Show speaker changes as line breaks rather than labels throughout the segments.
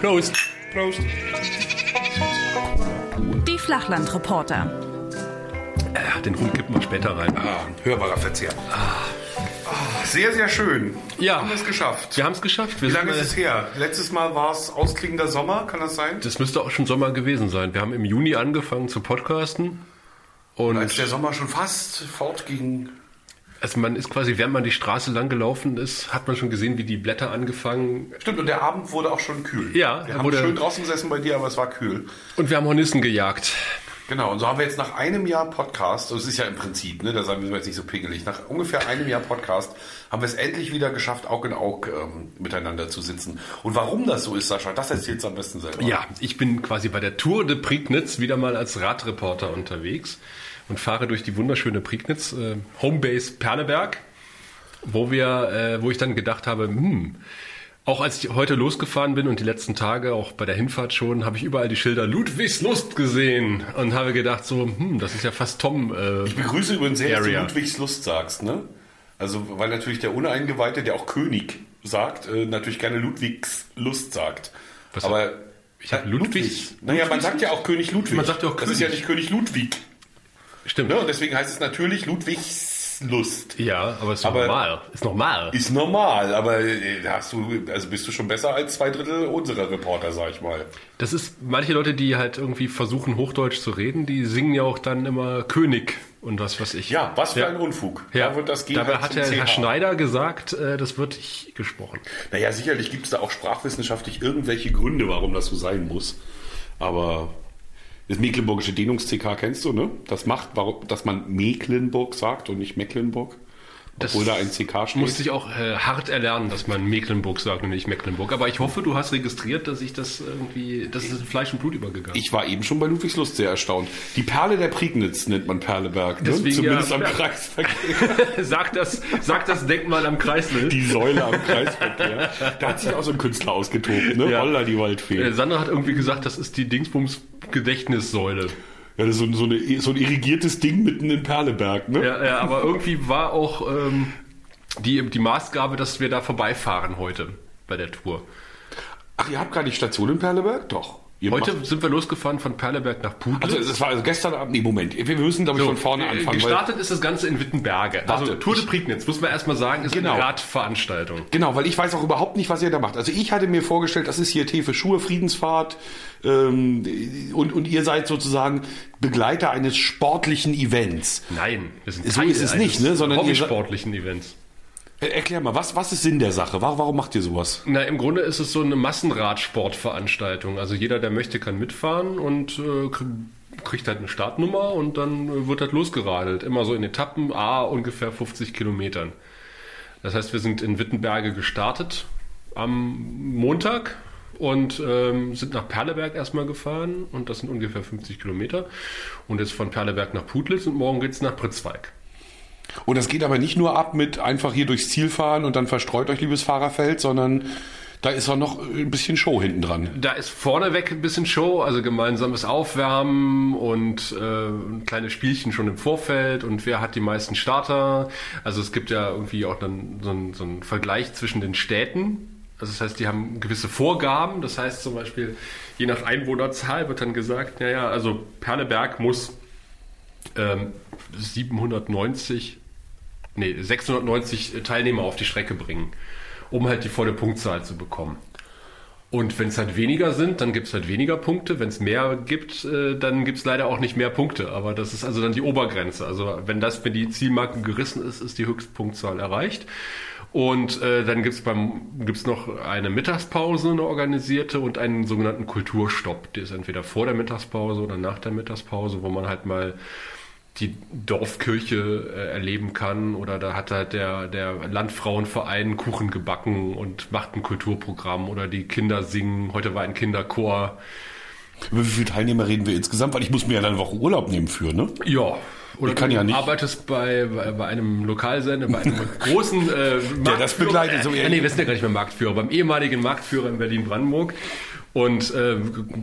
Prost. Prost.
Die Flachlandreporter.
Äh, den Hund kippen wir später rein.
Ah, hörbarer Verzehr. Ah, sehr, sehr schön.
Ja.
Haben wir es geschafft.
Wir haben es geschafft. Wir
Wie lange ist es her? Letztes Mal war es ausklingender Sommer, kann das sein?
Das müsste auch schon Sommer gewesen sein. Wir haben im Juni angefangen zu podcasten. Und
Als der Sommer schon fast fortging.
Also man ist quasi, während man die Straße lang gelaufen ist, hat man schon gesehen, wie die Blätter angefangen.
Stimmt, und der Abend wurde auch schon kühl.
Ja,
Wir haben
wurde-
schön draußen gesessen bei dir, aber es war kühl.
Und wir haben Hornissen gejagt.
Genau, und so haben wir jetzt nach einem Jahr Podcast, das ist ja im Prinzip, ne, da sind wir jetzt nicht so pingelig, nach ungefähr einem Jahr Podcast haben wir es endlich wieder geschafft, Aug in Aug ähm, miteinander zu sitzen. Und warum das so ist, Sascha, das erzählst du am besten selber.
Ja, ich bin quasi bei der Tour de Prignitz wieder mal als Radreporter unterwegs und fahre durch die wunderschöne Prignitz, äh, Homebase Perleberg, wo wir, äh, wo ich dann gedacht habe, hm, auch als ich heute losgefahren bin und die letzten Tage, auch bei der Hinfahrt schon, habe ich überall die Schilder Ludwigslust gesehen und habe gedacht so, hm, das ist ja fast Tom. Äh,
Ich begrüße übrigens sehr, dass du
Area.
Ludwigs Lust sagst, ne? Also, weil natürlich der Uneingeweihte, der auch König sagt, äh, natürlich gerne Ludwigs Lust sagt.
Was-
Aber
Ich hab
Äh,
Ludwigs-
Naja, man sagt ja auch König Ludwig.
Man sagt ja auch
Das ist ja
König.
nicht König Ludwig.
Stimmt.
Ne? Und deswegen heißt es natürlich Ludwigs Lust.
Ja, aber ist
Aber-
normal. Ist normal.
Ist normal, aber äh, hast du, also bist du schon besser als zwei Drittel unserer Reporter, sag ich mal.
Das ist manche Leute, die halt irgendwie versuchen, Hochdeutsch zu reden, die singen ja auch dann immer König und was weiß ich.
Ja, was für
Ja.
ein Unfug.
Ja,
Da wird das G
dabei hat der Herr
CH.
Schneider gesagt, äh, das wird ich gesprochen.
Naja, sicherlich gibt es da auch sprachwissenschaftlich irgendwelche Gründe, warum das so sein muss. Aber das Mecklenburgische Dehnungs-CK kennst du, ne? Das macht, dass man Mecklenburg sagt und nicht Mecklenburg. Obwohl da ein CK steht.
Musste ich auch äh, hart erlernen, dass man Mecklenburg sagt und nicht Mecklenburg. Aber ich hoffe, du hast registriert, dass ich das irgendwie, das ist in Fleisch und Blut übergegangen.
Ich war eben schon bei Ludwigslust sehr erstaunt. Die Perle der Prignitz nennt man Perleberg, ne?
Deswegen,
Zumindest
ja,
am. Kreisverkehr.
sag das, sag das Denkmal am Kreisel.
Die Säule am Kreisverkehr. Da hat sich auch so ein Künstler ausgetobt, ne?
Ja.
Holla, die Waldfee.
Äh, Sandra hat irgendwie gesagt, das ist die Dingsbums Gedächtnissäule.
Ja, das ist so, so, eine, so ein irrigiertes Ding mitten in Perleberg, ne?
Ja, ja, aber irgendwie war auch ähm, die, die Maßgabe, dass wir da vorbeifahren heute bei der Tour.
Ach, ihr habt gar nicht Station in Perleberg? Doch. Ihr
Heute
macht-
sind wir losgefahren von Perleberg nach Pudel.
also, das war also gestern Abend. Nee, Moment. Wir müssen, glaube ich, von vorne
äh,
anfangen.
Gestartet ist das Ganze in Wittenberge. Also
Warte,
Tour de Prignitz, muss man erstmal sagen, ist
Genau.
eine Radveranstaltung.
Genau, weil ich weiß auch überhaupt nicht, was ihr da macht. Also ich hatte mir vorgestellt, das ist hier Tee für Schuhe, Friedensfahrt ähm, und, und ihr seid sozusagen Begleiter eines sportlichen Events.
Nein, wir sind
So ist es nicht, ne, sondern
hobbysportlichen Events.
Erklär mal, was, was ist Sinn der Sache? Warum, warum macht ihr sowas?
Na, im Grunde ist es so eine Massenradsportveranstaltung. Also jeder, der möchte, kann mitfahren und äh, kriegt halt eine Startnummer und dann äh, wird halt losgeradelt. Immer so in Etappen, a ungefähr 50 Kilometern. Das heißt, wir sind in Wittenberge gestartet am Montag und ähm, sind nach Perleberg erstmal gefahren und das sind ungefähr 50 Kilometer. Und jetzt von Perleberg nach Putlitz und morgen geht's nach Pritzweig.
Und das geht aber nicht nur ab mit einfach hier durchs Ziel fahren und dann verstreut euch, liebes Fahrerfeld, sondern da ist auch noch ein bisschen Show hinten dran.
Da ist vorneweg ein bisschen Show, also gemeinsames Aufwärmen und äh, kleine Spielchen schon im Vorfeld und wer hat die meisten Starter. Also es gibt ja irgendwie auch dann so einen, so Vergleich zwischen den Städten. Also das heißt, die haben gewisse Vorgaben. Das heißt zum Beispiel, je nach Einwohnerzahl wird dann gesagt, naja, also Perleberg muss ähm, 790, nee, 690 Teilnehmer auf die Strecke bringen, um halt die volle Punktzahl zu bekommen. Und wenn es halt weniger sind, dann gibt es halt weniger Punkte. Wenn es mehr gibt, äh, dann gibt es leider auch nicht mehr Punkte. Aber das ist also dann die Obergrenze. Also wenn das, wenn die Zielmarke gerissen ist, ist die Höchstpunktzahl erreicht. Und äh, dann gibt es gibt's noch eine Mittagspause, eine organisierte, und einen sogenannten Kulturstopp. Der ist entweder vor der Mittagspause oder nach der Mittagspause, wo man halt mal die Dorfkirche äh, erleben kann oder da hat halt der, der Landfrauenverein Kuchen gebacken und macht ein Kulturprogramm oder die Kinder singen. Heute war ein Kinderchor.
Über wie viele Teilnehmer reden wir insgesamt? Weil ich muss mir ja dann eine Woche Urlaub nehmen für, ne?
Ja. Oder
Ich kann
du
ja nicht.
arbeitest bei, bei, bei einem Lokalsender, bei einem großen äh, Marktführer.
das begleitet, so
äh,
eher-
nee, wir sind ja gar nicht mehr Marktführer, beim ehemaligen Marktführer in Berlin-Brandenburg und äh,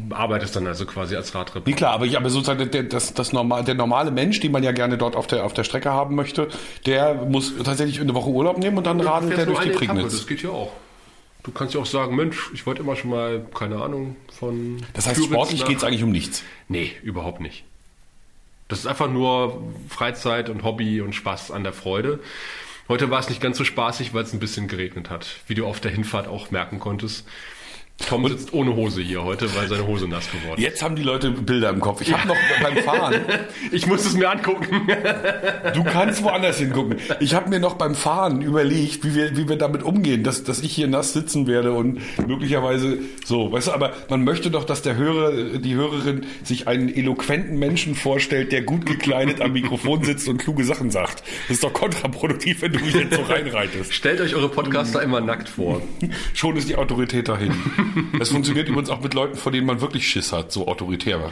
arbeitest dann also quasi als Radreporter.
Nee, klar, aber, ich, aber sozusagen der, das, das normal, der normale Mensch, den man ja gerne dort auf der, auf der Strecke haben möchte, der muss tatsächlich eine Woche Urlaub nehmen und dann radelt der
Fährst
durch die
Etappe,
Prignitz.
Das geht ja auch. Du kannst ja auch sagen, Mensch, ich wollte immer schon mal, keine Ahnung, von.
Das heißt,
Kürbitz
sportlich geht es eigentlich um nichts.
Nee, überhaupt nicht. Das ist einfach nur Freizeit und Hobby und Spaß an der Freude. Heute war es nicht ganz so spaßig, weil es ein bisschen geregnet hat, wie du auf der Hinfahrt auch merken konntest. Tom sitzt ohne Hose hier heute, weil seine Hose nass geworden ist.
Jetzt haben die Leute Bilder im Kopf. Ich habe noch beim Fahren,
Ich muss es mir angucken.
du kannst woanders hingucken. Ich habe mir noch beim Fahren überlegt, wie wir, wie wir damit umgehen, dass, dass ich hier nass sitzen werde und möglicherweise so, weißt du, aber man möchte doch, dass der Hörer, die Hörerin sich einen eloquenten Menschen vorstellt, der gut gekleidet am Mikrofon sitzt und kluge Sachen sagt. Das ist doch kontraproduktiv, wenn du mich jetzt so reinreitest.
Stellt euch eure Podcaster immer nackt vor.
Schon ist die Autorität dahin. Das funktioniert übrigens auch mit Leuten, vor denen man wirklich Schiss hat, so autoritär.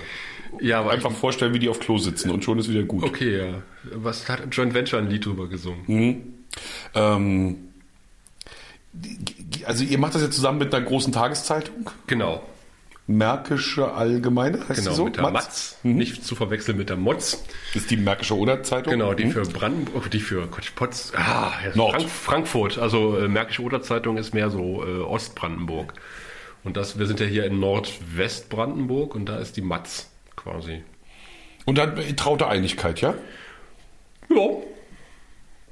Ja, aber
Einfach vorstellen, wie die auf Klo sitzen und schon ist wieder gut.
Okay, ja. Was hat Joint Venture ein Lied drüber gesungen?
Ähm, die- also ihr macht das jetzt zusammen mit einer großen Tageszeitung,
Genau,
Märkische Allgemeine, heißt
genau,
so?
mit der Matz. Nicht zu verwechseln mit der Motz.
Das ist die Märkische Oder-Zeitung.
Genau, die
Hm?
für Brandenburg, die für Potz, ah, ja,
Nord.
Frank, Frankfurt. Also äh, Märkische Oder-Zeitung ist mehr so äh, Ostbrandenburg. Und das, wir sind ja hier in Nordwestbrandenburg und da ist die Matz quasi.
Und dann traute Einigkeit, ja?
Ja.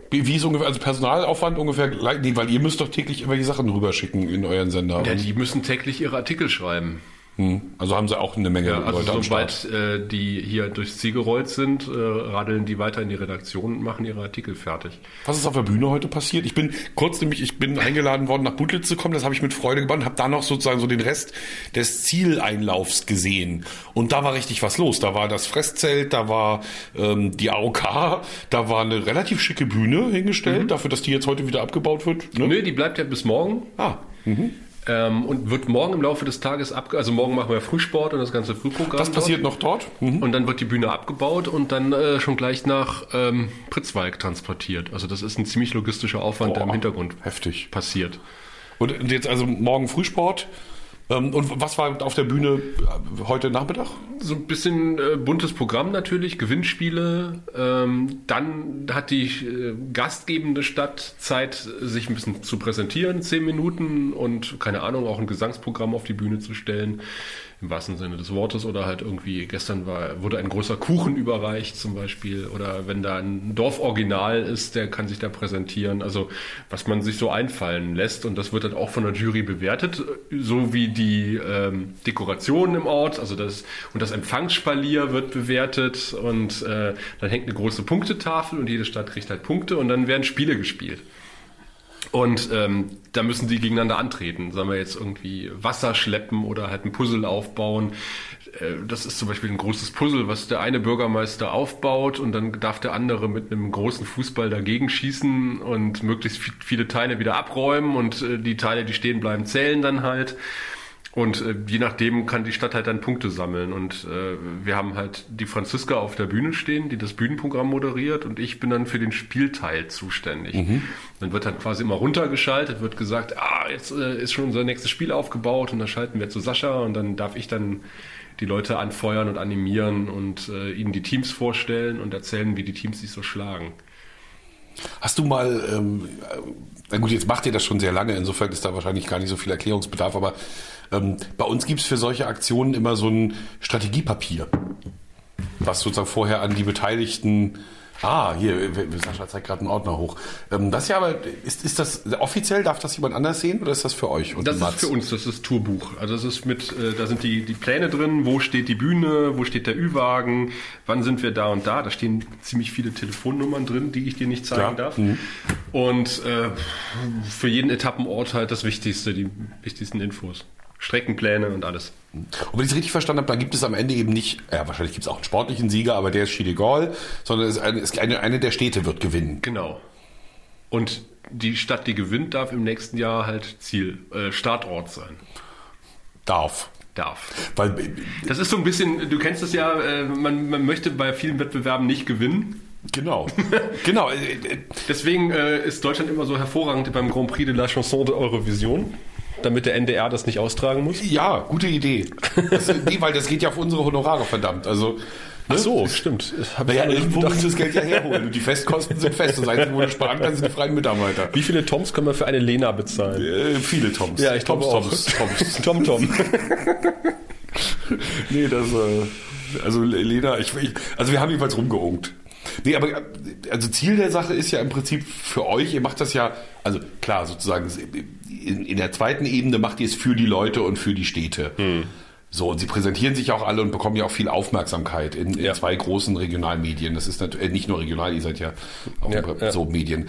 Wie, wie ist ungefähr, also Personalaufwand ungefähr gleich? Nee, weil ihr müsst doch täglich irgendwelche Sachen rüberschicken in euren Sender.
ja. Die müssen täglich ihre Artikel schreiben.
Hm. Also haben sie auch eine Menge
Ja, also
Leute
sobald äh, die hier durchs Ziel gerollt sind, äh, radeln die weiter in die Redaktion und machen ihre Artikel fertig.
Was ist auf der Bühne heute passiert? Ich bin kurz nämlich, ich bin eingeladen worden, nach Butlitz zu kommen. Das habe ich mit Freude gemacht. Habe da noch sozusagen so den Rest des Zieleinlaufs gesehen. Und da war richtig was los. Da war das Fresszelt, da war ähm, die AOK, da war eine relativ schicke Bühne hingestellt, dafür, dass die jetzt heute wieder abgebaut wird. Ne?
Nö, die bleibt ja bis morgen.
Ah,
Ähm, und wird morgen im Laufe des Tages abge... Also morgen machen wir Frühsport und das ganze Frühprogramm.
was passiert noch dort? Mhm.
Und dann wird die Bühne abgebaut und dann äh, schon gleich nach ähm, Pritzwalk transportiert. Also das ist ein ziemlich logistischer Aufwand, der im
Boah,
Hintergrund
Heftig.
passiert.
Und jetzt also morgen Frühsport. Ähm, und was war auf der Bühne äh, heute Nachmittag?
So ein bisschen äh, buntes Programm natürlich, Gewinnspiele. Ähm, dann hat die äh, gastgebende Stadt Zeit, sich ein bisschen zu präsentieren, zehn Minuten und keine Ahnung, auch ein Gesangsprogramm auf die Bühne zu stellen, im wahrsten Sinne des Wortes. Oder halt irgendwie, gestern war, wurde ein großer Kuchen überreicht zum Beispiel. Oder wenn da ein Dorforiginal ist, der kann sich da präsentieren. Also was man sich so einfallen lässt. Und das wird dann auch von der Jury bewertet, so wie die ähm, Dekorationen im Ort. Also das, und das Empfangsspalier wird bewertet. Und äh, dann hängt eine große Punktetafel und jede Stadt kriegt halt Punkte und dann werden Spiele gespielt. Und ähm, da müssen die gegeneinander antreten. Sagen wir jetzt irgendwie Wasser schleppen oder halt ein Puzzle aufbauen. Äh, das ist zum Beispiel ein großes Puzzle, was der eine Bürgermeister aufbaut und dann darf der andere mit einem großen Fußball dagegen schießen und möglichst vi- viele Teile wieder abräumen und äh, die Teile, die stehen bleiben, zählen dann halt. Und äh, je nachdem kann die Stadt halt dann Punkte sammeln. Und äh, wir haben halt die Franziska auf der Bühne stehen, die das Bühnenprogramm moderiert und ich bin dann für den Spielteil zuständig. Dann wird dann quasi immer runtergeschaltet, wird gesagt, ah, jetzt äh, ist schon unser nächstes Spiel aufgebaut und dann schalten wir zu Sascha und dann darf ich dann die Leute anfeuern und animieren und äh, ihnen die Teams vorstellen und erzählen, wie die Teams sich so schlagen.
Hast du mal, ähm, äh, na gut, jetzt macht ihr das schon sehr lange, insofern ist da wahrscheinlich gar nicht so viel Erklärungsbedarf, aber ähm, bei uns gibt's für solche Aktionen immer so ein Strategiepapier, was sozusagen vorher an die Beteiligten Ah, hier, äh, Sascha zeigt gerade einen Ordner hoch. Ähm, das ist ja aber, ist, ist das offiziell, darf das jemand anders sehen oder ist das für euch? Und
Das ist für uns, das ist Tourbuch. Also das ist mit, äh, da sind die, die Pläne drin, wo steht die Bühne, wo steht der Ü-Wagen, wann sind wir da und da. Da stehen ziemlich viele Telefonnummern drin, die ich dir nicht zeigen
Ja.
darf. Und äh, für jeden Etappenort halt das Wichtigste, die wichtigsten Infos. Streckenpläne und alles.
Und wenn ich es richtig verstanden habe, dann gibt es am Ende eben nicht, ja, wahrscheinlich gibt es auch einen sportlichen Sieger, aber der ist Gall, sondern es ist eine, eine, der Städte wird gewinnen.
Genau. Und die Stadt, die gewinnt, darf im nächsten Jahr halt Ziel, äh, Startort sein.
Darf.
Darf.
Weil,
Das ist so ein bisschen, du kennst es ja, äh, man, man möchte bei vielen Wettbewerben nicht gewinnen.
genau. genau. äh, äh,
Deswegen ist Deutschland immer so hervorragend beim Grand Prix de la Chanson de Eurovision, damit der NDR das nicht austragen muss.
Ja, gute Idee. Das, nee, weil das geht ja auf unsere Honorare, verdammt. Also,
Ach so, stimmt.
Hab naja, irgendwo müssen das Geld ja herholen. Und die Festkosten sind fest. Das Einzige, wo du sparen kannst, sind die freien Mitarbeiter.
Wie viele Toms können wir für eine Lena bezahlen?
Äh, viele Toms.
Ja, ich
Toms. Toms, Toms.
Tom Tom.
nee, das, äh, also Lena, ich, ich, also wir haben jedenfalls rumgeungt. Nee, aber also Ziel der Sache ist ja im Prinzip für euch, ihr macht das ja, also klar, sozusagen in, in der zweiten Ebene macht ihr es für die Leute und für die Städte. Hm. So, und sie präsentieren sich auch alle und bekommen ja auch viel Aufmerksamkeit in, in ja. zwei großen Regionalmedien. Das ist natürlich äh, nicht nur regional, ihr seid ja auch ja, ja. so Medien.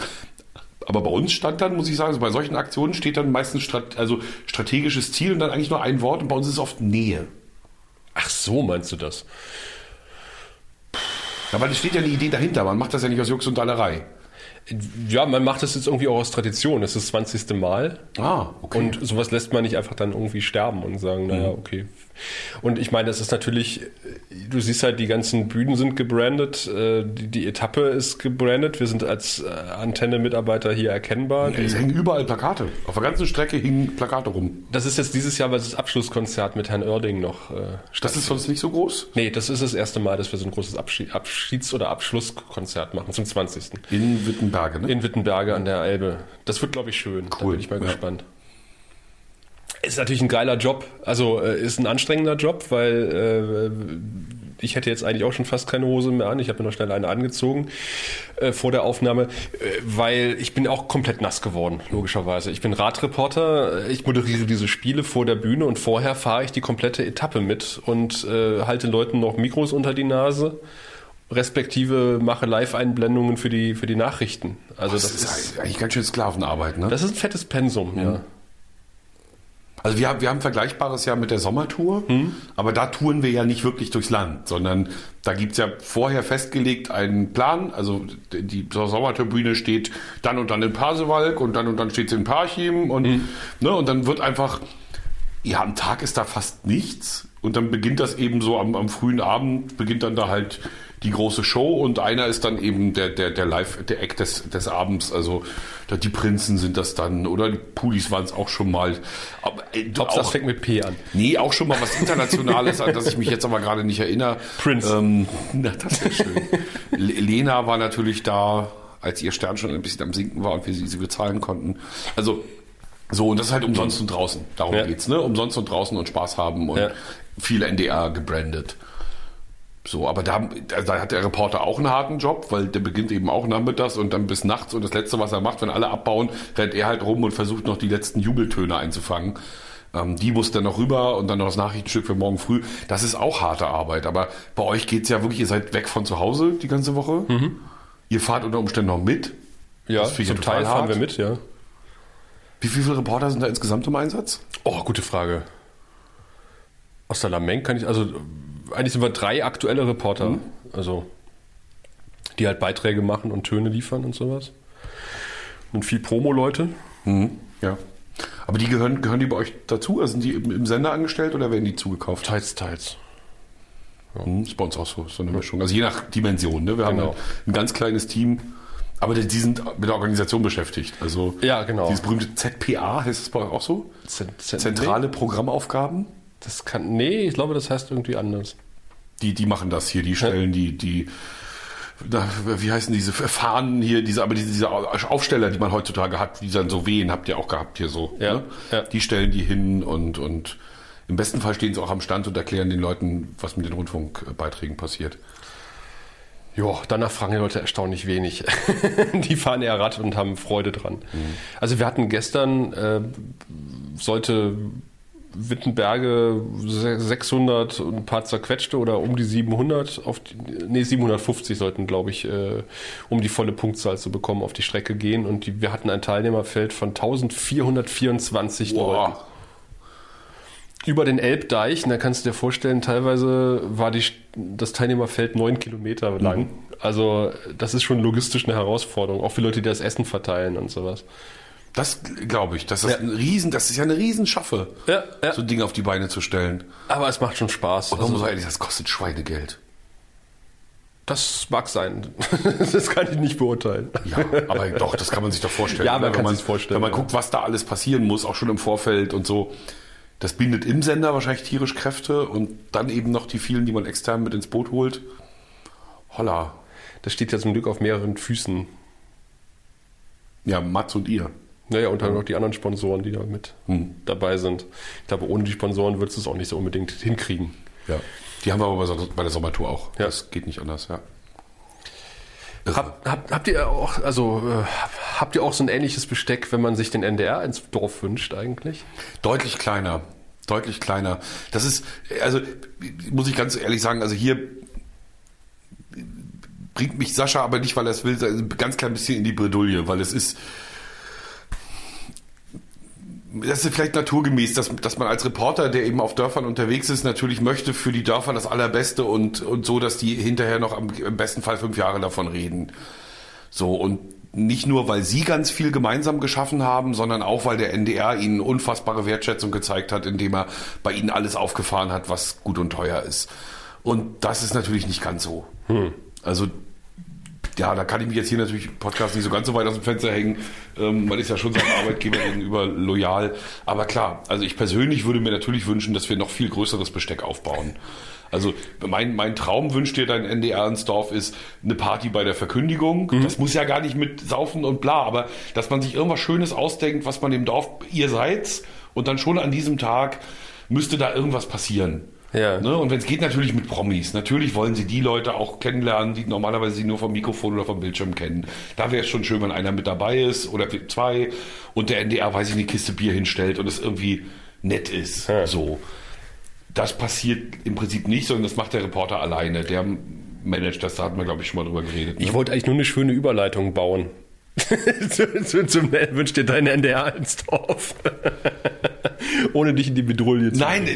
Aber bei uns stand dann, muss ich sagen, also bei solchen Aktionen steht dann meistens Strat also strategisches Ziel und dann eigentlich nur ein Wort und bei uns ist es oft Nähe.
Ach so, meinst du das?
Ja, weil es steht ja eine Idee dahinter. Man macht das ja nicht aus Jux und Dallerei.
Ja, man macht das jetzt irgendwie auch aus Tradition. Das ist das 20. Mal.
Ah, okay.
Und sowas lässt man nicht einfach dann irgendwie sterben und sagen, naja, okay. Und ich meine, das ist natürlich, du siehst halt, die ganzen Bühnen sind gebrandet, äh, die, die Etappe ist gebrandet, wir sind als äh, Antenne-Mitarbeiter hier erkennbar.
Ja, es hängen überall Plakate. Auf der ganzen Strecke hingen Plakate rum.
Das ist jetzt dieses Jahr, weil das Abschlusskonzert mit Herrn Oerding noch äh,
Das ist sonst nicht so groß?
Nee, das ist das erste Mal, dass wir so ein großes Abschied, Abschieds- oder Abschlusskonzert machen, zum 20.
In Wittenberge, ne?
In Wittenberge an der Elbe. Das wird, glaube ich, schön.
Cool. Da bin
ich mal ja. gespannt. Ist natürlich ein geiler Job. Also äh, ist ein anstrengender Job, weil äh, ich hätte jetzt eigentlich auch schon fast keine Hose mehr an. Ich habe mir noch schnell eine angezogen äh, vor der Aufnahme, äh, weil ich bin auch komplett nass geworden, logischerweise. Ich bin Radreporter, ich moderiere diese Spiele vor der Bühne und vorher fahre ich die komplette Etappe mit und äh, halte Leuten noch Mikros unter die Nase respektive mache Live-Einblendungen für die, für die Nachrichten. Also das, das ist,
ist, eigentlich ganz schön Sklavenarbeit, ne?
Das ist ein fettes Pensum, mhm. ja.
Also wir haben, wir haben Vergleichbares ja mit der Sommertour, hm. aber da touren wir ja nicht wirklich durchs Land, sondern da gibt's ja vorher festgelegt einen Plan. Also die Sommerturbühne steht dann und dann in Pasewalk und dann und dann steht sie in Parchim und, hm. ne, und dann wird einfach, ja, am Tag ist da fast nichts und dann beginnt das eben so am, am frühen Abend, beginnt dann da halt die große Show und einer ist dann eben der, der, der Live, der Act des, des Abends. Also die Prinzen sind das dann oder die Pulis waren es auch schon mal.
Aber, äh, das fängt mit P an.
Nee, auch schon mal was Internationales, an das ich mich jetzt aber gerade nicht erinnere.
Prince.
Ähm, na, das wäre schön. Lena war natürlich da, als ihr Stern schon ein bisschen am Sinken war und wir sie, sie bezahlen konnten. Also so, und das ist halt umsonst und draußen. Darum ja. geht's, ne? Umsonst und draußen und Spaß haben und ja. viel NDR gebrandet. So, aber da, da hat der Reporter auch einen harten Job, weil der beginnt eben auch nachmittags und dann bis nachts und das Letzte, was er macht, wenn alle abbauen, rennt er halt rum und versucht noch die letzten Jubeltöne einzufangen. Ähm, die muss dann noch rüber und dann noch das Nachrichtenstück für morgen früh. Das ist auch harte Arbeit, aber bei euch geht's ja wirklich, ihr seid weg von zu Hause die ganze Woche. Mhm. Ihr fahrt unter Umständen noch mit.
Ja, zum Teil fahren hart. wir mit, ja.
Wie viele Reporter sind da insgesamt im Einsatz?
Oh, gute Frage. Aus der Lameng kann ich, also eigentlich sind wir drei aktuelle Reporter, mhm. also die halt Beiträge machen und Töne liefern und sowas. Und viel Promo-Leute.
Mhm. Ja. Aber die gehören, gehören die bei euch dazu? Also sind die im, im Sender angestellt oder werden die zugekauft?
Teils, teils.
Ja. Mhm, ist bei uns auch so, so eine Mischung. Also je nach Dimension. Ne? Wir genau. haben ein ganz kleines Team, aber die sind mit der Organisation beschäftigt. Also
ja, genau.
dieses berühmte ZPA, heißt es bei euch auch so? Z Zentrale Programmaufgaben?
Das kann, nee, ich glaube, das heißt irgendwie anders.
Die, die machen das hier, die stellen ja. die, die, da, wie heißen diese Fahnen hier, diese, aber diese, diese Aufsteller, die man heutzutage hat, die dann so wehen, habt ihr auch gehabt hier so.
Ja, ne?
ja. Die stellen die hin und, und im besten Fall stehen sie auch am Stand und erklären den Leuten, was mit den Rundfunkbeiträgen passiert.
Ja, danach fragen die Leute erstaunlich wenig. die fahren eher Rad und haben Freude dran. Mhm. Also wir hatten gestern, äh, sollte Wittenberge 600 und ein paar zerquetschte oder um die 700 auf die, nee 750 sollten glaube ich äh, um die volle Punktzahl zu bekommen auf die Strecke gehen. Und die, wir hatten ein Teilnehmerfeld von 1424 wow. Leuten. Über den Elbdeich und da kannst du dir vorstellen teilweise war die, das Teilnehmerfeld neun Kilometer lang. Mhm. also das ist schon logistisch eine Herausforderung. Auch für Leute die das Essen verteilen und sowas
das glaube ich. Das ist ja. ein Riesen, das ist ja eine Riesenschaffe,
ja, ja.
so Dinge auf die Beine zu stellen.
Aber es macht schon Spaß.
Und man also, muss ehrlich, das kostet Schweinegeld.
Das mag sein. das kann ich nicht beurteilen.
Ja, aber doch, das kann man sich doch vorstellen.
Ja, man kann sich vorstellen.
Wenn man ja. guckt, was da alles passieren muss, auch schon im Vorfeld und so. Das bindet im Sender wahrscheinlich tierisch Kräfte und dann eben noch die vielen, die man extern mit ins Boot holt. Holla.
Das steht ja zum Glück auf mehreren Füßen.
Ja, Mats und ihr.
Naja, und dann noch die anderen Sponsoren, die da mit
Hm.
dabei sind. Ich glaube, ohne die Sponsoren würdest du es auch nicht so unbedingt hinkriegen.
Ja. Die haben wir aber bei- der Sommertour auch.
Ja.
Das geht nicht anders, ja.
Hab, hab, habt ihr auch, also äh, habt ihr auch so ein ähnliches Besteck, wenn man sich den NDR ins Dorf wünscht eigentlich?
Deutlich kleiner. Deutlich kleiner. Das ist, also muss ich ganz ehrlich sagen, also hier bringt mich Sascha aber nicht, weil er es will, ein ganz klein bisschen in die Bredouille, weil es ist, das ist vielleicht naturgemäß, dass, dass man als Reporter, der eben auf Dörfern unterwegs ist, natürlich möchte für die Dörfer das Allerbeste und, und so, dass die hinterher noch am, im besten Fall fünf Jahre davon reden. So, und nicht nur, weil sie ganz viel gemeinsam geschaffen haben, sondern auch, weil der NDR ihnen unfassbare Wertschätzung gezeigt hat, indem er bei ihnen alles aufgefahren hat, was gut und teuer ist. Und das ist natürlich nicht ganz so. Also, ja, da kann ich mich jetzt hier natürlich im Podcast nicht so ganz so weit aus dem Fenster hängen. Ähm, man ist ja schon seinem Arbeitgeber gegenüber loyal. Aber klar, also ich persönlich würde mir natürlich wünschen, dass wir noch viel größeres Besteck aufbauen. Also mein, mein Traum wünscht dir dein NDR ins Dorf ist eine Party bei der Verkündigung. Das muss ja gar nicht mit Saufen und bla, aber dass man sich irgendwas Schönes ausdenkt, was man dem Dorf, ihr seid, und dann schon an diesem Tag müsste da irgendwas passieren.
Ja.
Ne? Und wenn es geht, natürlich mit Promis. Natürlich wollen sie die Leute auch kennenlernen, die normalerweise sie nur vom Mikrofon oder vom Bildschirm kennen. Da wäre es schon schön, wenn einer mit dabei ist oder zwei und der NDR, weiß ich, eine Kiste Bier hinstellt und es irgendwie nett ist.
Ja.
So. Das passiert im Prinzip nicht, sondern das macht der Reporter alleine. Der managt das, da hatten wir, glaube ich, schon mal drüber geredet. Ne?
Ich wollte eigentlich nur eine schöne Überleitung bauen. zu, zu, zum Wünsch dir dein NDR ins Dorf. Ohne dich in die Bedrulle zu
Nein,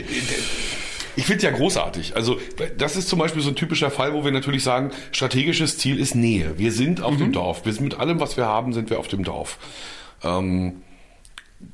finde ja großartig. Also das ist zum Beispiel so ein typischer Fall, wo wir natürlich sagen, strategisches Ziel ist Nähe. Wir sind auf dem Dorf. Wir sind mit allem, was wir haben, sind wir auf dem Dorf. Ähm,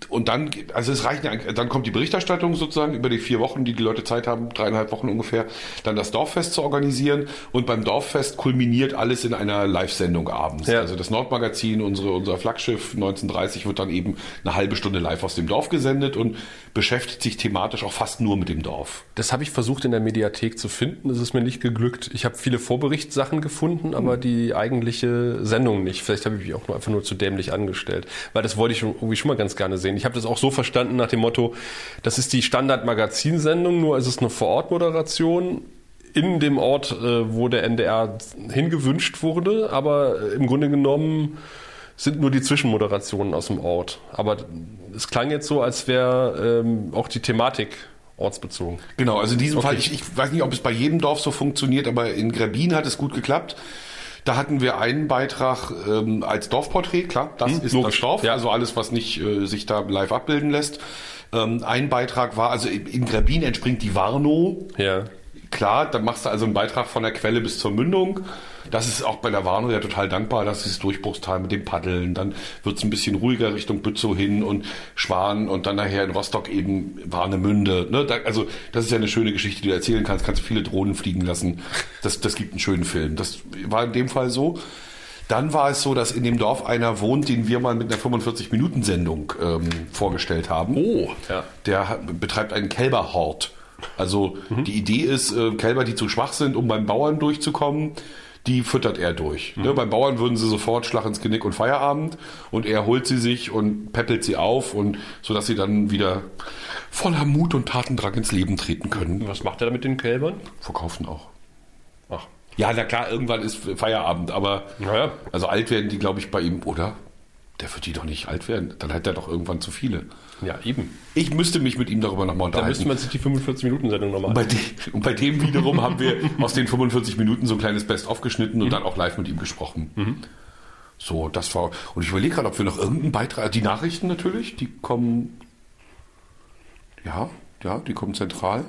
und dann, also es reicht, dann kommt die Berichterstattung sozusagen über die vier Wochen, die die Leute Zeit haben, dreieinhalb Wochen ungefähr, dann das Dorffest zu organisieren. Und beim Dorffest kulminiert alles in einer Live-Sendung abends.
Ja.
Also das Nordmagazin, unsere, unser Flaggschiff 1930 wird dann eben eine halbe Stunde live aus dem Dorf gesendet und beschäftigt sich thematisch auch fast nur mit dem Dorf.
Das habe ich versucht in der Mediathek zu finden. Das ist mir nicht geglückt. Ich habe viele Vorberichtssachen gefunden, aber die eigentliche Sendung nicht. Vielleicht habe ich mich auch nur einfach nur zu dämlich angestellt. Weil das wollte ich schon- irgendwie schon mal ganz gerne sehen. Ich habe das auch so verstanden nach dem Motto, das ist die Standard-Magazinsendung, nur ist es eine Vorortmoderation in dem Ort, äh, wo der NDR hingewünscht wurde. Aber äh, im Grunde genommen sind nur die Zwischenmoderationen aus dem Ort. Aber es klang jetzt so, als wäre ähm, auch die Thematik ortsbezogen.
Genau, also in diesem
Okay.
Fall, ich, ich weiß nicht, ob es bei jedem Dorf so funktioniert, aber in Grebin hat es gut geklappt. Da hatten wir einen Beitrag ähm, als Dorfporträt, klar, das
Hm,
ist
logisch,
das Dorf,
ja.
also alles, was nicht äh, sich da live abbilden lässt. Ähm, ein Beitrag war, also in in Grebin entspringt die Warnow,
Ja.
Klar, dann machst du also einen Beitrag von der Quelle bis zur Mündung. Das ist auch bei der Warnow ja total dankbar, dass dieses Durchbruchstal mit dem Paddeln, dann wird's ein bisschen ruhiger Richtung Bützow hin und Schwan und dann nachher in Rostock eben Warnemünde. Ne? Da, also das ist ja eine schöne Geschichte, die du erzählen kannst. Kannst viele Drohnen fliegen lassen. Das, das gibt einen schönen Film. Das war in dem Fall so. Dann war es so, dass in dem Dorf einer wohnt, den wir mal mit einer 45-Minuten-Sendung ähm, vorgestellt haben.
Oh, ja.
Der betreibt einen Kälberhort. Also die Idee ist, äh, Kälber, die zu schwach sind, um beim Bauern durchzukommen, die füttert er durch. Ne, beim Bauern würden sie sofort Schlag ins Genick und Feierabend und er holt sie sich und peppelt sie auf und so dass sie dann wieder voller Mut und Tatendrang ins Leben treten können.
Was macht er da mit den Kälbern?
Verkaufen auch.
Ach,
Ja, na klar, irgendwann ist Feierabend, aber
Naja.
also alt werden die, glaube ich, bei ihm, oder? Der wird die doch nicht alt werden. Dann hat er doch irgendwann zu viele.
Ja, eben.
Ich müsste mich mit ihm darüber nochmal
Da müsste
unterhalten.
man sich die 45-Minuten-Sendung nochmal
Und bei, und bei dem wiederum haben wir aus den 45 Minuten so ein kleines Best-of geschnitten und dann auch live mit ihm gesprochen. So, das war. Und ich überlege gerade, ob wir noch irgendeinen Beitrag. Die Nachrichten natürlich, die kommen. Ja, ja, die kommen zentral.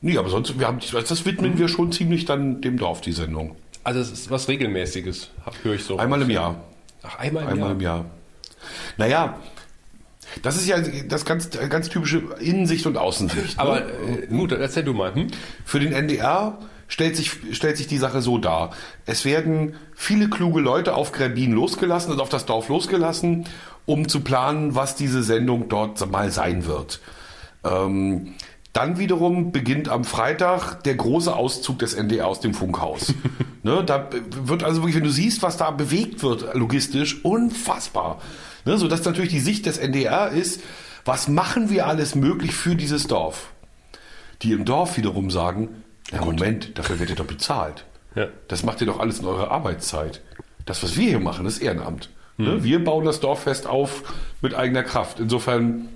Nee, aber sonst, wir haben, das widmen wir schon ziemlich dann dem Dorf, die Sendung.
Also es ist was Regelmäßiges, höre ich so.
Einmal im Jahr.
Ach, einmal im
Einmal
Jahr.
im Jahr. Naja, das ist ja das ganz, ganz typische Innensicht und Außensicht.
Aber
ne?
äh, gut, erzähl du mal. Hm?
Für den NDR stellt sich, stellt sich die Sache so dar. Es werden viele kluge Leute auf Grebin losgelassen, also auf das Dorf losgelassen, um zu planen, was diese Sendung dort mal sein wird. Ähm, Dann wiederum beginnt am Freitag der große Auszug des NDR aus dem Funkhaus. ne, da wird also wirklich, wenn du siehst, was da bewegt wird logistisch, unfassbar. Ne, so dass natürlich die Sicht des NDR ist, was machen wir alles möglich für dieses Dorf? Die im Dorf wiederum sagen, ja Moment, dafür werdet ihr doch bezahlt.
Ja.
Das macht ihr doch alles in eurer Arbeitszeit. Das, was wir hier machen, ist Ehrenamt. Ne? Wir bauen das Dorffest auf mit eigener Kraft. Insofern,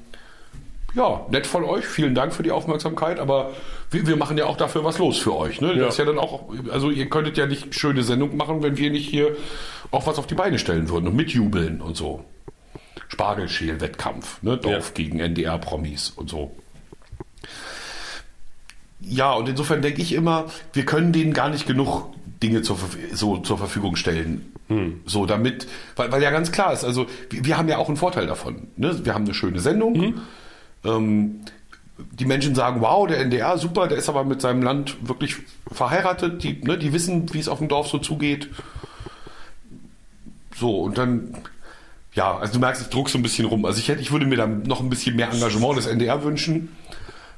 ja, nett von euch. Vielen Dank für die Aufmerksamkeit. Aber wir, wir machen ja auch dafür was los für euch. Ne?
Ja.
Das ist ja dann auch, also ihr könntet ja nicht schöne Sendung machen, wenn wir nicht hier auch was auf die Beine stellen würden und mitjubeln und so. Spargelschäl-Wettkampf, ne? Dorf
Ja.
gegen NDR-Promis und so. Ja, und insofern denke ich immer, wir können denen gar nicht genug Dinge zur, so, zur Verfügung stellen. So, damit, weil, weil ja ganz klar ist, also wir, wir haben ja auch einen Vorteil davon. Ne? Wir haben eine schöne Sendung. Ähm, die Menschen sagen, wow, der NDR, super, der ist aber mit seinem Land wirklich verheiratet. Die, ne, die wissen, wie es auf dem Dorf so zugeht. So, und dann, ja, also du merkst, ich druck so ein bisschen rum. Also ich hätte, ich würde mir da noch ein bisschen mehr Engagement des NDR wünschen.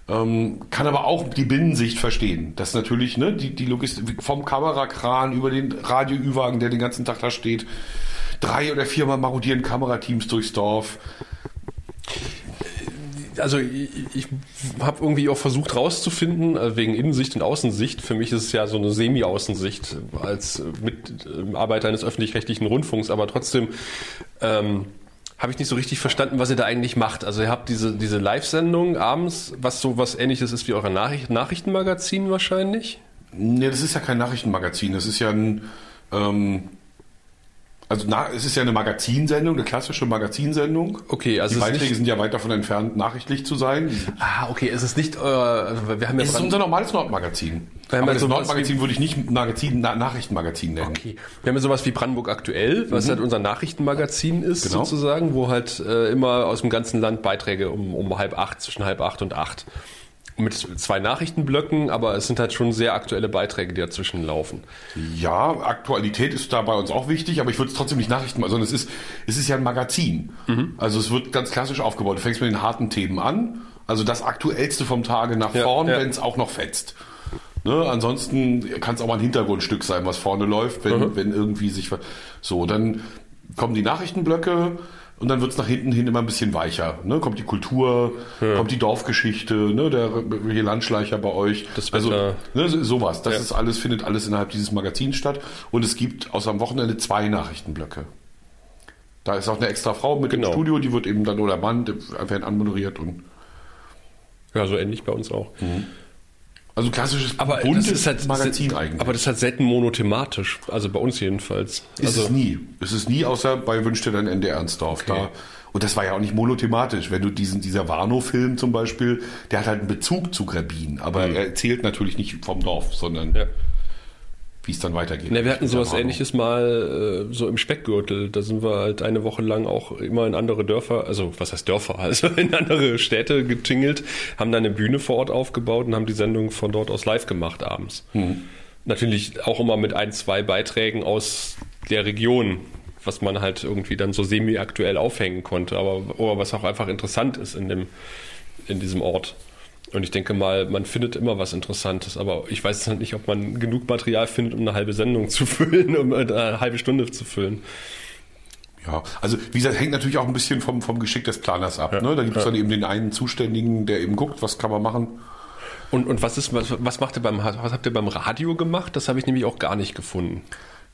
Ähm, kann aber auch die Binnensicht verstehen. Das natürlich, ne, die, die Logistik vom Kamerakran über den Radioüwagen, der den ganzen Tag da steht. Drei oder viermal marodieren Kamerateams durchs Dorf.
Also ich, ich habe irgendwie auch versucht rauszufinden, äh, wegen Innensicht und Außensicht. Für mich ist es ja so eine Semi-Außensicht äh, als äh, Mitarbeiter eines öffentlich-rechtlichen Rundfunks, aber trotzdem ähm, habe ich nicht so richtig verstanden, was ihr da eigentlich macht. Also ihr habt diese, diese Live-Sendung abends, was so was ähnliches ist wie eure Nachricht Nachrichtenmagazin wahrscheinlich.
Ne, das ist ja kein Nachrichtenmagazin. Das ist ja ein, ähm, also na, es ist ja eine Magazinsendung, eine klassische Magazinsendung.
Okay, also
die Beiträge
nicht-
sind ja weit davon entfernt, nachrichtlich zu sein.
Ah, okay, es ist nicht euer, also wir haben ja
Es ist unser normales Nordmagazin. Aber das Nordmagazin würde ich nicht Magazin, Na Nachrichtenmagazin nennen.
Okay. Wir haben ja sowas wie Brandenburg aktuell, was halt unser Nachrichtenmagazin ist,
Mhm. Genau.
sozusagen, wo halt äh, immer aus dem ganzen Land Beiträge um, um halb acht, zwischen halb acht und acht. Mit zwei Nachrichtenblöcken, aber es sind halt schon sehr aktuelle Beiträge, die dazwischen laufen.
Ja, Aktualität ist da bei uns auch wichtig, aber ich würde es trotzdem nicht Nachrichten, sondern es ist, es ist ja ein Magazin.
Mhm.
Also es wird ganz klassisch aufgebaut. Du fängst mit den harten Themen an, also das Aktuellste vom Tage nach
Ja,
vorn,
ja.
wenn es auch noch fetzt. Ne? Ansonsten kann es auch mal ein Hintergrundstück sein, was vorne läuft, wenn,
Mhm.
wenn irgendwie sich. So, dann kommen die Nachrichtenblöcke und dann wird es nach hinten hin immer ein bisschen weicher. Ne? Kommt die Kultur, kommt die Dorfgeschichte, ne? der hier Landschleicher bei euch.
Das
also ne, so- sowas. Das
Ja.
ist alles, findet alles innerhalb dieses Magazins statt. Und es gibt außer am Wochenende zwei Nachrichtenblöcke. Da ist auch eine extra Frau mit
Genau.
im Studio, die wird eben dann, oder Mann, werden anmoderiert und
Ja, so ähnlich bei uns auch.
Also klassisches
Aber das
buntes
ist halt
Magazin eigentlich.
Aber das ist halt selten monothematisch, also bei uns jedenfalls.
Ist
also
es nie. Ist es nie, außer bei Wünsch dir dein Ende Ernstdorf.
Okay.
Da, und das war ja auch nicht monothematisch. Wenn du diesen, dieser Warnow-Film zum Beispiel, der hat halt einen Bezug zu Grebin, aber er erzählt natürlich nicht vom Dorf, sondern
Mhm. ja.
Wie es dann weitergeht.
Ne, wir hatten sowas ähnliches mal äh, so im Speckgürtel. Da sind wir halt eine Woche lang auch immer in andere Dörfer, also was heißt Dörfer, also in andere Städte getingelt, haben da eine Bühne vor Ort aufgebaut und haben die Sendung von dort aus live gemacht abends. Natürlich auch immer mit ein, zwei Beiträgen aus der Region, was man halt irgendwie dann so semi-aktuell aufhängen konnte, aber was auch einfach interessant ist in dem in diesem Ort. Und ich denke mal, man findet immer was Interessantes, aber ich weiß halt nicht, ob man genug Material findet, um eine halbe Sendung zu füllen, um eine halbe Stunde zu füllen.
Ja, also wie gesagt, hängt natürlich auch ein bisschen vom, vom Geschick des Planers ab. Ne? Da gibt es dann eben den einen Zuständigen, der eben guckt, was kann man machen.
Und, und was ist, was, was macht ihr beim, was habt ihr beim Radio gemacht? Das habe ich nämlich auch gar nicht gefunden.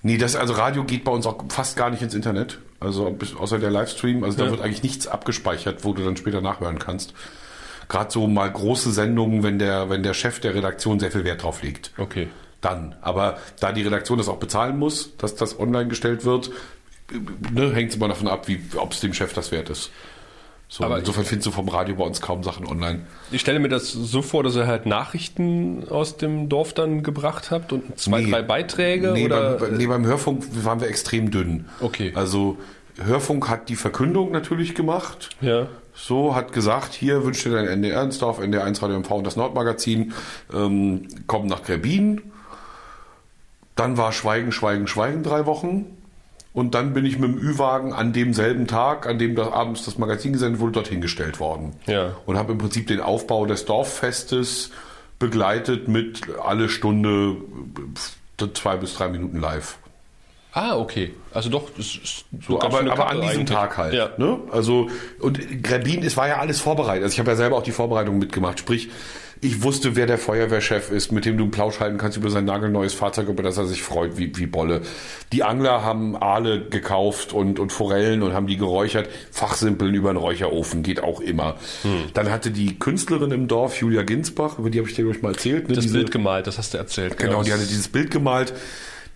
Nee, das, also Radio geht bei uns auch fast gar nicht ins Internet. Also bis, außer der Livestream. Also da
Ja.
wird eigentlich nichts abgespeichert, wo du dann später nachhören kannst. Gerade so mal große Sendungen, wenn der, wenn der Chef der Redaktion sehr viel Wert drauf legt.
Okay.
Dann. Aber da die Redaktion das auch bezahlen muss, dass das online gestellt wird, ne, hängt es immer davon ab, wie, ob es dem Chef das wert ist. So,
Aber-
insofern findest du vom Radio bei uns kaum Sachen online.
Ich stelle mir das so vor, dass ihr halt Nachrichten aus dem Dorf dann gebracht habt und zwei,
Nee.
drei Beiträge
Nee,
oder
beim, nee, beim Hörfunk waren wir extrem dünn.
Okay.
Also Hörfunk hat die Verkündung natürlich gemacht.
ja.
So, hat gesagt, hier wünscht dir dein NDR Ernstdorf, NDR 1 Radio MV und das Nordmagazin, ähm, kommen nach Grebin. Dann war Schweigen, Schweigen, Schweigen drei Wochen. Und dann bin ich mit dem Ü-Wagen an demselben Tag, an dem da abends das Magazin gesendet wurde, dorthin gestellt worden.
Ja.
Und habe im Prinzip den Aufbau des Dorffestes begleitet mit alle Stunde zwei bis drei Minuten live.
Ah, okay. Also doch, das ist
So, aber, aber an diesem
eigentlich.
Tag halt.
Ja.
Ne? Also, und Grabin, es war ja alles vorbereitet. Also ich habe ja selber auch die Vorbereitung mitgemacht. Sprich, ich wusste, wer der Feuerwehrchef ist, mit dem du einen Plausch halten kannst über sein nagelneues Fahrzeug, über das er sich freut, wie, wie Bolle. Die Angler haben Aale gekauft und, und Forellen und haben die geräuchert. Fachsimpeln über einen Räucherofen geht auch immer.
Hm.
Dann hatte die Künstlerin im Dorf, Julia Ginsbach, über die habe ich dir ich mal erzählt. Ne?
Das
Diese-
Bild gemalt, das hast du erzählt.
Genau, die hatte dieses Bild gemalt.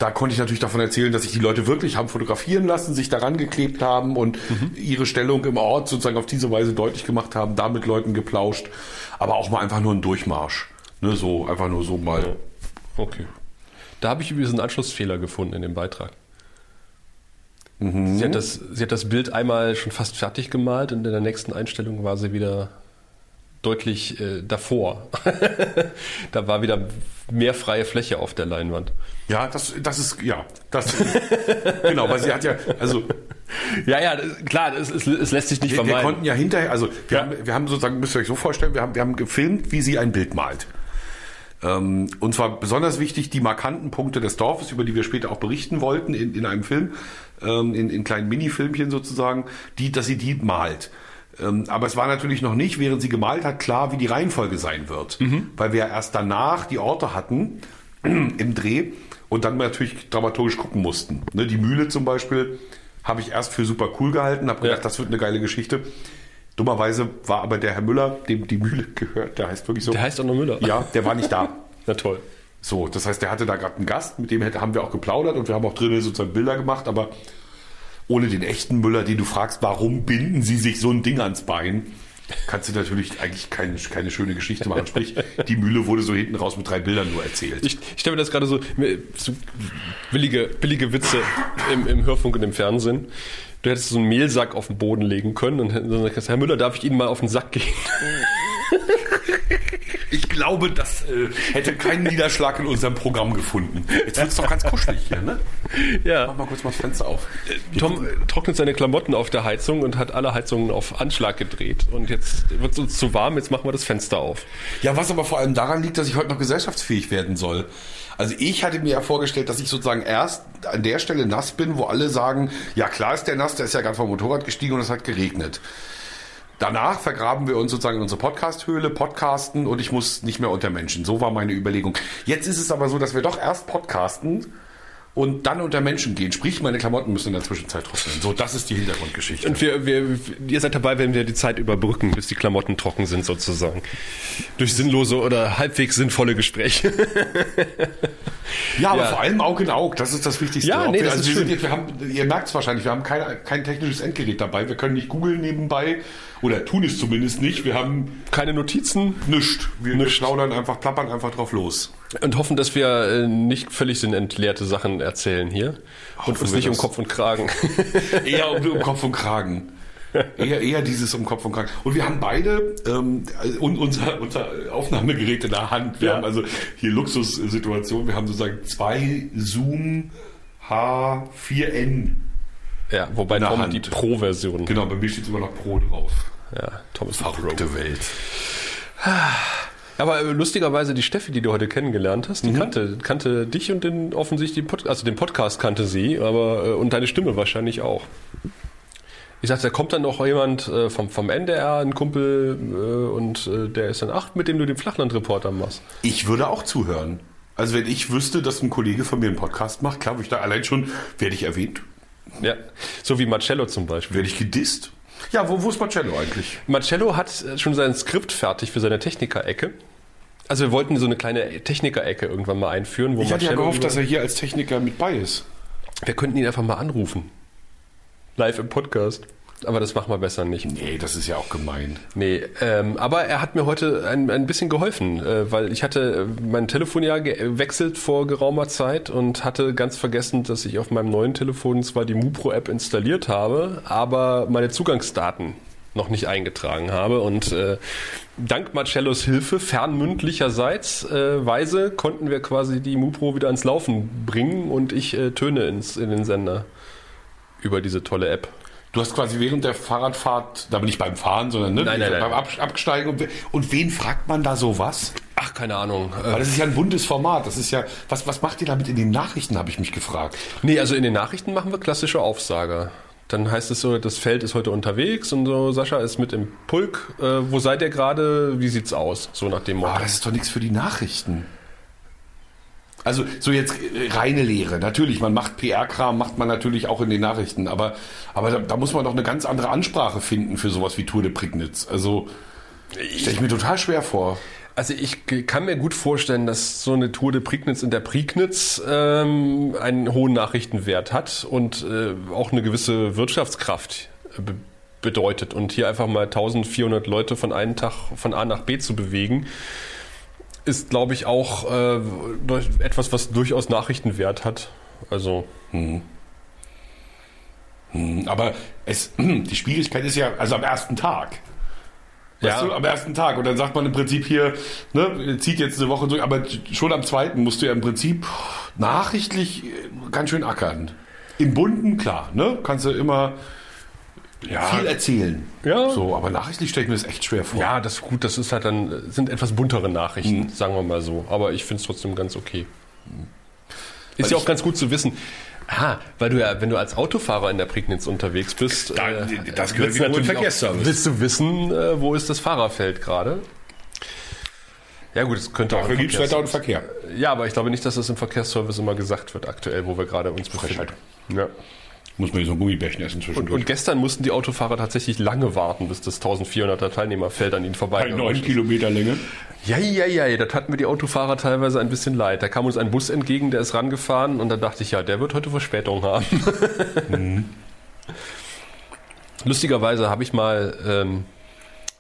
Da konnte ich natürlich davon erzählen, dass sich die Leute wirklich haben fotografieren lassen, sich daran geklebt haben und ihre Stellung im Ort sozusagen auf diese Weise deutlich gemacht haben, da mit Leuten geplauscht, aber auch mal einfach nur ein Durchmarsch. Ne, so, einfach nur so mal.
Okay. Da habe ich übrigens einen Anschlussfehler gefunden in dem Beitrag.
Mhm.
Sie, hat das, sie hat das Bild einmal schon fast fertig gemalt und in der nächsten Einstellung war sie wieder deutlich äh, davor. da war wieder mehr freie Fläche auf der Leinwand.
Ja, das, das ist, ja, das, genau, weil sie hat ja, also,
Ja, ja, klar, es, es, es lässt sich nicht
wir, wir
vermeiden.
konnten ja hinterher, also, wir,
Ja.
haben, wir haben sozusagen, müsst ihr euch so vorstellen, wir haben, wir haben gefilmt, wie sie ein Bild malt. Ähm, und zwar besonders wichtig die markanten Punkte des Dorfes, über die wir später auch berichten wollten in, in einem Film, ähm, in, in kleinen Minifilmchen sozusagen, die, dass sie die malt. Ähm, aber es war natürlich noch nicht, während sie gemalt hat, klar, wie die Reihenfolge sein wird. Weil wir ja erst danach die Orte hatten im Dreh und dann natürlich dramaturgisch gucken mussten. Ne, die Mühle zum Beispiel habe ich erst für super cool gehalten, habe gedacht,
Ja.
das wird eine geile Geschichte. Dummerweise war aber der Herr Müller, dem die Mühle gehört, der heißt wirklich so.
Der heißt auch noch Müller.
Ja, der war nicht da.
Na toll.
So, das heißt, der hatte da gerade einen Gast, mit dem haben wir auch geplaudert und wir haben auch drinnen sozusagen Bilder gemacht, aber ohne den echten Müller, den du fragst, warum binden sie sich so ein Ding ans Bein, kannst du natürlich eigentlich keine, keine schöne Geschichte machen. Sprich, die Mühle wurde so hinten raus mit drei Bildern nur erzählt.
Ich, ich stelle mir das gerade so, so billige, billige Witze im, im Hörfunk und im Fernsehen. Du hättest so einen Mehlsack auf den Boden legen können und dann sagst, Herr Müller, darf ich Ihnen mal auf den Sack gehen?
Ich glaube, das äh, hätte keinen Niederschlag in unserem Programm gefunden. Jetzt wird es doch ganz kuschelig hier, ne? Mach
Ja.
mal kurz mal das Fenster auf.
Tom äh, trocknet seine Klamotten auf der Heizung und hat alle Heizungen auf Anschlag gedreht. Und jetzt wird es uns zu warm, jetzt machen wir das Fenster auf.
Ja, was aber vor allem daran liegt, dass ich heute noch gesellschaftsfähig werden soll. Also ich hatte mir ja vorgestellt, dass ich sozusagen erst an der Stelle nass bin, wo alle sagen, ja klar ist der nass, der ist ja gerade vom Motorrad gestiegen und es hat geregnet. Danach vergraben wir uns sozusagen in unsere Podcast-Höhle, podcasten und ich muss nicht mehr unter Menschen. So war meine Überlegung. Jetzt ist es aber so, dass wir doch erst podcasten und dann unter Menschen gehen. Sprich, meine Klamotten müssen in der Zwischenzeit trocknen. So, das ist die Hintergrundgeschichte.
Und wir, wir, ihr seid dabei, wenn wir die Zeit überbrücken, bis die Klamotten trocken sind sozusagen. Durch sinnlose oder halbwegs sinnvolle Gespräche.
Ja, aber
Ja.
vor allem Auge in Auge, das ist das Wichtigste.
Ja, nee,
wir,
das
also
ist
wir sind wir haben, ihr merkt es wahrscheinlich, wir haben kein, kein technisches Endgerät dabei. Wir können nicht googeln nebenbei oder tun es zumindest nicht. Wir haben
Keine Notizen
nichts. Wir,
Nischt.
plaudern einfach, plappern einfach drauf los.
und hoffen, dass wir äh, nicht völlig sinnentleerte Sachen erzählen hier. Und
Hoffen
uns
wir
nicht um
das.
Kopf und Kragen.
Eher um, um Kopf und Kragen. Eher, eher dieses um Kopf und Kragen. Und wir haben beide ähm, und unser, unser Aufnahmegerät in der Hand. Wir
Ja.
haben also hier Luxussituation. Wir haben sozusagen zwei Zoom H4n.
Ja, wobei Tom
Hand.
die Pro-Version.
Genau, bei mir steht immer noch Pro drauf.
Ja, Tom ist ein Pro.
Verrückte Welt.
Aber äh, lustigerweise die Steffi, die du heute kennengelernt hast, die
Mhm.
kannte, kannte dich und den offensichtlich den Pod also den Podcast kannte sie, aber äh, und deine Stimme wahrscheinlich auch. Ich sagte, da kommt dann noch jemand äh, vom, vom NDR, ein Kumpel, und der ist dann acht, mit dem du den Flachlandreporter machst.
Ich würde auch zuhören. Also wenn ich wüsste, dass ein Kollege von mir einen Podcast macht, klar, würde ich da allein schon, werde ich erwähnt,
Ja, so wie Marcello zum Beispiel.
werde ich gedisst. Ja, wo, wo ist Marcello eigentlich?
Marcello hat äh, schon sein Skript fertig für seine Techniker-Ecke. Also wir wollten so eine kleine Techniker-Ecke irgendwann mal einführen, wo
Ich hatte ja
Marcello
gehofft, dass er hier als Techniker mit bei ist.
wir könnten ihn einfach mal anrufen. Live im Podcast. Aber das machen wir besser nicht.
Nee, das ist ja auch gemein.
Nee, ähm, aber er hat mir heute ein, ein bisschen geholfen, äh, weil ich hatte äh, mein Telefon ja gewechselt vor geraumer Zeit und hatte ganz vergessen, dass ich auf meinem neuen Telefon zwar die MuPro-App installiert habe, aber meine Zugangsdaten noch nicht eingetragen habe und äh, dank Marcellos Hilfe, fernmündlicherseits äh, Weise, konnten wir quasi die MuPro wieder ans Laufen bringen und ich äh, Töne ins, in den Sender über diese tolle App.
Du hast quasi während der Fahrradfahrt, da bin ich beim Fahren, sondern ne,
Nein, nein,
beim. Ab Absteigen. Und, und wen fragt man da sowas?
Ach, keine Ahnung.
Weil das ist ja ein buntes Format. Das ist ja, was, was macht ihr damit in den Nachrichten, habe ich mich gefragt.
Nee, also in den Nachrichten machen wir klassische Aufsage. Dann heißt es so, das Feld ist heute unterwegs und so, Sascha ist mit im Pulk. Äh, wo seid ihr gerade? Wie sieht's aus? So nach dem Motto.
Aber das ist doch nichts für die Nachrichten. Also so jetzt äh, reine Lehre. Natürlich, man macht PR-Kram, macht man natürlich auch in den Nachrichten. Aber, aber da, da muss man doch eine ganz andere Ansprache finden für sowas wie Tour de Prignitz. Also stelle ich mir total schwer vor.
Also ich kann mir gut vorstellen, dass so eine Tour de Prignitz in der Prignitz ähm, einen hohen Nachrichtenwert hat und äh, auch eine gewisse Wirtschaftskraft äh, be bedeutet. Und hier einfach mal 1400 Leute von einem Tag von A nach B zu bewegen, ist, glaube ich, auch äh, etwas, was durchaus Nachrichtenwert hat. Also
Aber es, die Schwierigkeit ist ja, also am ersten Tag. Weißt
Ja.
du, am ersten Tag. Und dann sagt man im Prinzip hier, ne, zieht jetzt eine Woche durch, aber schon am zweiten musst du ja im Prinzip nachrichtlich äh, ganz schön ackern. Im Bunten, klar, ne? Kannst du immer viel erzählen.
Ja.
So, aber nachrichtlich stelle ich mir das echt schwer vor.
Ja, das ist gut. Das ist halt dann, sind etwas buntere Nachrichten, sagen wir mal so. Aber ich finde es trotzdem ganz okay. Ist
Weil
ja auch ganz gut zu wissen. Aha, weil du ja, wenn du als Autofahrer in der Prignitz unterwegs bist,
Da-
äh,
das gehört
willst natürlich auch-. Willst du wissen, äh, wo ist das Fahrerfeld gerade? Ja gut, es könnte auch
Dafür
im
gibt es Wetter und Verkehr.
Ja, aber ich glaube nicht, dass das im Verkehrsservice immer gesagt wird, aktuell, wo wir gerade uns befinden.
Frechheit.
Ja.
Muss man hier so ein Gummibärchen essen
Und,
zwischendurch.
und gestern mussten die Autofahrer tatsächlich lange warten, bis das 1400er Teilnehmerfeld an ihnen vorbei
Bei neun Kilometer Länge.
Ja, ja, ja, das hatten mir die Autofahrer teilweise ein bisschen leid. Da kam uns ein Bus entgegen, der ist rangefahren und da dachte ich, ja, der wird heute Verspätung haben. Lustigerweise habe ich mal ähm,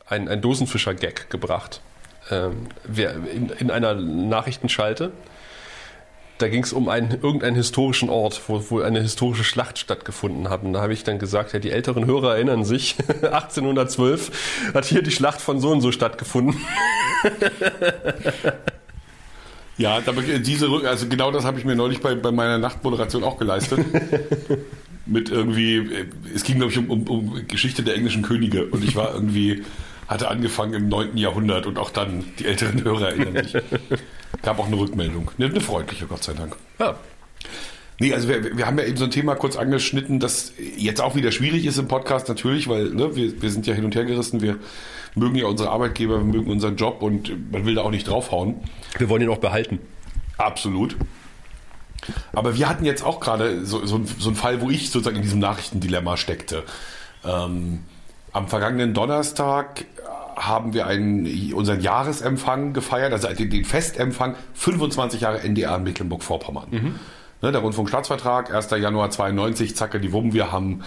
ein, ein Dosenfischer-Gag gebracht. Ähm, wer, in, in einer Nachrichtenschalte. Da ging es um einen, irgendeinen historischen Ort, wo, wo eine historische Schlacht stattgefunden hat. Und da habe ich dann gesagt, ja, die älteren Hörer erinnern sich, 1812 hat hier die Schlacht von so und so stattgefunden.
Ja, diese, also genau das habe ich mir neulich bei, bei meiner Nachtmoderation auch geleistet. Mit irgendwie, äh, es ging glaube ich um, um, um Geschichte der englischen Könige und ich war irgendwie, hatte angefangen im 9. Jahrhundert und auch dann, die älteren Hörer erinnern sich. Gab auch eine Rückmeldung. Eine, freundliche, Gott sei Dank.
Ja,
Nee, also wir, wir haben ja eben so ein Thema kurz angeschnitten, das jetzt auch wieder schwierig ist im Podcast natürlich, weil ne, wir, wir sind ja hin und her gerissen, wir mögen ja unsere Arbeitgeber, wir mögen unseren Job und man will da auch nicht draufhauen.
wir wollen ihn auch behalten.
Absolut. Aber wir hatten jetzt auch gerade so, so, so einen Fall, wo ich sozusagen in diesem Nachrichtendilemma steckte. Ähm, am vergangenen Donnerstag haben wir einen, unseren Jahresempfang gefeiert, also den, Festempfang 25 Jahre NDR in Mecklenburg-Vorpommern. Ne, der Rundfunkstaatsvertrag, 1. Januar 92, zacke die Wumm, wir haben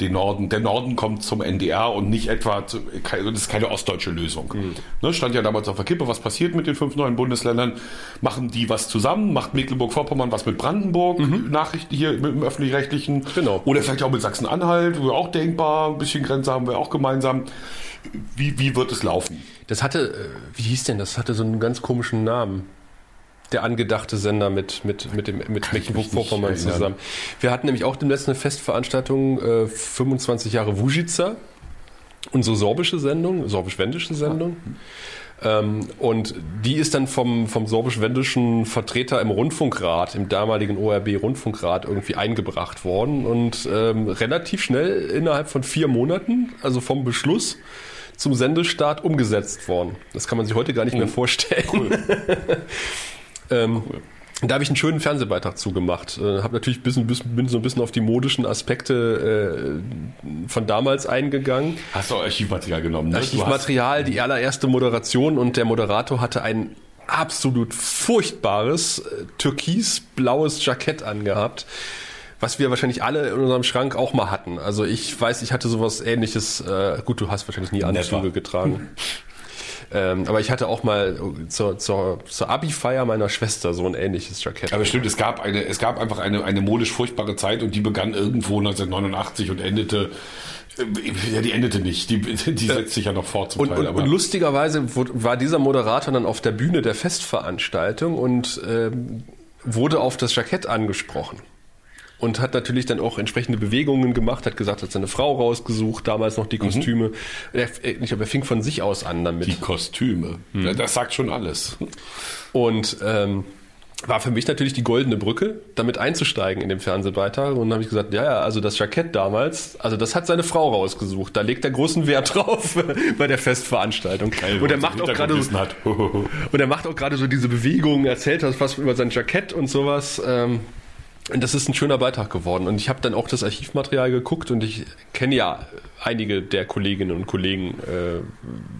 den Norden, der Norden kommt zum NDR und nicht etwa, zu, das ist keine ostdeutsche Lösung. Ne, stand ja damals auf der Kippe, was passiert mit den fünf neuen Bundesländern? Machen die was zusammen? Macht Mecklenburg-Vorpommern was mit Brandenburg? Nachrichten hier mit dem Öffentlich-Rechtlichen?
Genau.
Oder vielleicht auch mit Sachsen-Anhalt, auch denkbar, ein bisschen Grenze haben wir auch gemeinsam. Wie, wie wird es laufen?
Das hatte, äh, wie hieß denn, das hatte so einen ganz komischen Namen. Der angedachte Sender mit, mit, mit, dem, mit Mecklenburg-Vorpommern zusammen. Wir hatten nämlich auch demnächst eine Festveranstaltung, äh, 25 Jahre Wujica, unsere sorbische Sendung, sorbisch-wendische Sendung. Ähm, und die ist dann vom, vom sorbisch-wendischen Vertreter im Rundfunkrat, im damaligen ORB-Rundfunkrat irgendwie eingebracht worden und ähm, relativ schnell innerhalb von vier Monaten, also vom Beschluss zum Sendestart umgesetzt worden. Das kann man sich heute gar nicht mehr vorstellen. ähm, Da habe ich einen schönen Fernsehbeitrag zugemacht. Äh, habe natürlich bisschen, bisschen, bin so ein bisschen auf die modischen Aspekte äh, von damals eingegangen.
Hast du auch Archivmaterial genommen? Ne?
Archivmaterial, die allererste Moderation und der Moderator hatte ein absolut furchtbares äh, türkisblaues Jackett angehabt, was wir wahrscheinlich alle in unserem Schrank auch mal hatten. Also ich weiß, ich hatte sowas ähnliches, äh, gut, du hast wahrscheinlich nie Anzüge
Never.
getragen. Ähm, aber ich hatte auch mal zur, zur, zur Abi-Feier meiner Schwester so ein ähnliches Jackett.
Aber stimmt, es gab eine, es gab einfach eine, eine modisch furchtbare Zeit und die begann irgendwo 1989 und endete, äh, ja, die endete nicht. Die, die setzt sich ja noch fort zum
Und,
Teil.
und, und lustigerweise war dieser Moderator dann auf der Bühne der Festveranstaltung und ähm, wurde auf das Jackett angesprochen. Und hat natürlich dann auch entsprechende Bewegungen gemacht, hat gesagt, hat seine Frau rausgesucht, damals noch die Kostüme. Mhm. Er, ich glaube, er fing von sich aus an damit.
Die Kostüme. Mhm. Das sagt schon alles.
Und ähm, war für mich natürlich die goldene Brücke, damit einzusteigen in den Fernsehbeitrag. Und dann habe ich gesagt, ja, ja, also das Jackett damals, also das hat seine Frau rausgesucht. Da legt er großen Wert drauf bei der Festveranstaltung. Geil, und er macht auch gerade so, und er macht auch gerade so diese Bewegungen, erzählt was über sein Jackett und sowas. Ähm, und das ist ein schöner Beitrag geworden. Und ich habe dann auch das Archivmaterial geguckt und ich kenne ja einige der Kolleginnen und Kollegen äh,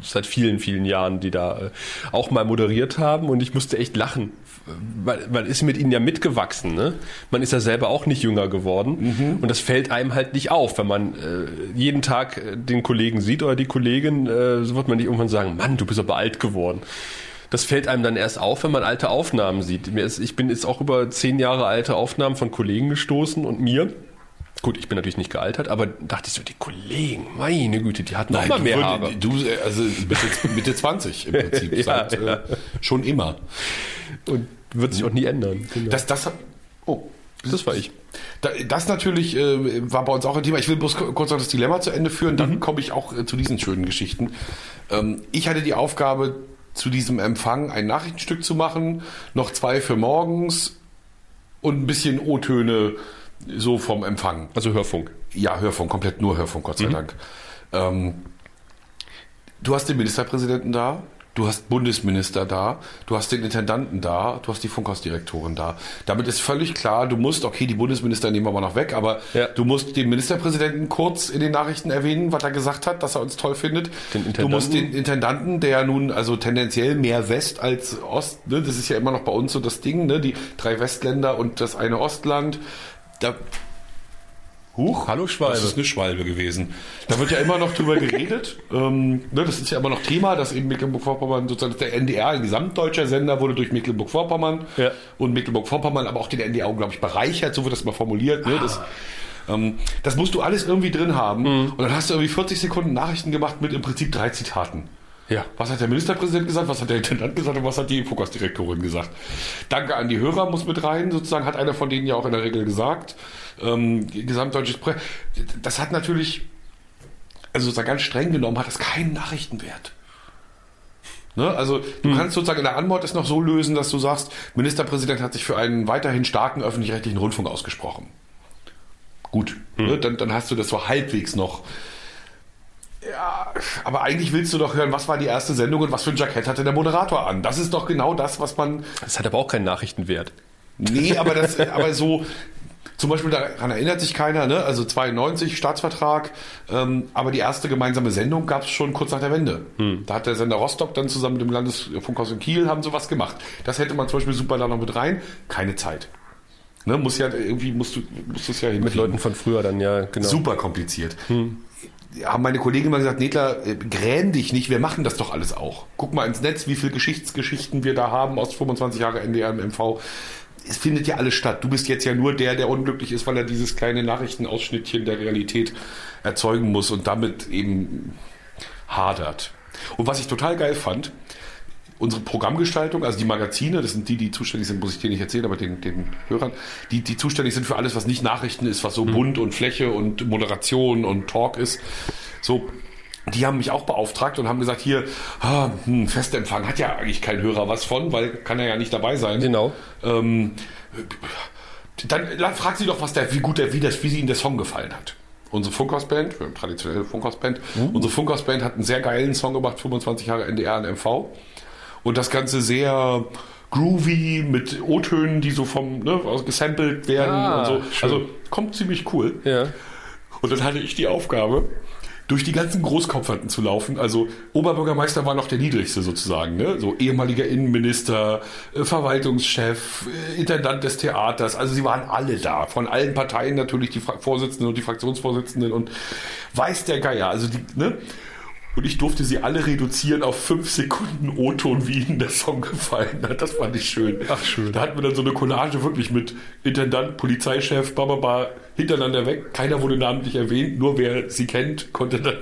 seit vielen, vielen Jahren, die da äh, auch mal moderiert haben. Und ich musste echt lachen, weil man ist mit ihnen ja mitgewachsen. Ne? Man ist ja selber auch nicht jünger geworden. Mhm. Und das fällt einem halt nicht auf. Wenn man äh, jeden Tag äh, den Kollegen sieht oder die Kollegin, äh, so wird man nicht irgendwann sagen, Mann, du bist aber alt geworden das fällt einem dann erst auf, wenn man alte Aufnahmen sieht. ich bin jetzt auch über zehn Jahre alte Aufnahmen von Kollegen gestoßen und mir. Gut, ich bin natürlich nicht gealtert, aber dachte ich so, die Kollegen, meine Güte, die hatten noch mal mehr Haare.
Du, also Mitte, Mitte 20 im Prinzip, ja, seit, ja. Äh, schon immer.
Und wird sich auch nie ändern.
Genau. Das, das, oh, das war ich. Das natürlich äh, war bei uns auch ein Thema. Ich will bloß kurz noch das Dilemma zu Ende führen, dann mhm. komme ich auch äh, zu diesen schönen Geschichten. Ähm, ich hatte die Aufgabe, zu diesem Empfang ein Nachrichtenstück zu machen, noch zwei für morgens und ein bisschen O-Töne so vom Empfang.
Also Hörfunk.
Ja, Hörfunk, komplett nur Hörfunk, Gott sei mhm. Dank. Ähm, du hast den Ministerpräsidenten da, Du hast Bundesminister da, du hast den Intendanten da, du hast die Funkhausdirektorin da. Damit ist völlig klar, du musst, okay, die Bundesminister nehmen wir mal noch weg, aber ja. du musst den Ministerpräsidenten kurz in den Nachrichten erwähnen, was er gesagt hat, dass er uns toll findet. du musst den Intendanten, der nun also tendenziell mehr West als Ost, ne, das ist ja immer noch bei uns so das Ding, ne, die drei Westländer und das eine Ostland. Da
Huch, hallo Schwalbe.
Das ist eine Schwalbe gewesen. Da wird ja immer noch drüber geredet. Ähm, ne, das ist ja immer noch Thema, dass eben Mecklenburg-Vorpommern sozusagen der NDR ein gesamtdeutscher Sender wurde durch Mecklenburg-Vorpommern ja. und Mecklenburg-Vorpommern aber auch den NDR unglaublich bereichert, so wird das mal formuliert. Ne? Das, ähm, das musst du alles irgendwie drin haben. Mhm. Und dann hast du irgendwie 40 Sekunden Nachrichten gemacht mit im Prinzip drei Zitaten. Ja. Was hat der Ministerpräsident gesagt, was hat der Intendant gesagt und was hat die Fokusdirektorin gesagt? Danke an die Hörer muss mit rein, sozusagen, hat einer von denen ja auch in der Regel gesagt. Ähm, gesamtdeutsches Pre Das hat natürlich, also sozusagen ganz streng genommen, hat das keinen Nachrichtenwert. Ne? Also du hm. kannst sozusagen in der Antwort es noch so lösen, dass du sagst, Ministerpräsident hat sich für einen weiterhin starken öffentlich-rechtlichen Rundfunk ausgesprochen. Gut, hm. ne? dann, dann hast du das so halbwegs noch ja, aber eigentlich willst du doch hören, was war die erste Sendung und was für ein Jackett hatte der Moderator an. Das ist doch genau das, was man.
Das hat aber auch keinen Nachrichtenwert.
Nee, aber das, aber so, zum Beispiel daran erinnert sich keiner, ne? also 92 Staatsvertrag, ähm, aber die erste gemeinsame Sendung gab es schon kurz nach der Wende. Hm. Da hat der Sender Rostock dann zusammen mit dem Landesfunkhaus in Kiel haben sowas gemacht. Das hätte man zum Beispiel super da noch mit rein. Keine Zeit. Ne, muss ja irgendwie musst du musst es ja
hinkriegen. mit Leuten von früher dann ja
genau super kompliziert. Hm haben meine Kollegen mal gesagt, Nedler, äh, gräm dich nicht, wir machen das doch alles auch. Guck mal ins Netz, wie viele Geschichtsgeschichten wir da haben aus 25 Jahre NDR im MV. Es findet ja alles statt. Du bist jetzt ja nur der, der unglücklich ist, weil er dieses kleine Nachrichtenausschnittchen der Realität erzeugen muss und damit eben hadert. Und was ich total geil fand, unsere Programmgestaltung, also die Magazine, das sind die, die zuständig sind, muss ich dir nicht erzählen, aber den, den Hörern, die, die zuständig sind für alles, was nicht Nachrichten ist, was so mhm. bunt und Fläche und Moderation und Talk ist. So, die haben mich auch beauftragt und haben gesagt, hier, ah, hm, Festempfang hat ja eigentlich kein Hörer was von, weil kann er ja nicht dabei sein.
Genau. Ähm,
dann, dann fragt sie doch, was der, wie gut der, wie, das, wie sie ihnen der Song gefallen hat. Unsere Funkhausband, traditionelle Funkhausband, mhm. unsere Funkhausband hat einen sehr geilen Song gemacht, 25 Jahre NDR und MV und das Ganze sehr groovy mit O-Tönen, die so vom ne, gesampelt werden ah, und so. Schön. Also kommt ziemlich cool.
Ja.
Und dann hatte ich die Aufgabe, durch die ganzen Großkopferten zu laufen. Also Oberbürgermeister war noch der niedrigste sozusagen, ne? So ehemaliger Innenminister, äh, Verwaltungschef, äh, Intendant des Theaters. Also sie waren alle da. Von allen Parteien natürlich die Vorsitzenden und die Fraktionsvorsitzenden und weiß der Geier. Also die, ne? Und ich durfte sie alle reduzieren auf fünf Sekunden O-Ton, wie ihnen der Song gefallen hat. Das fand ich schön.
Ach, schön.
Da hatten wir dann so eine Collage wirklich mit Intendant, Polizeichef, bababa, hintereinander weg. Keiner wurde namentlich erwähnt. Nur wer sie kennt, konnte dann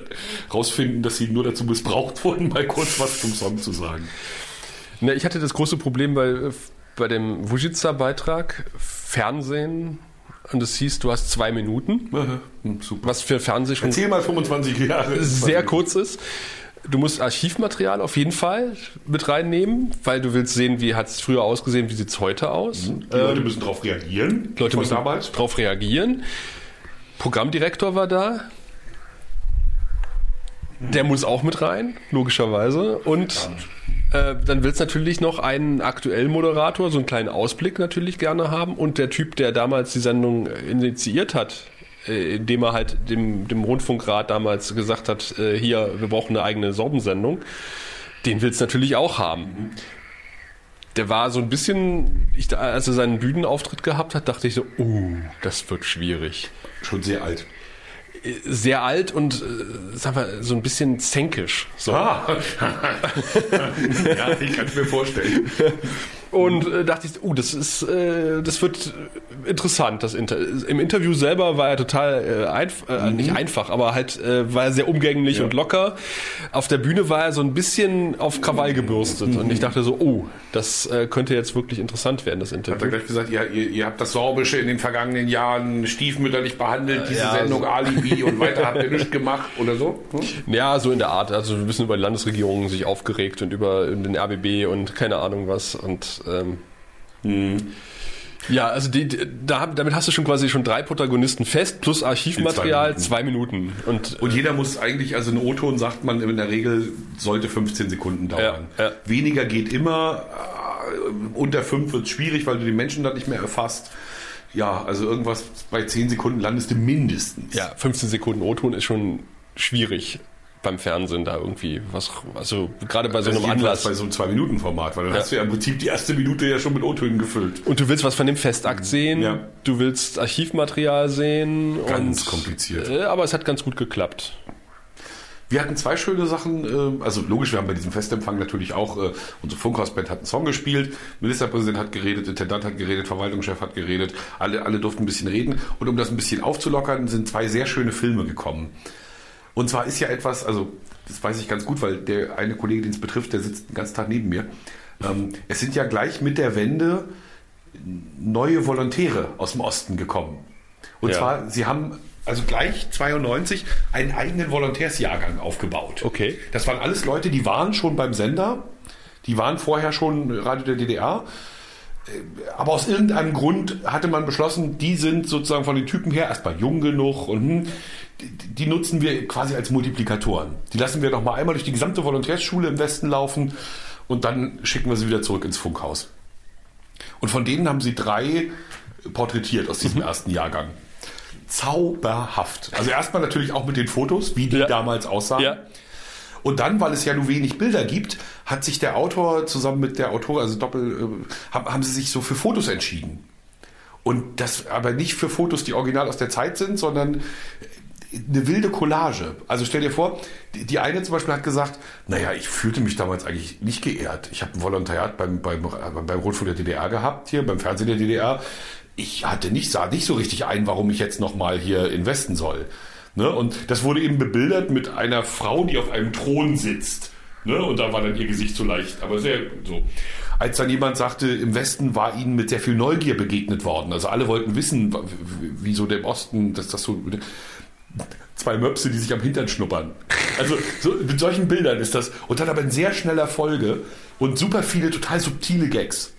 rausfinden, dass sie nur dazu missbraucht wurden, mal kurz was zum Song zu sagen.
Na, ich hatte das große Problem bei, bei dem Wujitza-Beitrag, Fernsehen, und es hieß, du hast zwei Minuten,
Hm, Super.
was für Fernsehen schon
Erzähl mal 25 Jahre.
sehr kurz ist. Du musst Archivmaterial auf jeden Fall mit reinnehmen, weil du willst sehen, wie hat es früher ausgesehen, wie sieht es heute aus.
Die Leute müssen darauf reagieren.
Leute müssen
damals.
darauf reagieren. Programmdirektor war da. Der muss auch mit rein, logischerweise. Und äh, dann willst natürlich noch einen aktuellen Moderator, so einen kleinen Ausblick natürlich gerne haben. Und der Typ, der damals die Sendung äh, initiiert hat, äh, indem er halt dem, dem Rundfunkrat damals gesagt hat, äh, hier, wir brauchen eine eigene Sorbensendung, den willst natürlich auch haben. Der war so ein bisschen, ich, als er seinen Bühnenauftritt gehabt hat, dachte ich so, oh, das wird schwierig.
Schon sehr alt.
Sehr alt und, äh, sag mal, so ein bisschen zänkisch. So.
Ah. ja, ich kann es mir vorstellen.
Und äh, dachte ich, uh, das ist, äh, das wird interessant. Das Inter Im Interview selber war er total äh, einf äh, nicht einfach, aber halt äh, war er sehr umgänglich und locker. Auf der Bühne war er so ein bisschen auf Krawall gebürstet und ich dachte so, oh, das äh, könnte jetzt wirklich interessant werden, das
Hat er
Interview.
gleich gesagt, ihr, ihr, ihr habt das Sorbische in den vergangenen Jahren stiefmütterlich behandelt, diese
Ja,
Sendung
so.
Alibi und weiter habt ihr nichts gemacht oder so? Hm?
Ja, so in der Art. Also ein bisschen über die Landesregierung sich aufgeregt und über den RBB und keine Ahnung was. Und ähm, ja, also die, die, da, damit hast du schon quasi schon drei Protagonisten fest, plus Archivmaterial,
zwei
zwei Minuten. Und,
Und jeder muss eigentlich, also ein O-Ton sagt man in der Regel, sollte 15 Sekunden dauern.
Ja, ja.
Weniger geht immer, äh, unter 5 wird es schwierig, weil du die Menschen dann nicht mehr erfasst. Ja, also irgendwas bei 10 Sekunden landest du mindestens.
ja, 15 Sekunden O-Ton ist schon schwierig beim Fernsehen da irgendwie was, also gerade bei so einem Anlass.
bei so einem 2-Minuten-Format, weil dann hast du ja im Prinzip die erste Minute ja schon mit O-Tönen gefüllt.
Und du willst was von dem Festakt sehen,
Ja.
du willst Archivmaterial sehen.
Ganz
und,
kompliziert.
Äh, aber es hat ganz gut geklappt.
Wir hatten zwei schöne Sachen, äh, also logisch, wir haben bei diesem Festempfang natürlich auch, äh, unsere Funkhausband hat einen Song gespielt, Ministerpräsident hat geredet, Intendant hat geredet, Verwaltungschef hat geredet, alle, alle durften ein bisschen reden und um das ein bisschen aufzulockern, sind zwei sehr schöne Filme gekommen. Und zwar ist ja etwas, also das weiß ich ganz gut, weil der eine Kollege, den es betrifft, der sitzt den ganzen Tag neben mir. Ähm, es sind ja gleich mit der Wende neue Volontäre aus dem Osten gekommen. Und
Ja.
zwar, sie haben also gleich 92 einen eigenen Volontärsjahrgang aufgebaut.
Okay.
Das waren alles Leute, die waren schon beim Sender, die waren vorher schon Radio der DDR. Äh, Aber aus irgendeinem Grund hatte man beschlossen, die sind sozusagen von den Typen her erstmal jung genug und hm, die, nutzen wir quasi als Multiplikatoren. Die lassen wir noch mal einmal durch die gesamte Volontärsschule im Westen laufen und dann schicken wir sie wieder zurück ins Funkhaus. Und von denen haben sie drei porträtiert aus diesem ersten Jahrgang. Zauberhaft. Also erstmal natürlich auch mit den Fotos, wie die
Ja.
damals aussahen.
Ja.
Und dann, weil es ja nur wenig Bilder gibt, hat sich der Autor zusammen mit der Autorin, also Doppel, äh, haben, haben sie sich so für Fotos entschieden. Und das aber nicht für Fotos, die original aus der Zeit sind, sondern eine wilde Collage. Also stell dir vor, die, die eine zum Beispiel hat gesagt, naja, ich fühlte mich damals eigentlich nicht geehrt. Ich habe ein Volontariat beim, beim, beim Rundfunk der DDR gehabt, hier beim Fernsehen der DDR. Ich hatte nicht, sah nicht so richtig ein, warum ich jetzt nochmal hier investen soll. Ne? Und das wurde eben bebildert mit einer Frau, die auf einem Thron sitzt. Ne? Und da war dann ihr Gesicht so leicht, aber sehr so. Als dann jemand sagte, im Westen war ihnen mit sehr viel Neugier begegnet worden. Also alle wollten wissen, wieso der Osten, dass das so. Zwei Möpse, die sich am Hintern schnuppern. Also so, mit solchen Bildern ist das. Und dann aber in sehr schneller Folge und super viele total subtile Gags.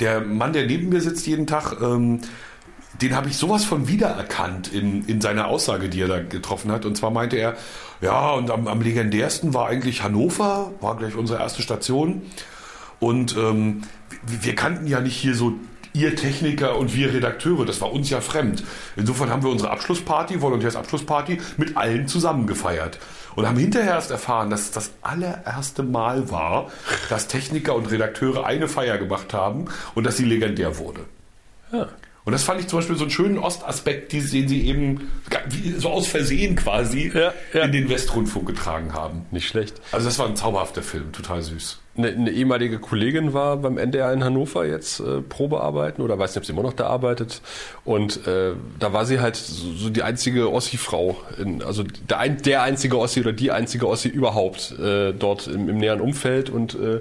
Der Mann, der neben mir sitzt jeden Tag, ähm, den habe ich sowas von wiedererkannt in, in seiner Aussage, die er da getroffen hat. Und zwar meinte er, ja, und am, am legendärsten war eigentlich Hannover, war gleich unsere erste Station. Und ähm, wir kannten ja nicht hier so ihr Techniker und wir Redakteure, das war uns ja fremd. Insofern haben wir unsere Abschlussparty, Volontärsabschlussparty, mit allen zusammen gefeiert. Und haben hinterher erst erfahren, dass es das allererste Mal war, dass Techniker und Redakteure eine Feier gemacht haben und dass sie legendär wurde.
Ja.
Und das fand ich zum Beispiel so einen schönen Ostaspekt, die- den sie eben so aus Versehen quasi
Ja, ja.
in den Westrundfunk getragen haben.
Nicht schlecht.
Also das war ein zauberhafter Film, total süß.
Eine, eine ehemalige Kollegin war beim NDR in Hannover jetzt äh, Probearbeiten oder weiß nicht, ob sie immer noch da arbeitet. Und äh, da war sie halt so, so die einzige Ossi-Frau, also der, ein, der einzige Ossi oder die einzige Ossi überhaupt äh, dort im, im näheren Umfeld. Und äh,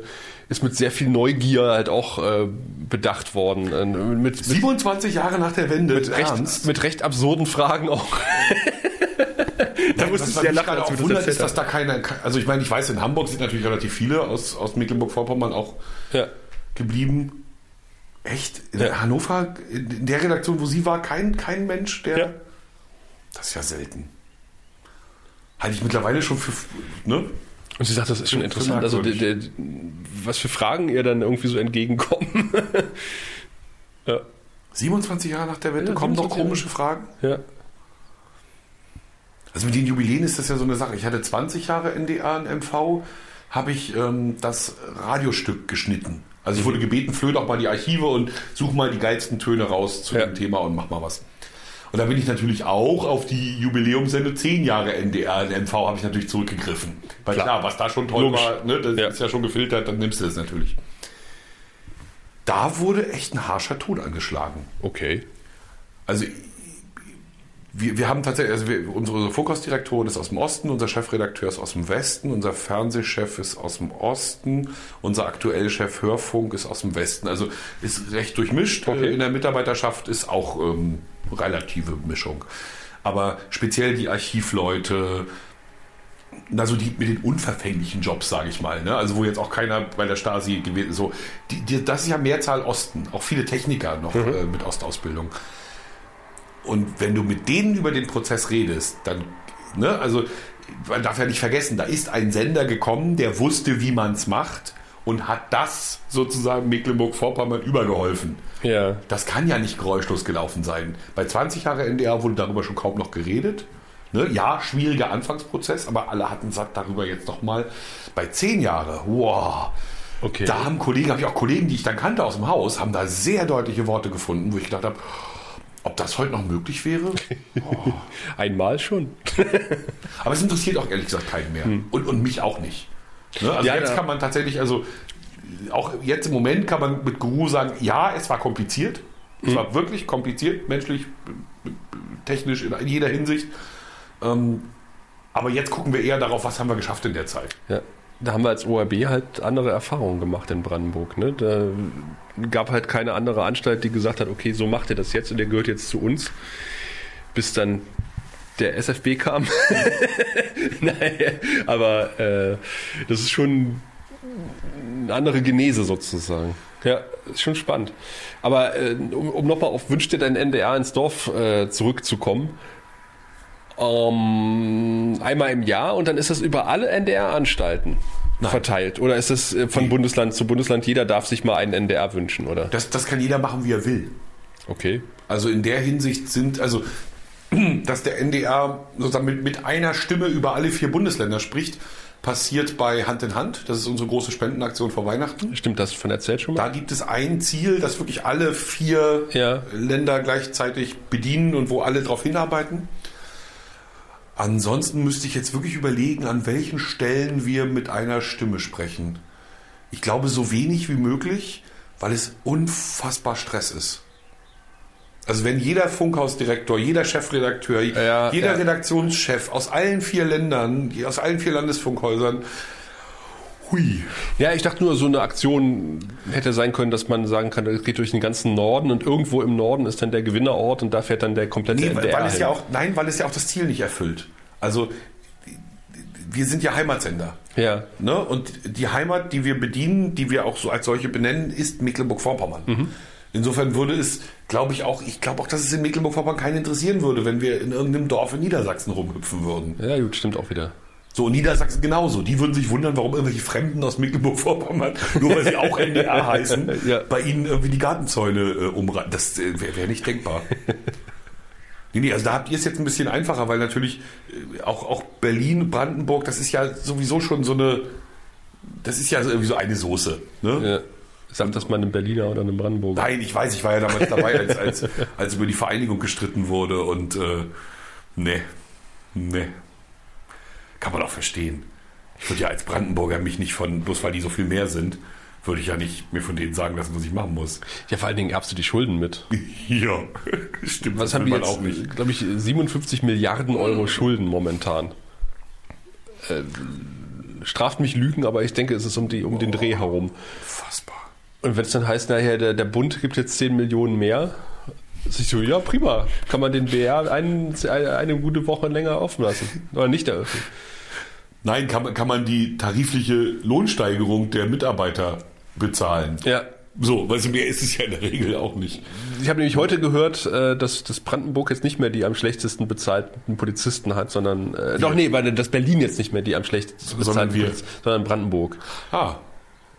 ist mit sehr viel Neugier halt auch äh, bedacht worden. Äh, mit, mit,
27 Jahre nach der Wende.
mit, recht, mit recht absurden Fragen auch. da musste ich sehr lachen,
gerade
als
auch
wir das
ist, dass da keiner, also ich meine, ich weiß, in Hamburg sind natürlich relativ viele aus, aus Mecklenburg-Vorpommern auch.
Ja.
geblieben. Echt? In
Ja.
Hannover, in der Redaktion, wo sie war, kein, kein Mensch, der.
Ja.
Das ist ja selten. Halte ich mittlerweile schon für. Ne?
Und sie sagt, das ist schon interessant, also der, der, was für Fragen ihr dann irgendwie so entgegenkommen. ja.
27 Jahre nach der Wende
Ja,
kommen noch
27 Jahre.
komische Fragen.
ja.
Also mit den Jubiläen ist das ja so eine Sache. Ich hatte 20 Jahre NDA und MV, habe ich ähm, das Radiostück geschnitten. Also ich wurde gebeten, flöhe doch mal die Archive und such mal die geilsten Töne raus zu
Ja.
dem Thema und mach mal was. Und da bin ich natürlich auch auf die Jubiläumssende 10 Jahre NDR MV habe ich natürlich zurückgegriffen. Weil
Klar.
klar, was da schon toll
Logisch.
war, ne, das
Ja.
ist ja schon gefiltert, dann nimmst du das natürlich. Da wurde echt ein harscher Tod angeschlagen.
Okay.
Also wir, wir haben tatsächlich, also wir, unsere Fokusdirektorin ist aus dem Osten, unser Chefredakteur ist aus dem Westen, unser Fernsehchef ist aus dem Osten, unser aktueller Chef Hörfunk ist aus dem Westen. Also ist recht durchmischt.
Okay.
In der Mitarbeiterschaft ist auch ähm, relative Mischung. Aber speziell die Archivleute, also die mit den unverfänglichen Jobs, sage ich mal, ne? also wo jetzt auch keiner bei der Stasi gewesen ist, so, die, die, das ist ja Mehrzahl Osten, auch viele Techniker noch äh, mit Ostausbildung. Und wenn du mit denen über den Prozess redest, dann, ne, also man darf ja nicht vergessen, da ist ein Sender gekommen, der wusste, wie man es macht und hat das sozusagen Mecklenburg-Vorpommern übergeholfen.
Ja.
Das kann ja nicht geräuschlos gelaufen sein. Bei 20 Jahre NDR wurde darüber schon kaum noch geredet. Ne? Ja, schwieriger Anfangsprozess, aber alle hatten satt darüber jetzt nochmal. Bei 10 Jahre, wow.
Okay.
Da haben Kollegen, habe ich auch Kollegen, die ich dann kannte aus dem Haus, haben da sehr deutliche Worte gefunden, wo ich gedacht habe, ob das heute noch möglich wäre.
Einmal schon.
Aber es interessiert auch ehrlich gesagt keinen mehr. Und, und mich auch nicht. Ne? Also
Ja,
jetzt
ja.
kann man tatsächlich, also auch jetzt im Moment kann man mit Guru sagen, ja, es war kompliziert. Es
Mhm.
war wirklich kompliziert, menschlich, technisch, in jeder Hinsicht. Ähm, aber jetzt gucken wir eher darauf, was haben wir geschafft in der Zeit.
Ja. Da haben wir als ORB halt andere Erfahrungen gemacht in Brandenburg. Ne? Da gab halt keine andere Anstalt, die gesagt hat, okay, so macht ihr das jetzt und der gehört jetzt zu uns. Bis dann der SFB kam. Nein, aber äh, das ist schon eine andere Genese sozusagen. Ja, ist schon spannend. Aber äh, um, um nochmal auf Wünsch dir dein NDR ins Dorf äh, zurückzukommen. Ähm, einmal im Jahr und dann ist das über alle NDR-Anstalten verteilt. Oder ist das äh, von Bundesland zu Bundesland, jeder darf sich mal einen NDR wünschen, oder?
Das, das kann jeder machen, wie er will.
Okay.
Also in der Hinsicht sind, also dass der NDR sozusagen mit, mit einer Stimme über alle vier Bundesländer spricht, passiert bei Hand in Hand. Das ist unsere große Spendenaktion vor Weihnachten.
Stimmt das von erzählt schon
Da
mal?
gibt es ein Ziel, das wirklich alle vier
Ja.
Länder gleichzeitig bedienen und wo alle darauf hinarbeiten. Ansonsten müsste ich jetzt wirklich überlegen, an welchen Stellen wir mit einer Stimme sprechen. Ich glaube, so wenig wie möglich, weil es unfassbar Stress ist. Also wenn jeder Funkhausdirektor, jeder Chefredakteur,
Ja,
jeder
ja.
Redaktionschef aus allen vier Ländern, aus allen vier Landesfunkhäusern, hui,
Ja, ich dachte nur, so eine Aktion hätte sein können, dass man sagen kann, es geht durch den ganzen Norden und irgendwo im Norden ist dann der Gewinnerort und da fährt dann der komplette
Nee, weil,
NDR
weil es
hin.
ja auch, nein, weil es ja auch das Ziel nicht erfüllt. Also wir sind ja Heimatsender.
Ja.
Ne? Und die Heimat, die wir bedienen, die wir auch so als solche benennen, ist Mecklenburg-Vorpommern.
Mhm.
Insofern würde es, glaube ich auch, ich glaube auch, dass es in Mecklenburg-Vorpommern keinen interessieren würde, wenn wir in irgendeinem Dorf in Niedersachsen rumhüpfen würden.
Ja, gut, stimmt auch wieder.
So, Niedersachsen genauso. Die würden sich wundern, warum irgendwelche Fremden aus Mecklenburg-Vorpommern, nur weil sie auch NDR heißen,
Ja.
bei ihnen irgendwie die Gartenzäune äh, umreiten. Das äh, wäre wär nicht denkbar. Nee, nee, also da habt ihr es jetzt ein bisschen einfacher, weil natürlich äh, auch, auch Berlin, Brandenburg, das ist ja sowieso schon so eine, das ist ja irgendwie so eine Soße. Ne?
Ja. Sagt das mal einem Berliner oder einem Brandenburger?
Nein, ich weiß, ich war ja damals dabei, als, als, als über die Vereinigung gestritten wurde und äh, nee, nee. Kann man auch verstehen. Ich würde ja als Brandenburger mich nicht von, bloß weil die so viel mehr sind, würde ich ja nicht mir von denen sagen lassen, was ich machen muss.
Ja, vor allen Dingen erbst du die Schulden mit.
Ja, stimmt.
Was
das
haben wir
man
jetzt?
auch nicht.
Glaube ich, 57 Milliarden Euro Schulden momentan. Äh, straft mich Lügen, aber ich denke, es ist um, die, um den Dreh herum.
Fassbar.
Und wenn es dann heißt, naja, der, der Bund gibt jetzt 10 Millionen mehr, sag ich so, ja, prima. Kann man den BR ein, eine, gute Woche länger offen lassen. Oder nicht eröffnen.
Nein, kann, man- kann man die tarifliche Lohnsteigerung der Mitarbeiter bezahlen?
Ja.
So, weil mehr ist es ja in der Regel auch nicht.
Ich habe nämlich heute gehört, äh, dass, dass Brandenburg jetzt nicht mehr die am schlechtesten bezahlten Polizisten hat, sondern äh, doch nee, weil das Berlin jetzt nicht mehr die am schlechtesten
Sondern
bezahlten
wir.
Polizisten, sondern Brandenburg.
Ah,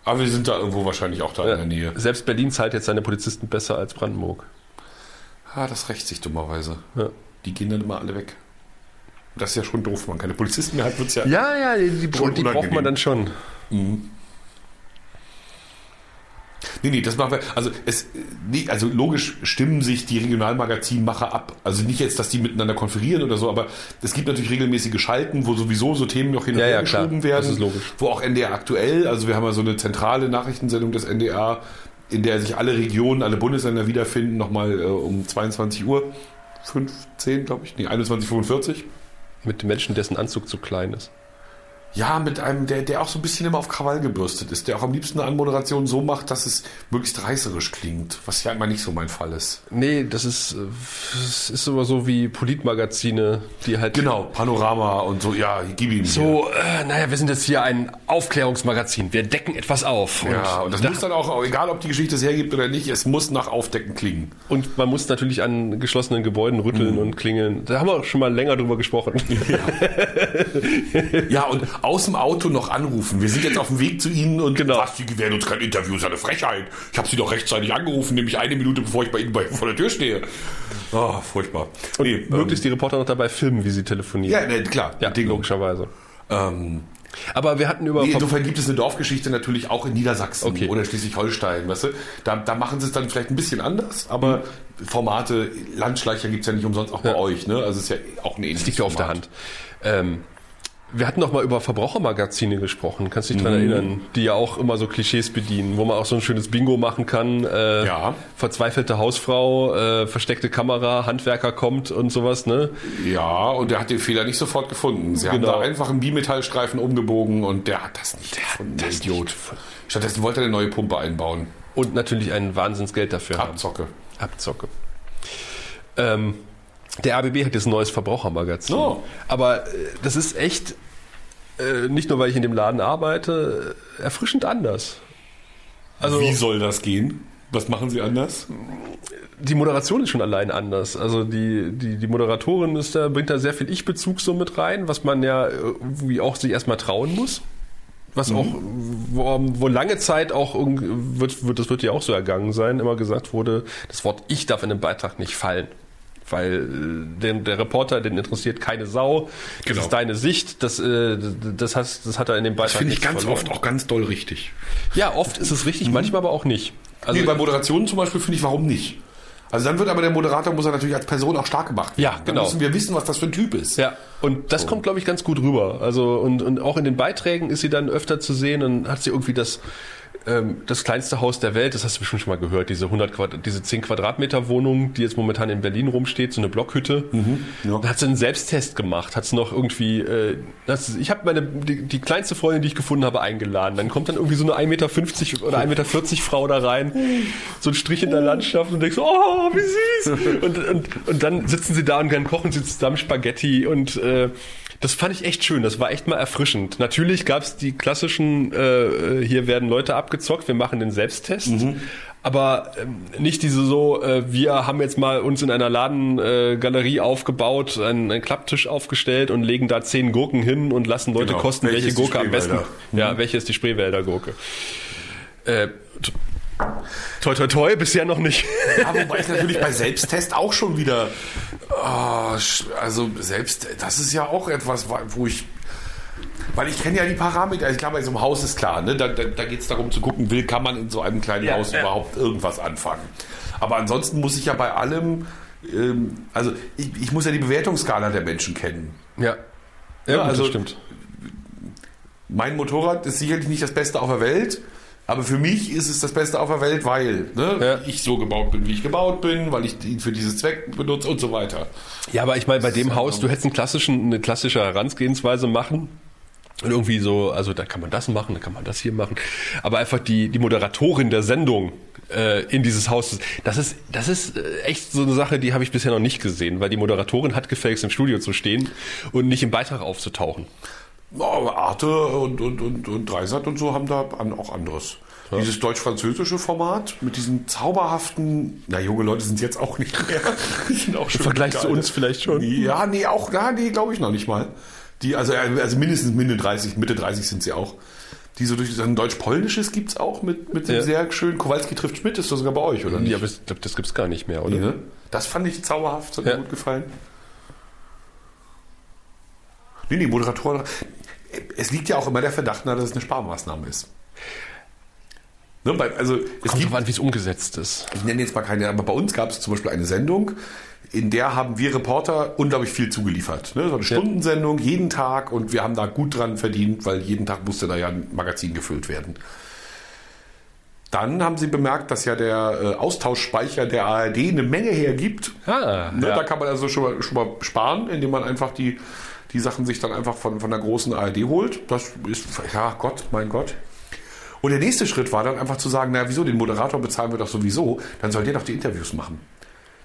aber wir sind da irgendwo wahrscheinlich auch da in der Nähe.
Selbst Berlin zahlt jetzt seine Polizisten besser als Brandenburg.
Ah, das rächt sich dummerweise.
Ja.
Die gehen dann immer alle weg. Das ist ja schon doof, man keine Polizisten mehr hat, wird's ja.
Ja, ja, die, die, die braucht man dann schon.
Nee, nee, das machen wir. Also, es, nee, also logisch stimmen sich die Regionalmagazinmacher ab. Also nicht jetzt, dass die miteinander konferieren oder so, aber es gibt natürlich regelmäßige Schalten, wo sowieso so Themen noch hin und
Ja,
her
ja, klar.
geschoben werden.
Das ist logisch.
Wo auch NDR aktuell, also wir haben ja so eine zentrale Nachrichtensendung des NDR, in der sich alle Regionen, alle Bundesländer wiederfinden, nochmal äh, um 22 Uhr. 15, glaube ich. Nee, 21.45
Mit Menschen, dessen Anzug zu klein ist.
Ja, mit einem, der, der auch so ein bisschen immer auf Krawall gebürstet ist, der auch am liebsten eine Anmoderation so macht, dass es möglichst reißerisch klingt, was ja immer nicht so mein Fall ist.
Nee, das ist, das ist aber so wie Politmagazine, die halt.
Genau, Panorama und so, ja, gib ihm.
So, äh, naja, wir sind jetzt hier ein Aufklärungsmagazin. Wir decken etwas auf.
hier. Ja, und das
da-
muss dann auch, egal ob die Geschichte es hergibt oder nicht, es muss nach Aufdecken klingen.
Und man muss natürlich an geschlossenen Gebäuden rütteln und klingeln. Da haben wir auch schon mal länger drüber gesprochen.
Ja, und aus dem Auto noch anrufen. Wir sind jetzt auf dem Weg zu Ihnen und
Genau.
was, Sie gewähren uns kein Interview, ist eine Frechheit. Ich habe Sie doch rechtzeitig angerufen, nämlich eine Minute, bevor ich bei Ihnen bei, vor der Tür stehe. Oh, furchtbar.
Und
Nee, ähm,
möglichst die Reporter noch dabei filmen, wie sie telefonieren.
ja, ne, klar,
ja
Bedingung.
logischerweise.
Ähm,
Aber wir hatten über
Nee, insofern gibt es eine Dorfgeschichte natürlich auch in Niedersachsen
Okay.
oder Schleswig-Holstein, weißt du? Da, da machen sie es dann vielleicht ein bisschen anders, aber Formate, Landschleicher gibt es ja nicht umsonst auch bei
Ja.
euch, ne? Also es ist ja auch ein ähnliches
Das liegt ja auf der. Hand. Ähm, wir hatten noch mal über Verbrauchermagazine gesprochen. Kannst du dich dran
Mhm.
erinnern? Die ja auch immer so Klischees bedienen, wo man auch so ein schönes Bingo machen kann. Äh,
Ja.
Verzweifelte Hausfrau, äh, versteckte Kamera, Handwerker kommt und sowas, ne?
Ja, und der hat den Fehler nicht sofort gefunden. Sie
Genau.
haben da einfach einen Bimetallstreifen umgebogen und der hat das nicht gefunden, der Idiot. Stattdessen wollte er eine neue Pumpe einbauen.
Und natürlich ein Wahnsinnsgeld dafür haben.
Abzocke.
Abzocke. Ähm, der ABB hat jetzt ein neues Verbrauchermagazin.
Oh.
Aber äh, das ist echt, äh, nicht nur weil ich in dem Laden arbeite, äh, erfrischend anders. Also
Wie soll das gehen? Was machen Sie anders?
die Moderation ist schon allein anders. Also die, die, die Moderatorin ist da, bringt da sehr viel Ich-Bezug so mit rein, was man ja irgendwie auch sich erstmal trauen muss. Was auch, wo, wo lange Zeit auch wird, wird, das wird ja auch so ergangen sein, immer gesagt wurde, das Wort Ich darf in einem Beitrag nicht fallen. Weil äh, den, der Reporter, den interessiert keine Sau. Das
Genau.
ist deine Sicht, das, äh, das, hat, das hat er in dem Beitrag
Das finde ich ganz
verloren.
oft auch ganz doll richtig.
Ja, oft ist es richtig, manchmal aber auch nicht. Also
nee, bei Moderationen zum Beispiel finde ich, warum nicht? Also dann wird aber der Moderator, muss er natürlich als Person auch stark gemacht werden.
Ja,
Dann
genau.
müssen wir wissen, was das für ein Typ ist.
Ja, und das kommt, glaube ich, ganz gut rüber. Also, und, und auch in den Beiträgen ist sie dann öfter zu sehen und hat sie irgendwie das, ähm, das kleinste Haus der Welt, das hast du bestimmt schon mal gehört, diese 100 Quadrat, diese 10 Quadratmeter Wohnung, die jetzt momentan in Berlin rumsteht, so eine Blockhütte.
ja.
Da hat sie einen Selbsttest gemacht, hat sie noch irgendwie, äh, das, ich habe meine, die, die kleinste Freundin, die ich gefunden habe, eingeladen. Dann kommt dann irgendwie so eine 1,50 Meter oder 1,40 Meter Frau da rein, so ein Strich in der Landschaft und denkst, oh, wie süß. Und, und, und dann sitzen sie da und dann kochen sie zusammen Spaghetti und äh, das fand ich echt schön, das war echt mal erfrischend. Natürlich gab es die klassischen, äh, hier werden Leute abgezockt, wir machen den Selbsttest. Aber ähm, nicht diese so, äh, wir haben jetzt mal uns in einer Ladengalerie äh, Galerie aufgebaut, einen, einen Klapptisch aufgestellt und legen da zehn Gurken hin und lassen Leute
Genau.
kosten,
Welche
welche, Gurke am besten.
Spreewälder?
Ja, welche ist die Spreewälder Gurke? Äh, toi toi toi, bisher noch nicht.
Ja, wobei ich natürlich bei Selbsttest auch schon wieder, sch- also selbst, das ist ja auch etwas, wo ich, weil ich kenne ja die Parameter, ich glaube, bei so einem Haus ist klar, ne? da, da, da geht es darum zu gucken, will, kann man in so einem kleinen
Ja,
Haus
ja.
überhaupt irgendwas anfangen. Aber ansonsten muss ich ja bei allem, ähm, also ich, ich muss ja die Bewertungsskala der Menschen kennen.
Ja. Ja,
Ja, also-
das stimmt.
Mein Motorrad ist sicherlich nicht das Beste auf der Welt, aber für mich ist es das Beste auf der Welt, weil ne,
Ja.
ich so gebaut bin, wie ich gebaut bin, weil ich ihn für dieses Zweck benutze und so weiter.
Ja, aber ich meine, bei dem Haus, du hättest einen klassischen, eine klassische Herangehensweise machen Und irgendwie so, also da kann man das machen, da kann man das hier machen. Aber einfach die, die Moderatorin der Sendung äh, in dieses Haus, das ist, das ist äh, echt so eine Sache, die habe ich bisher noch nicht gesehen, weil die Moderatorin hat gefälligst im Studio zu stehen und nicht im Beitrag aufzutauchen.
Oh, Arte und, und, und, und Dreisat und so haben da an, auch anderes. Dieses deutsch-französische Format mit diesen zauberhaften, na junge Leute sind jetzt auch nicht mehr. Auch
Im Vergleich zu uns vielleicht schon.
Ja, nee, auch, ja, nee, glaube ich noch nicht mal. Die, also, also mindestens Mitte 30, Mitte 30 sind sie auch. Die so durch ein deutsch-polnisches gibt's auch mit, mit dem
Ja.
sehr schönen Kowalski trifft Schmidt, ist doch sogar bei euch, oder nicht?
Ja, aber ich glaube, das gibt's gar nicht mehr, oder?
Nee, ne? Das fand ich zauberhaft, das hat
Ja.
mir gut gefallen. Nee, nee, Moderatoren. Es liegt ja auch immer der Verdacht nahe, dass es eine Sparmaßnahme ist. Ne, weil, also, es
Kommt
gibt,
an, wie es umgesetzt ist.
ich nenne jetzt mal keine, aber bei uns gab es zum Beispiel eine Sendung, in der haben wir Reporter unglaublich viel zugeliefert. Ne? So eine Stundensendung jeden Tag und wir haben da gut dran verdient, weil jeden Tag musste da ja ein Magazin gefüllt werden. Dann haben sie bemerkt, dass ja der äh, Austauschspeicher der ARD eine Menge hergibt.
Ah,
Ne,
ja.
Da kann man also schon mal, schon mal sparen, indem man einfach die, die Sachen sich dann einfach von, von der großen ARD holt. Das ist, ja Gott, mein Gott. Und der nächste Schritt war dann einfach zu sagen, na wieso, den Moderator bezahlen wir doch sowieso, dann soll der doch die Interviews machen.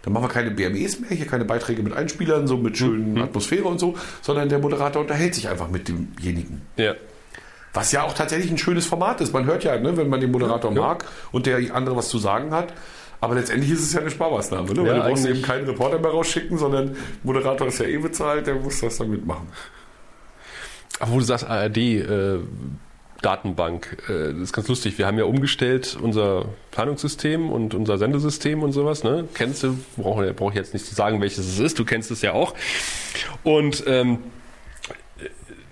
Dann machen wir keine BMEs mehr, hier keine Beiträge mit Einspielern, so mit schönen
Mhm.
Atmosphäre und so, sondern der Moderator unterhält sich einfach mit demjenigen.
Ja.
Was ja auch tatsächlich ein schönes Format ist. Man hört ja, ne, wenn man den Moderator
Ja.
mag und der andere was zu sagen hat. Aber letztendlich ist es ja eine Sparmaßnahme, ne? Weil
Ja,
du brauchst eben keinen Reporter mehr rausschicken, sondern der Moderator ist ja eh bezahlt, der muss das dann mitmachen.
Aber wo du sagst, ARD, äh, Datenbank, äh, das ist ganz lustig. Wir haben ja umgestellt unser Planungssystem und unser Sendesystem und sowas. Ne? Kennst du, brauche brauch ich jetzt nicht zu sagen, welches es ist. Du kennst es ja auch. Und ähm,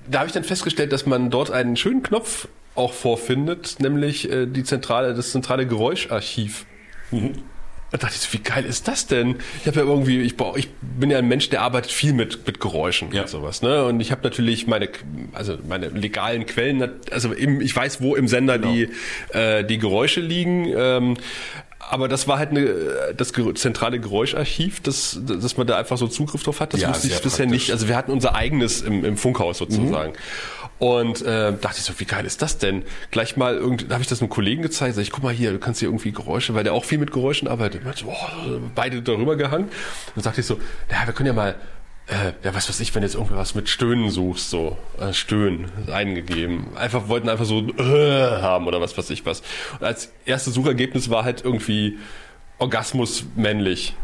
da habe ich dann festgestellt, dass man dort einen schönen Knopf auch vorfindet, nämlich äh, die zentrale, das zentrale Geräuscharchiv. Da dachte ich so, wie geil ist das denn? Ich habe ja irgendwie, ich, brauch, ich bin ja ein Mensch, der arbeitet viel mit, mit Geräuschen
Ja.
und sowas. Ne? Und ich habe natürlich meine, also meine legalen Quellen, also im, ich weiß, wo im Sender die, äh, die Geräusche liegen. Ähm, aber das war halt eine, das zentrale Geräuscharchiv, dass, dass man da einfach so Zugriff drauf hat. Das
Ja,
wusste ich bisher
praktisch.
nicht. Also wir hatten unser eigenes im, im Funkhaus sozusagen. Und äh, dachte ich so, wie geil ist das denn? Gleich mal irgendwie, da habe ich das einem Kollegen gezeigt, sag ich, guck mal hier, du kannst hier irgendwie Geräusche, weil der auch viel mit Geräuschen arbeitet. Und meinte, boah, beide darüber gehangen. Und dann sagte ich so, ja, wir können ja mal, äh, ja, was weiß ich, wenn du jetzt irgendwie was mit Stöhnen suchst, so, äh, Stöhnen eingegeben. Einfach wollten einfach so äh, haben oder was weiß ich was. Und als erstes Suchergebnis war halt irgendwie Orgasmus männlich.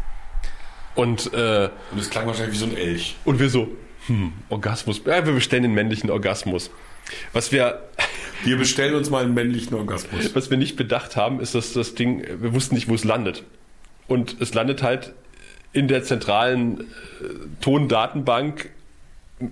Und äh,
Und es klang wahrscheinlich wie so ein Elch.
und wir so, hm, Orgasmus. Ja, wir bestellen den männlichen Orgasmus. Was wir,
Wir bestellen uns mal einen männlichen Orgasmus.
was wir nicht bedacht haben, ist, dass das Ding, wir wussten nicht, wo es landet. Und es landet halt in der zentralen äh, Tondatenbank,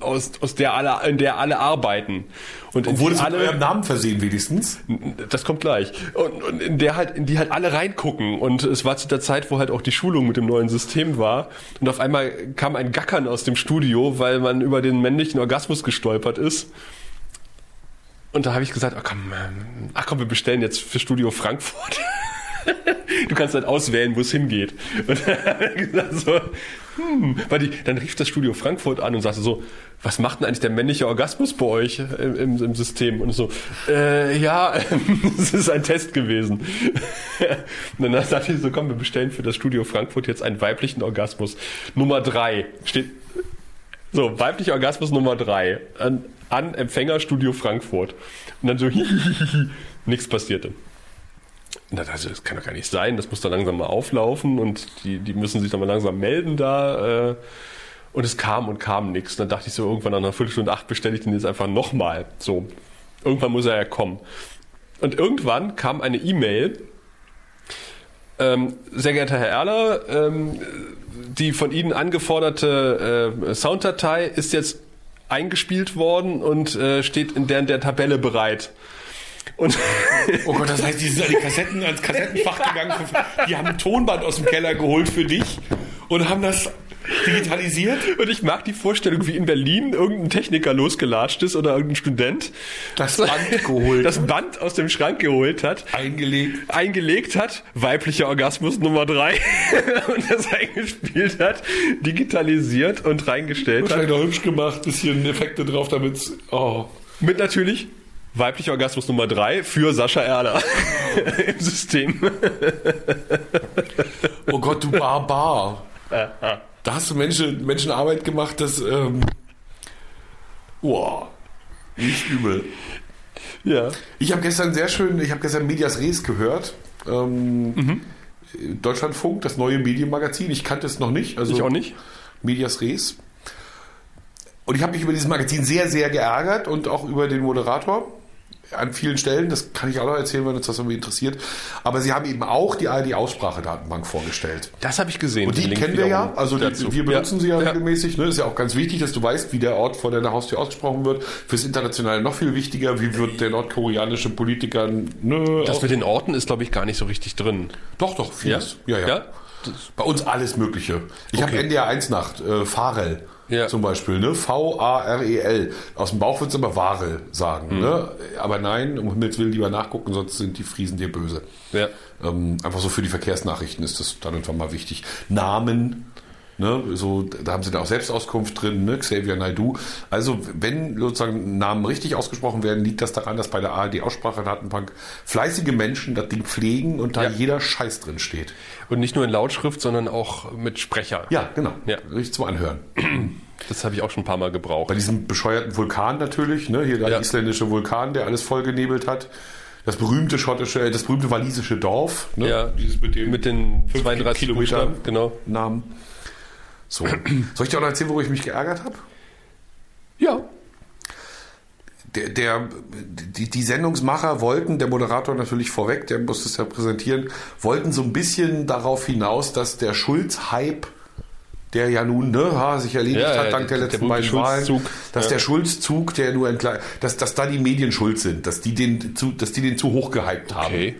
aus, aus der alle, in der alle arbeiten. Und in
Und wurde
die
es mit
alle,
eurem Namen versehen wenigstens?
das kommt gleich. Und, und in der halt, in die halt alle reingucken. Und es war zu der Zeit, wo halt auch die Schulung mit dem neuen System war. Und auf einmal kam ein Gackern aus dem Studio, weil man über den männlichen Orgasmus gestolpert ist. Und da habe ich gesagt, ach komm, ähm, ach komm, wir bestellen jetzt für Studio Frankfurt. Du kannst halt auswählen, wo es hingeht. Und dann haben wir gesagt so, hm, weil die, dann rief das Studio Frankfurt an und sagte so, was macht denn eigentlich der männliche Orgasmus bei euch im, im, im System? Und so, äh, ja, es ist ein Test gewesen. Und dann sagte ich so, komm, wir bestellen für das Studio Frankfurt jetzt einen weiblichen Orgasmus. Nummer drei steht, so, weiblicher Orgasmus Nummer drei an, an Empfänger Studio Frankfurt. Und dann so, nichts passierte. Ich, das kann doch gar nicht sein, das muss dann langsam mal auflaufen und die, die müssen sich dann mal langsam melden da. Äh, und es kam und kam nichts. Dann dachte ich so, irgendwann nach einer Viertelstunde, acht bestelle ich den jetzt einfach nochmal. So, irgendwann muss er ja kommen. Und irgendwann kam eine E-Mail, ähm, sehr geehrter Herr Erler, ähm, die von Ihnen angeforderte äh, Sounddatei ist jetzt eingespielt worden und äh, steht in der, in der Tabelle bereit. Und
Oh Gott, das heißt, die sind an die Kassetten, ans Kassettenfach gegangen. Die haben ein Tonband aus dem Keller geholt für dich und haben das digitalisiert.
Und ich mag die Vorstellung, wie in Berlin irgendein Techniker losgelatscht ist oder irgendein Student
Das Band geholt.
das Band aus dem Schrank geholt hat,
eingelegt.
eingelegt hat, weiblicher Orgasmus Nummer drei und das eingespielt hat, digitalisiert und reingestellt hat.
Wahrscheinlich noch hübsch gemacht, bisschen Effekte drauf, damit Oh.
Mit natürlich weiblicher Orgasmus Nummer 3 für Sascha Erler im System.
Oh Gott, du Barbar. Da hast du Menschen, Menschen Arbeit gemacht, das. Ähm, wow. Nicht übel.
Ja.
Ich habe gestern sehr schön, ich habe gestern Medias Res gehört. Ähm, Deutschlandfunk, das neue Medienmagazin. Ich kannte es noch nicht. Also
Ich auch nicht.
Medias Res. Und ich habe mich über dieses Magazin sehr, sehr geärgert und auch über den Moderator an vielen Stellen. Das kann ich auch noch erzählen, wenn uns das irgendwie interessiert. Aber sie haben eben auch die ARD-Aussprachedatenbank vorgestellt.
Das habe ich gesehen.
Und die kennen wir ja, also die, wir benutzen sie ja,
Ja.
regelmäßig. Ne? Ist ja auch ganz wichtig, dass du weißt, wie der Ort vor deiner Haustür ausgesprochen wird. Fürs Internationale noch viel wichtiger, wie wird der nordkoreanische Politiker. Ne,
Das mit den Orten ist, glaube ich, gar nicht so richtig drin.
doch, doch, vieles. Ja, ja.
Ja?
Bei uns alles Mögliche. Ich
Okay.
habe NDR 1 Nacht, äh, Farel
Ja.
zum Beispiel, ne? V-A-R-E-L. Aus dem Bauch würdest du aber Warel sagen,
Mhm.
ne? Aber nein, um Himmels Willen lieber nachgucken, sonst sind die Friesen dir böse.
Ja.
Ähm, einfach so für die Verkehrsnachrichten ist das dann einfach mal wichtig. Namen, ne, so, da haben sie da auch Selbstauskunft drin, ne, Xavier Naidu. Also, wenn sozusagen Namen richtig ausgesprochen werden, liegt das daran, dass bei der ARD-Aussprachedatenbank fleißige Menschen das Ding pflegen und da
Ja.
jeder Scheiß drin steht.
Und nicht nur in Lautschrift, sondern auch mit Sprecher.
Ja, genau.
Ja.
Richtig zum Anhören.
Das habe ich auch schon ein paar Mal
Bei
gebraucht.
diesem bescheuerten Vulkan natürlich, ne, hier der
Ja.
isländische Vulkan, der alles vollgenebelt hat. Das berühmte schottische, äh, das berühmte walisische Dorf, ne,
Ja,
dieses mit
mit den
50
32
Kilometer
Buchstaben, genau.
Namen. So. Soll ich dir auch noch erzählen, wo ich mich geärgert habe?
Ja.
Der, der, die, die Sendungsmacher wollten, der Moderator natürlich vorweg, der musste es ja präsentieren, wollten so ein bisschen darauf hinaus, dass der Schulz-Hype, der ja nun ne, sich erledigt
Ja,
hat
ja,
dank der
der
letzten beiden Wahlen, dass
ja.
der Schulz-Zug, der nur ein klein, dass, dass da die Medien schuld sind, dass die den zu, dass die den zu hoch gehypt haben.
Okay.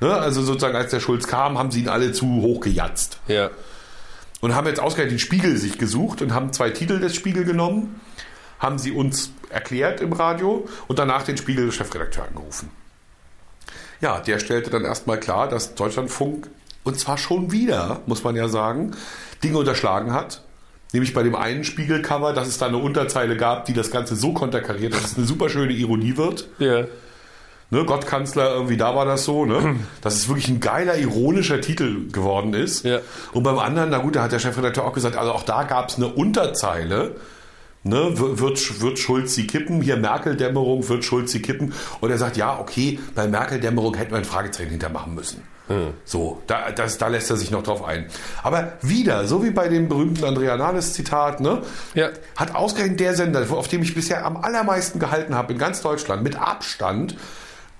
Ne, also sozusagen, als der Schulz kam, haben sie ihn alle zu hoch gejatzt.
Ja.
Und haben jetzt ausgerechnet den Spiegel sich gesucht und haben zwei Titel des Spiegel genommen, haben sie uns erklärt im Radio und danach den Spiegel-Chefredakteur angerufen. Ja, der stellte dann erstmal klar, dass Deutschlandfunk, und zwar schon wieder, muss man ja sagen, Dinge unterschlagen hat. Nämlich bei dem einen Spiegelcover, dass es da eine Unterzeile gab, die das Ganze so konterkariert, dass es eine super schöne Ironie wird.
Ja.
Ne, Gottkanzler, irgendwie da war das so, ne? Dass es wirklich ein geiler, ironischer Titel geworden ist.
Ja.
Und beim anderen, na gut, da hat der Chefredakteur auch gesagt, also auch da gab es eine Unterzeile, ne? Wird, wird Schulz sie kippen? Hier Merkel-Dämmerung, wird Schulz sie kippen? Und er sagt, ja, okay, bei Merkel-Dämmerung hätten wir ein Fragezeichen hintermachen müssen. So, da, das, da lässt er sich noch drauf ein. Aber wieder, so wie bei dem berühmten Andrea Nahles-Zitat, ne?
Ja.
hat ausgerechnet der Sender, auf dem ich bisher am allermeisten gehalten habe in ganz Deutschland, mit Abstand,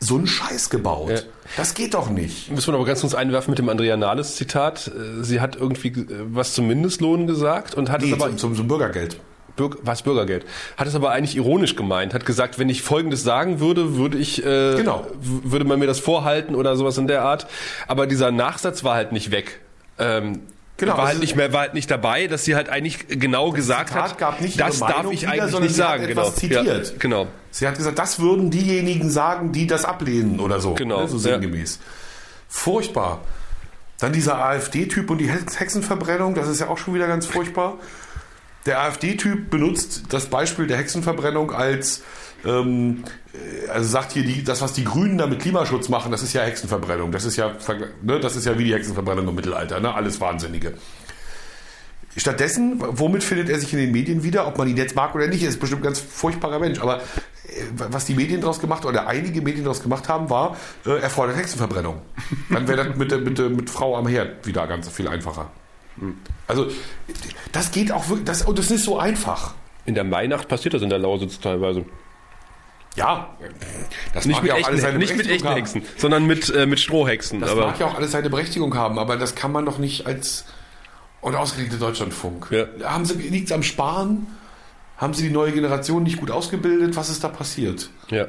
so einen Scheiß gebaut.
Ja.
Das geht doch nicht.
Müssen wir aber ganz kurz einwerfen mit dem Andrea Nahles Zitat. Äh, Sie hat irgendwie äh, was zum Mindestlohn gesagt und hat
Nee,
es aber
zum, zum, zum Bürgergeld.
Bürger, was Bürgergeld. Hat es aber eigentlich ironisch gemeint. Hat gesagt, wenn ich Folgendes sagen würde, würde ich, äh,
Genau.
würde man mir das vorhalten oder sowas in der Art. Aber dieser Nachsatz war halt nicht weg. Ähm,
Genau,
war halt
also-
nicht mehr, war halt nicht dabei, dass sie halt eigentlich genau gesagt
Zitat
hat,
gab nicht
das darf ich
wieder,
eigentlich nicht
sie hat
sagen.
etwas
genau.
zitiert.
Ja, genau.
Sie hat gesagt, das würden diejenigen sagen, die das ablehnen oder so.
Genau,
Ne, so
ja.
sinngemäß. Furchtbar. Dann dieser AfD-Typ und die Hex- Hexenverbrennung, das ist ja auch schon wieder ganz furchtbar. Der AfD-Typ benutzt das Beispiel der Hexenverbrennung als, ähm, äh, also sagt hier, die, das, was die Grünen da mit Klimaschutz machen, das ist ja Hexenverbrennung. Das ist ja, ne, das ist ja wie die Hexenverbrennung im Mittelalter, ne? alles Wahnsinnige. Stattdessen, womit findet er sich in den Medien wieder? Ob man ihn jetzt mag oder nicht, er ist bestimmt ein ganz furchtbarer Mensch. Aber äh, was die Medien daraus gemacht oder einige Medien daraus gemacht haben, war, äh, er fordert Hexenverbrennung. Dann wäre das mit, mit, mit Frau am Herd wieder ganz viel einfacher. Also, das geht auch wirklich, das, und das ist so einfach.
In der Mainacht passiert das in der Lausitz teilweise.
Ja, das
Nicht
mag
mit
ja auch
echten,
alles seine
nicht mit echten
haben.
Hexen, sondern mit, äh, mit Strohhexen.
Das
aber
mag ja auch alles seine Berechtigung haben, aber das kann man doch nicht als und ausgelegte Deutschlandfunk.
Ja.
Haben Sie liegt's am Sparen? Haben Sie die neue Generation nicht gut ausgebildet? Was ist da passiert?
ja.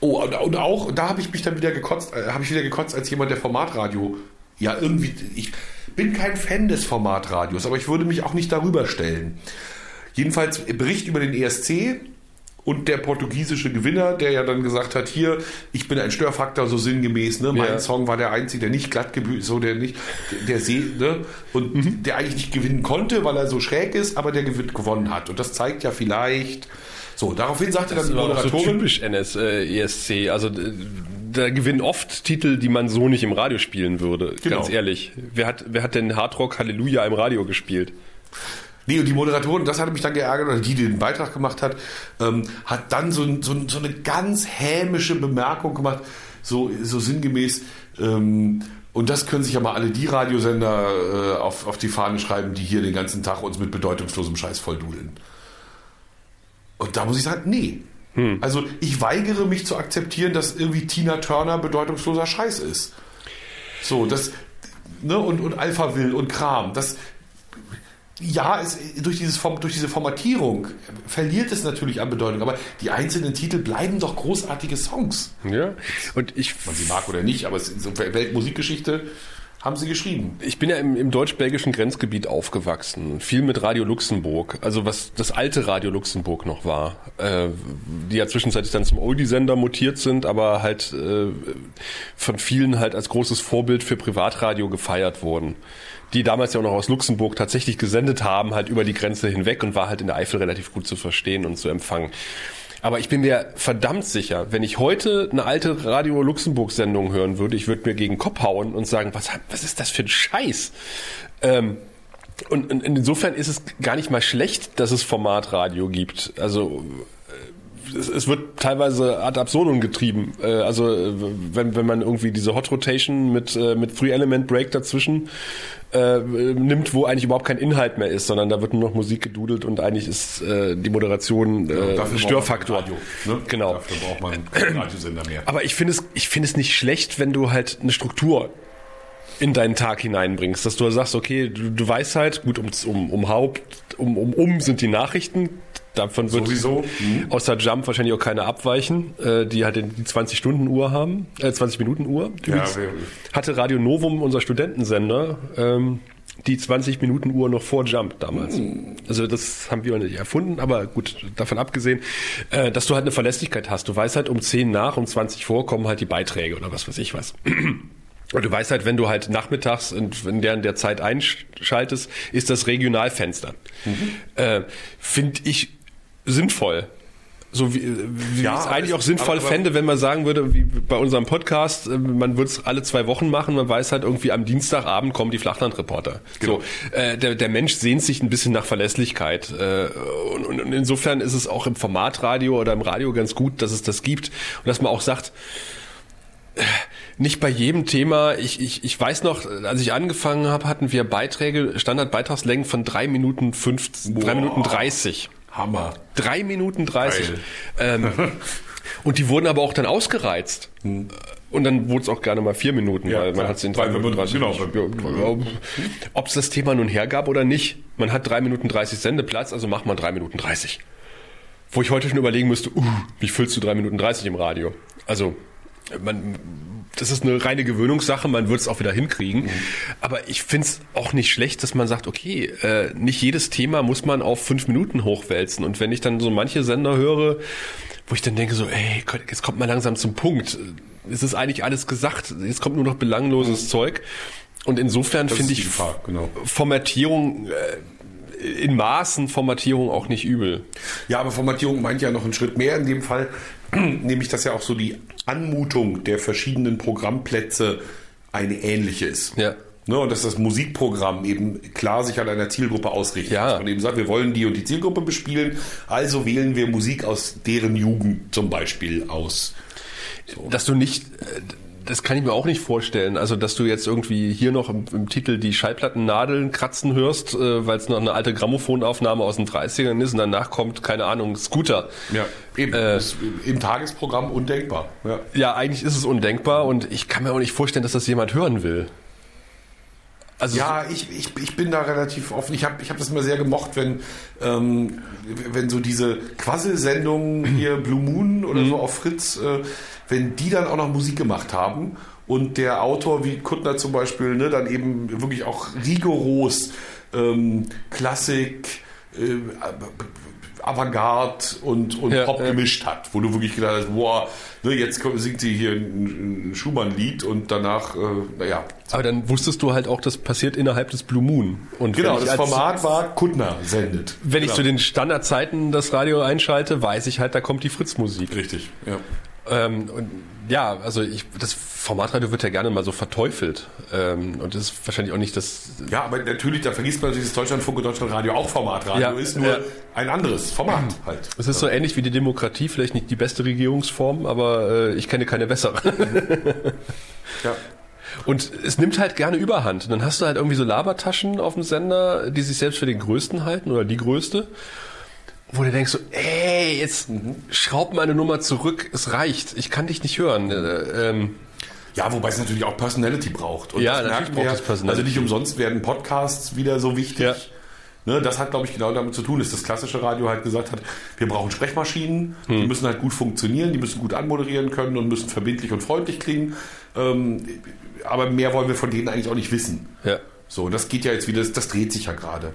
Oh, und, und auch da habe ich mich dann wieder gekotzt, äh, habe ich wieder gekotzt als jemand der Formatradio. Ja, irgendwie ich bin kein Fan des Formatradios, aber ich würde mich auch nicht darüber stellen. Jedenfalls Bericht über den ESC und der portugiesische Gewinner, der ja dann gesagt hat, hier, ich bin ein Störfaktor, so sinngemäß, ne? Mein
Ja.
Song war der einzige, der nicht glatt gebüht, so der nicht, der See, ne? Und der eigentlich nicht gewinnen konnte, weil er so schräg ist, aber der gewonnen hat. Und das zeigt ja vielleicht, So, daraufhin sagte
Das
dann die
auch so
Moderatorin,
typisch NS, äh, ESC. Also da gewinnen oft Titel, die man so nicht im Radio spielen würde.
Genau.
Ganz ehrlich. Wer hat, wer hat denn Hardrock Halleluja im Radio gespielt?
Nee, und die Moderatorin, das hatte mich dann geärgert, oder die, die den Beitrag gemacht hat, ähm, hat dann so, so, so eine ganz hämische Bemerkung gemacht, so, so sinngemäß, ähm, und das können sich ja mal alle die Radiosender äh, auf, auf die Fahne schreiben, die hier den ganzen Tag uns mit bedeutungslosem Scheiß volldudeln. Und da muss ich sagen, nee. Also ich weigere mich zu akzeptieren, dass irgendwie Tina Turner bedeutungsloser Scheiß ist. So, das, ne, und, und Alpha Will und Kram, das, ja, es, durch, dieses, durch diese Formatierung verliert es natürlich an Bedeutung, aber die einzelnen Titel bleiben doch großartige Songs.
Ja. Und ich
Man sie mag oder nicht, aber es so Weltmusikgeschichte haben sie geschrieben.
Ich bin ja im, im deutsch-belgischen Grenzgebiet aufgewachsen, viel mit Radio Luxemburg, also was das alte Radio Luxemburg noch war, äh, die ja zwischenzeitlich dann zum Oldie-Sender mutiert sind, aber halt äh, von vielen halt als großes Vorbild für Privatradio gefeiert wurden. Die damals ja auch noch aus Luxemburg tatsächlich gesendet haben, halt über die Grenze hinweg und war halt in der Eifel relativ gut zu verstehen und zu empfangen. Aber ich bin mir verdammt sicher, wenn ich heute eine alte Radio Luxemburg Sendung hören würde, ich würde mir gegen den Kopf hauen und sagen, was, was ist das für ein Scheiß? Ähm, und, und insofern ist es gar nicht mal schlecht, dass es Formatradio gibt. Also es, es wird teilweise ad absurdum getrieben. Äh, Also äh, wenn, wenn man irgendwie diese Hot Rotation mit, äh, mit Free Element Break dazwischen äh, nimmt, wo eigentlich überhaupt kein Inhalt mehr ist, sondern da wird nur noch Musik gedudelt und eigentlich ist äh, die Moderation äh,
Dafür
Störfaktor.
Radio, ne?
Genau.
Dafür braucht man keinen Radiosender mehr.
Aber ich finde es, ich finde es nicht schlecht, wenn du halt eine Struktur in deinen Tag hineinbringst, dass du sagst, okay, du, du weißt halt, gut, um, um, um Haupt, um, um, um sind die Nachrichten, davon wird
Sowieso. Mhm.
außer Jump wahrscheinlich auch keine abweichen, äh, die halt die 20-Stunden-Uhr haben, äh, 20-Minuten-Uhr. Übrigens
wir-
hatte Radio Novum, unser Studentensender, ähm, die 20-Minuten-Uhr noch vor Jump damals. Also das haben wir nicht erfunden, aber gut, davon abgesehen, äh, dass du halt eine Verlässlichkeit hast. Du weißt halt, um 10 nach, um 20 vor kommen halt die Beiträge oder was weiß ich was. Und du weißt halt, wenn du halt nachmittags und in der, in der Zeit einschaltest, ist das Regionalfenster. Äh, Finde ich sinnvoll. So wie, wie
Ja,
ich es eigentlich auch sinnvoll
aber-
fände, wenn man sagen würde, wie bei unserem Podcast, äh, man würde es alle zwei Wochen machen, man weiß halt irgendwie am Dienstagabend kommen die Flachlandreporter.
Genau.
So, äh, der, der Mensch sehnt sich ein bisschen nach Verlässlichkeit. Äh, und, und, und insofern ist es auch im Formatradio oder im Radio ganz gut, dass es das gibt und dass man auch sagt, nicht bei jedem Thema. Ich, ich, ich weiß noch, als ich angefangen habe, hatten wir Beiträge, Standardbeitragslängen von drei Minuten 15, drei. Minuten 30.
Hammer.
Drei Minuten 30.
Geil.
Ähm, und die wurden aber auch dann ausgereizt. Und dann wurde es auch gerne mal vier Minuten,
Ja,
weil man hat es in drei Minuten
man-
30.
genau,
Ob es das Thema nun hergab oder nicht, man hat drei Minuten 30 Sendeplatz, also macht man drei Minuten 30. Wo ich heute schon überlegen müsste, uh, wie füllst du drei Minuten 30 im Radio? Also, man, das ist eine reine Gewöhnungssache, man wird es auch wieder hinkriegen. Aber ich finde es auch nicht schlecht, dass man sagt, okay, äh, nicht jedes Thema muss man auf fünf Minuten hochwälzen. Und wenn ich dann so manche Sender höre, wo ich dann denke so, ey, jetzt kommt mal langsam zum Punkt. Es ist eigentlich alles gesagt, jetzt kommt nur noch belangloses Zeug. Und insofern finde ich
Gefahr, genau.
Formatierung äh, in Maßen Formatierung auch nicht übel.
Ja, aber Formatierung meint ja noch einen Schritt mehr in dem Fall, nämlich dass ja auch so die Anmutung der verschiedenen Programmplätze eine ähnliche ist.
Ja.
Ne, und dass das Musikprogramm eben klar sich an einer Zielgruppe ausrichtet.
Ja.
Man eben sagt, wir wollen die und die Zielgruppe bespielen, also wählen wir Musik aus deren Jugend zum Beispiel aus.
Dass du nicht, äh, das kann ich mir auch nicht vorstellen. Also, dass du jetzt irgendwie hier noch im, im Titel die Schallplattennadeln kratzen hörst, äh, weil es noch eine alte Grammophonaufnahme aus den 30ern ist und danach kommt, keine Ahnung, Scooter.
Ja, eben.
Äh,
Im Tagesprogramm undenkbar. Ja.
Ja, eigentlich ist es undenkbar und ich kann mir auch nicht vorstellen, dass das jemand hören will. Also,
Ja, ich, ich, ich bin da relativ offen. Ich habe ich hab das immer sehr gemocht, wenn, ähm, wenn so diese Quassel-Sendungen hier Blue Moon oder so auf Fritz, äh, wenn die dann auch noch Musik gemacht haben und der Autor wie Kuttner zum Beispiel, ne, dann eben wirklich auch rigoros ähm, Klassik, äh, Avantgarde und, und
Ja,
Pop
ja.
gemischt hat, wo du wirklich gedacht hast, boah, ne, jetzt singt sie hier ein, ein Schumann-Lied und danach, äh, naja.
Aber dann wusstest du halt auch, das passiert innerhalb des Blue Moon. Und
Genau,
ich
das Format war Kuttner sendet.
Wenn ich
genau.
zu den Standardzeiten das Radio einschalte, weiß ich halt, da kommt die Fritz-Musik.
Richtig, ja.
Ähm, und ja, also ich, das Formatradio wird ja gerne mal so verteufelt. Ähm, und das ist wahrscheinlich auch nicht das.
Ja, aber natürlich, da vergisst man natürlich, dass Deutschlandfunk und Deutschlandradio auch Formatradio
Ja,
ist, nur
ja.
ein anderes Format halt.
Es ist so ähnlich wie die Demokratie, vielleicht nicht die beste Regierungsform, aber äh, ich kenne keine bessere.
Ja.
Und es nimmt halt gerne Überhand. Und dann hast du halt irgendwie so Labertaschen auf dem Sender, die sich selbst für den größten halten oder die größte. Wo du denkst so, ey, jetzt schraub mal eine Nummer zurück, es reicht, ich kann dich nicht hören. Äh, ähm,
Ja, wobei es natürlich auch Personality braucht. Und
Ja,
das
natürlich braucht es Personality.
Also nicht umsonst werden Podcasts wieder so wichtig.
Ja.
Ne, das hat, glaube ich, genau damit zu tun, dass das klassische Radio halt gesagt hat, wir brauchen Sprechmaschinen,
Hm.
die müssen halt gut funktionieren, die müssen gut anmoderieren können und müssen verbindlich und freundlich klingen. Ähm, aber mehr wollen wir von denen eigentlich auch nicht wissen.
ja.
So, und das geht ja jetzt wieder, das, das dreht sich ja gerade.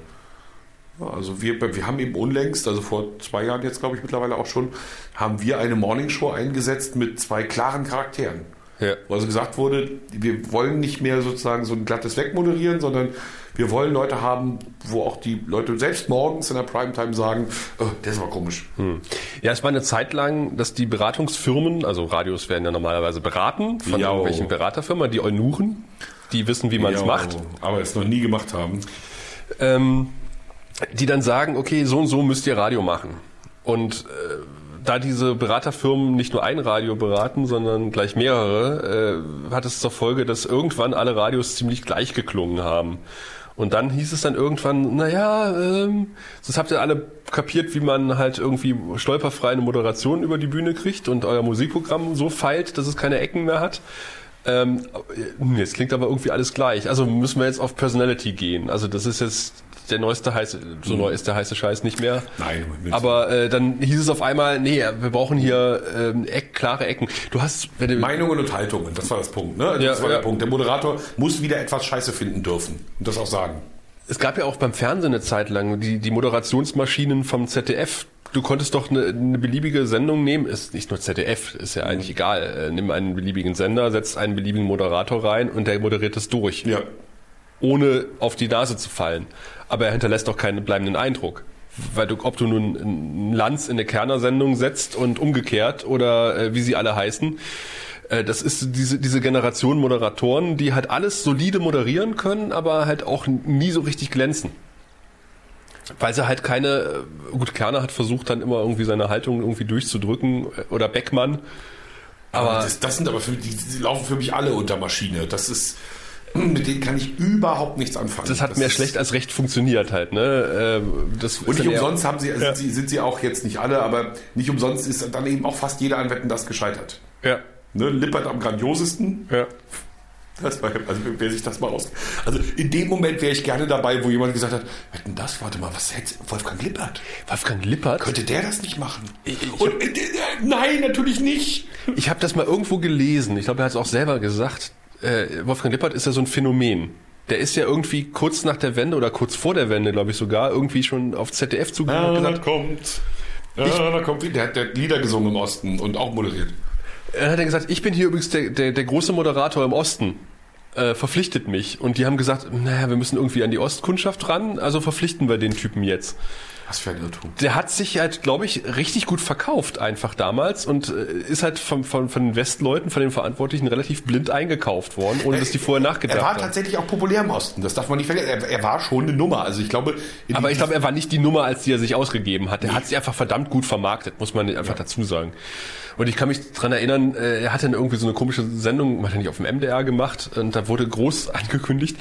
Also wir, wir haben eben unlängst, also vor zwei Jahren jetzt glaube ich mittlerweile auch schon, haben wir eine Morningshow eingesetzt mit zwei klaren Charakteren.
Ja.
Wo also gesagt wurde, wir wollen nicht mehr sozusagen so ein glattes Wegmoderieren, sondern wir wollen Leute haben, wo auch die Leute selbst morgens in der Primetime sagen, oh, ist aber komisch.
Ja, es war eine Zeit lang, dass die Beratungsfirmen, also Radios werden ja normalerweise beraten von
Jo.
irgendwelchen Beraterfirmen, die Eunuchen, die wissen, wie man es macht.
Aber es noch nie gemacht haben.
ähm, die dann sagen, okay, so und so müsst ihr Radio machen. Und äh, da diese Beraterfirmen nicht nur ein Radio beraten, sondern gleich mehrere, äh, hat es zur Folge, dass irgendwann alle Radios ziemlich gleich geklungen haben. Und dann hieß es dann irgendwann, naja, ähm, das habt ihr alle kapiert, wie man halt irgendwie stolperfrei eine Moderation über die Bühne kriegt und euer Musikprogramm so feilt, dass es keine Ecken mehr hat. Ähm, jetzt klingt aber irgendwie alles gleich. Also müssen wir jetzt auf Personality gehen. Also das ist jetzt der neueste heiße, so neu ist der heiße Scheiß nicht mehr.
Nein,
Aber äh, dann hieß es auf einmal, nee, wir brauchen hier ähm, Eck, klare Ecken. Du hast, wenn du,
Meinungen und Haltungen, das war das Punkt. Ne? Das
Ja,
war der
ja.
Punkt. Der Moderator muss wieder etwas Scheiße finden dürfen und das auch sagen.
es gab ja auch beim Fernsehen eine Zeit lang die, die Moderationsmaschinen vom ZDF. Du konntest doch eine, eine beliebige Sendung nehmen, ist nicht nur ZDF, ist ja eigentlich egal. Äh, nimm einen beliebigen Sender, setzt einen beliebigen Moderator rein und der moderiert es durch.
Ja.
ohne auf die Nase zu fallen. Aber er hinterlässt doch keinen bleibenden Eindruck. Weil du, ob du nun einen Lanz in eine Kerner-Sendung setzt und umgekehrt oder äh, wie sie alle heißen, äh, das ist diese, diese Generation Moderatoren, die halt alles solide moderieren können, aber halt auch nie so richtig glänzen. Weil sie halt keine, äh, gut, Kerner hat versucht dann immer irgendwie seine Haltung irgendwie durchzudrücken äh, oder Beckmann. Aber
das, das sind aber für die, die laufen für mich alle unter Maschine. Das ist, mit denen kann ich überhaupt nichts anfangen.
das hat mehr
ist-
schlecht als recht funktioniert halt, ne? Äh, Das
Und nicht umsonst haben sie, sind,
Ja.
sie, sind sie auch jetzt nicht alle, aber nicht umsonst ist dann eben auch fast jeder an Wetten das gescheitert.
Ja.
Ne, Lippert am grandiosesten.
Ja.
Das war, also wer sich das mal aus. Also in dem Moment wäre ich gerne dabei, wo jemand gesagt hat, wetten das, warte mal, was hätte Wolfgang Lippert?
Wolfgang Lippert?
Könnte der das nicht machen?
Ich- ich-
Und, äh, äh, nein, natürlich nicht.
Ich habe das mal irgendwo gelesen. Ich glaube, er hat es auch selber gesagt. Äh, Wolfgang Lippert ist ja so ein Phänomen. Der ist ja irgendwie kurz nach der Wende oder kurz vor der Wende, glaube ich sogar, irgendwie schon auf ZDF zugegangen und gesagt,
kommt. Ja, da kommt. Der hat der Lieder gesungen im Osten und auch moderiert.
er hat er gesagt, ich bin hier übrigens der, der, der große Moderator im Osten. Äh, verpflichtet mich. Und die haben gesagt, naja, wir müssen irgendwie an die Ostkundschaft ran, also verpflichten wir den Typen jetzt.
Was für ein Irrtum.
Der hat sich halt, glaube ich, richtig gut verkauft einfach damals und äh, ist halt von, von, von den Westleuten, von den Verantwortlichen relativ blind eingekauft worden, ohne dass die vorher nachgedacht
Er war
haben.
tatsächlich auch populär im Osten, das darf man nicht vergessen. Er, er war schon eine Nummer. Also ich glaube,
Aber ich glaube, er war nicht die Nummer, als die er sich ausgegeben hat. Er hat sie einfach verdammt gut vermarktet, muss man einfach dazu sagen. Und ich kann mich dran erinnern, äh, er hatte dann irgendwie so eine komische Sendung, hat er nicht auf dem MDR gemacht, und da wurde groß angekündigt.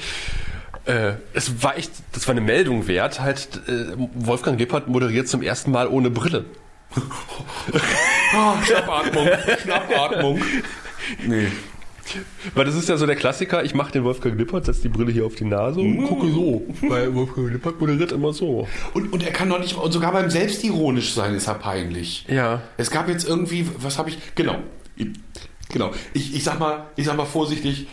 Äh, es war echt, das war eine Meldung wert, halt, äh, Wolfgang Lippert moderiert zum ersten Mal ohne Brille.
Ah, Schnappatmung, Schnappatmung. Nee.
Weil das ist ja so der Klassiker, ich mache den Wolfgang Lippert, setze die Brille hier auf die Nase und gucke so. Weil Wolfgang Lippert moderiert immer so.
Und, und er kann doch nicht, und sogar beim Selbstironisch sein ist er peinlich.
Ja.
Es gab jetzt irgendwie, was habe ich, genau, genau. Ich, ich sag mal, ich sag mal vorsichtig,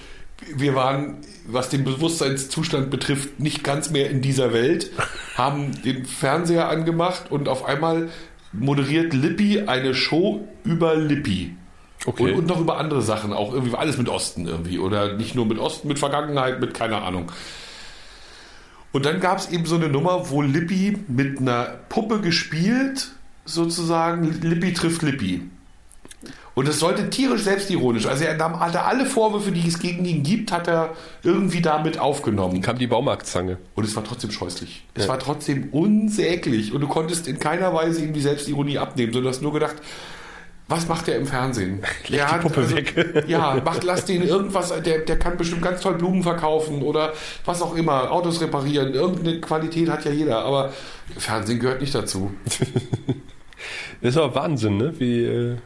wir waren, was den Bewusstseinszustand betrifft, nicht ganz mehr in dieser Welt, haben den Fernseher angemacht und auf einmal moderiert Lippi eine Show über Lippi.
Okay.
Und, und noch über andere Sachen, auch irgendwie alles mit Osten irgendwie. Oder nicht nur mit Osten, mit Vergangenheit, mit keine Ahnung. Und dann gab es eben so eine Nummer, wo Lippi mit einer Puppe gespielt, sozusagen, Lippi trifft Lippi. Und das sollte tierisch selbstironisch. Also er nahm, hatte alle Vorwürfe, die es gegen ihn gibt, hat er irgendwie damit aufgenommen.
Kam die Baumarktzange.
Und es war trotzdem scheußlich. Es
Ja.
war trotzdem unsäglich. Und du konntest in keiner Weise ihm die Selbstironie abnehmen, sondern du hast nur gedacht, was macht der im Fernsehen? Der
die Puppe weg.
Ja, macht, lass den irgendwas, der, der kann bestimmt ganz toll Blumen verkaufen oder was auch immer, Autos reparieren. Irgendeine Qualität hat ja jeder, aber Fernsehen gehört nicht dazu.
Das ist aber Wahnsinn, ne? Wie, äh,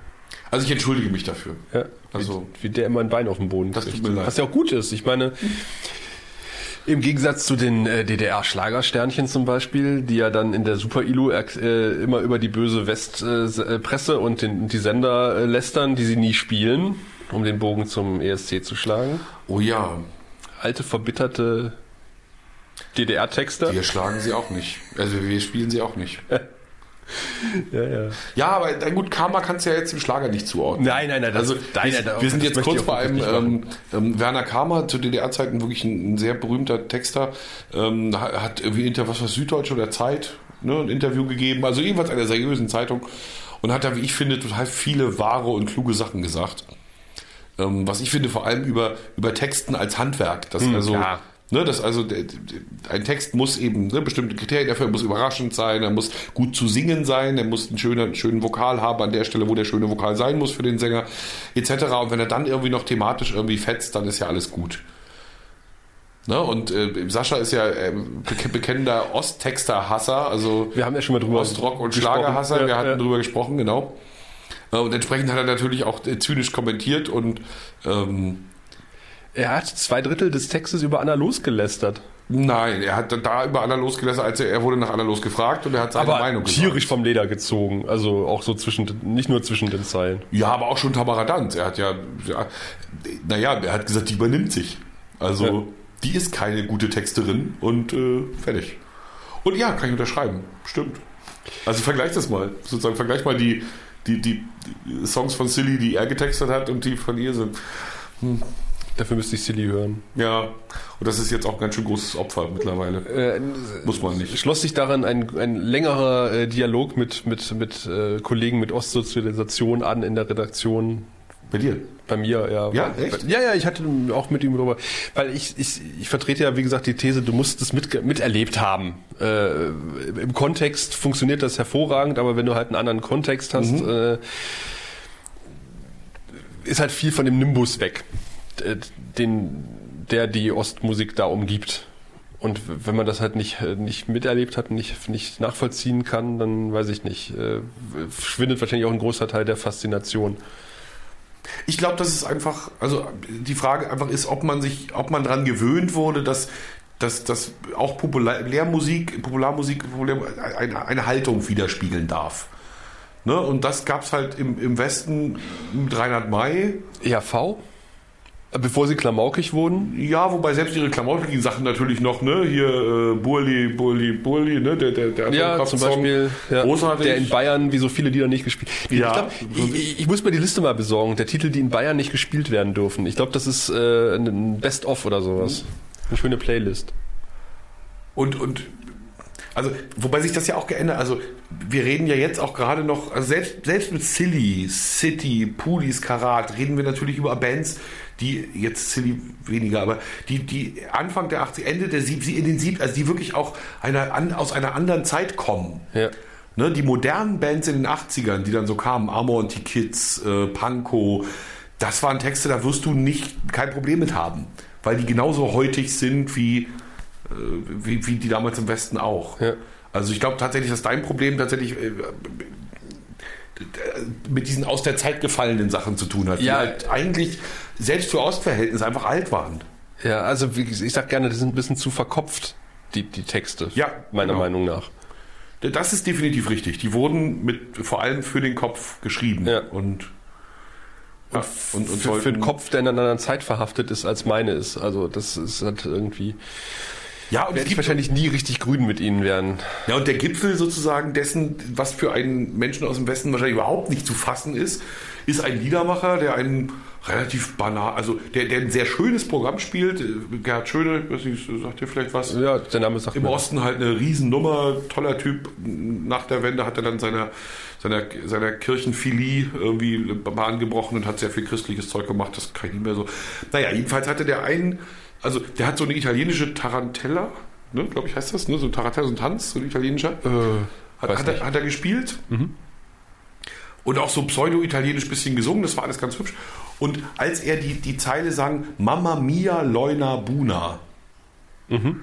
Also ich entschuldige mich dafür.
ja,
Also-
wie, wie der immer ein Bein auf den Boden
Das
kriegt.
tut mir leid.
Was ja auch gut ist. Ich meine, im Gegensatz zu den äh, DDR-Schlagersternchen zum Beispiel, die ja dann in der Super-ILU äh, immer über die böse Westpresse äh, Presse und den, die Sender äh, lästern, die sie nie spielen, um den Bogen zum ESC zu schlagen.
Oh ja,
Alte, verbitterte DDR-Texter.
wir schlagen sie auch nicht. Also wir spielen sie auch nicht.
Ja, ja.
Ja, aber gut, Karma kannst du ja jetzt im Schlager nicht zuordnen.
Nein, nein, nein. Das,
Also
nein,
wir,
nein,
wir sind jetzt kurz bei einem ähm, ähm, Werner Karmer zu DDR-Zeiten wirklich ein, ein sehr berühmter Texter, ähm, ha- hat irgendwie inter was war Süddeutsche oder Zeit ne, ein Interview gegeben, also jedenfalls einer seriösen Zeitung und hat da, wie ich finde, total viele wahre und kluge Sachen gesagt. Ähm, was ich finde vor allem über über Texten als Handwerk, das
Hm,
also
klar.
Ne, das also ein Text muss eben ne, bestimmte Kriterien dafür, er muss überraschend sein, er muss gut zu singen sein, er muss einen schönen, einen schönen Vokal haben an der Stelle, wo der schöne Vokal sein muss für den Sänger, etc. Und wenn er dann irgendwie noch thematisch irgendwie fetzt, dann ist ja alles gut. Ne, und äh, Sascha ist ja äh, bek- bekennender Osttexter-Hasser, also
Wir haben ja schon mal drüber
Ostrock und. Schlagerhasser,
Ja,
wir hatten
ja.
drüber gesprochen, genau. Äh, Und entsprechend hat er natürlich auch zynisch kommentiert und ähm,
Er hat zwei Drittel des Textes über Anna losgelästert.
Nein, er hat da über Anna losgelassen, als er, er wurde nach Anna losgefragt und er hat seine
Aber
Meinung
tierisch vom Leder gezogen. Also auch so zwischen, nicht nur zwischen den Zeilen.
Ja, aber auch schon Tamara Danz. Er hat ja, ja naja, er hat gesagt, die übernimmt sich. Also,
Ja.
die ist keine gute Texterin und äh, fertig. Und ja, kann ich unterschreiben. Stimmt. Also vergleich das mal. Sozusagen, vergleich mal die, die, die, die Songs von Silly, die er getextet hat und die von ihr sind.
Dafür müsste ich Silly hören.
Ja, und das ist jetzt auch ein ganz schön großes Opfer mittlerweile.
Äh,
Muss man nicht.
schloss sich daran ein, ein längerer äh, Dialog mit, mit, mit äh, Kollegen mit Ostsozialisation an in der Redaktion.
Bei dir?
Bei mir, ja.
Ja, echt?
Ja, ja, ich hatte auch mit ihm darüber, weil ich, ich, ich vertrete ja, wie gesagt, die These, du musst es mit, miterlebt haben. Äh, Im Kontext funktioniert das hervorragend, aber wenn du halt einen anderen Kontext hast,
Mhm.
äh, ist halt viel von dem Nimbus weg, den, der die Ostmusik da umgibt. Und wenn man das halt nicht, äh, nicht miterlebt hat, nicht, nicht nachvollziehen kann, dann weiß ich nicht, äh, verschwindet wahrscheinlich auch ein großer Teil der Faszination.
Ich glaube, dass es einfach, also die Frage einfach ist, ob man sich, ob man dran gewöhnt wurde, dass, dass, dass auch Populärmusik, Popularmusik Populär, eine, eine Haltung widerspiegeln darf. Ne? Und das gab es halt im, im Westen mit Reinhard May.
ERV? Bevor sie klamaukig wurden?
Ja, wobei selbst ihre klamottigen Sachen natürlich noch, ne? Hier äh, Burli, Burli, Burli, ne? Der, der, der
Ja, zum Beispiel ja,
Großartig.
der in Bayern wie so viele Lieder nicht gespielt.
Ja.
Ich, glaub, ich, ich muss mir die Liste mal besorgen. Der Titel, die in Bayern nicht gespielt werden dürfen. Ich glaube, das ist äh, ein Best-of oder sowas. Eine schöne Playlist.
Und, und also, wobei sich das ja auch geändert, also wir reden ja jetzt auch gerade noch, also selbst, selbst mit Silly, City, Pulis, Karat, reden wir natürlich über Bands, die jetzt Silly weniger, aber die, die Anfang der 80 Ende der 70 in den 70 also die wirklich auch einer, an, aus einer anderen Zeit kommen.
Ja.
Ne, die modernen Bands in den 80ern, die dann so kamen, Amor und die Kids, äh, Panko, das waren Texte, da wirst du nicht kein Problem mit haben, weil die genauso heutig sind wie, äh, wie, wie die damals im Westen auch.
Ja.
Also ich glaube tatsächlich, dass dein Problem tatsächlich äh, mit diesen aus der Zeit gefallenen Sachen zu tun hat, die
Ja.
halt eigentlich selbst für Ostverhältnisse einfach alt waren.
Ja, also ich sag gerne, die sind ein bisschen zu verkopft, die, die Texte.
Ja,
Meiner
genau.
Meinung nach.
Das ist definitiv richtig. Die wurden mit vor allem für den Kopf geschrieben
Ja.
und
und, und, und für, für einen Kopf, der in einer anderen Zeit verhaftet ist, als meine ist. Also das ist halt irgendwie. Ja, und werde ich wahrscheinlich nie richtig grün mit ihnen werden.
Ja, und der Gipfel sozusagen dessen, was für einen Menschen aus dem Westen wahrscheinlich überhaupt nicht zu fassen ist, ist ein Liedermacher, der einen relativ banal, also der, der ein sehr schönes Programm spielt. Gerhard Schöne, weiß nicht, sagt ihr vielleicht was?
Ja, der Name sagt
Im Osten halt eine Riesennummer, toller Typ. Nach der Wende hat er dann seiner, seiner, seiner Kirchenphilie irgendwie Bahn gebrochen und hat sehr viel christliches Zeug gemacht. Das kann ich nicht mehr so. Naja, jedenfalls hatte der einen also der hat so eine italienische Tarantella, ne, glaube ich heißt das, ne? so Tarantella, so ein Tanz, so ein italienischer. Äh, hat, hat, er, hat, er, gespielt. Mhm. Und auch so pseudo-italienisch bisschen gesungen, das war alles ganz hübsch. Und als er die, die Zeile sang, Mamma mia leuna buna, mhm.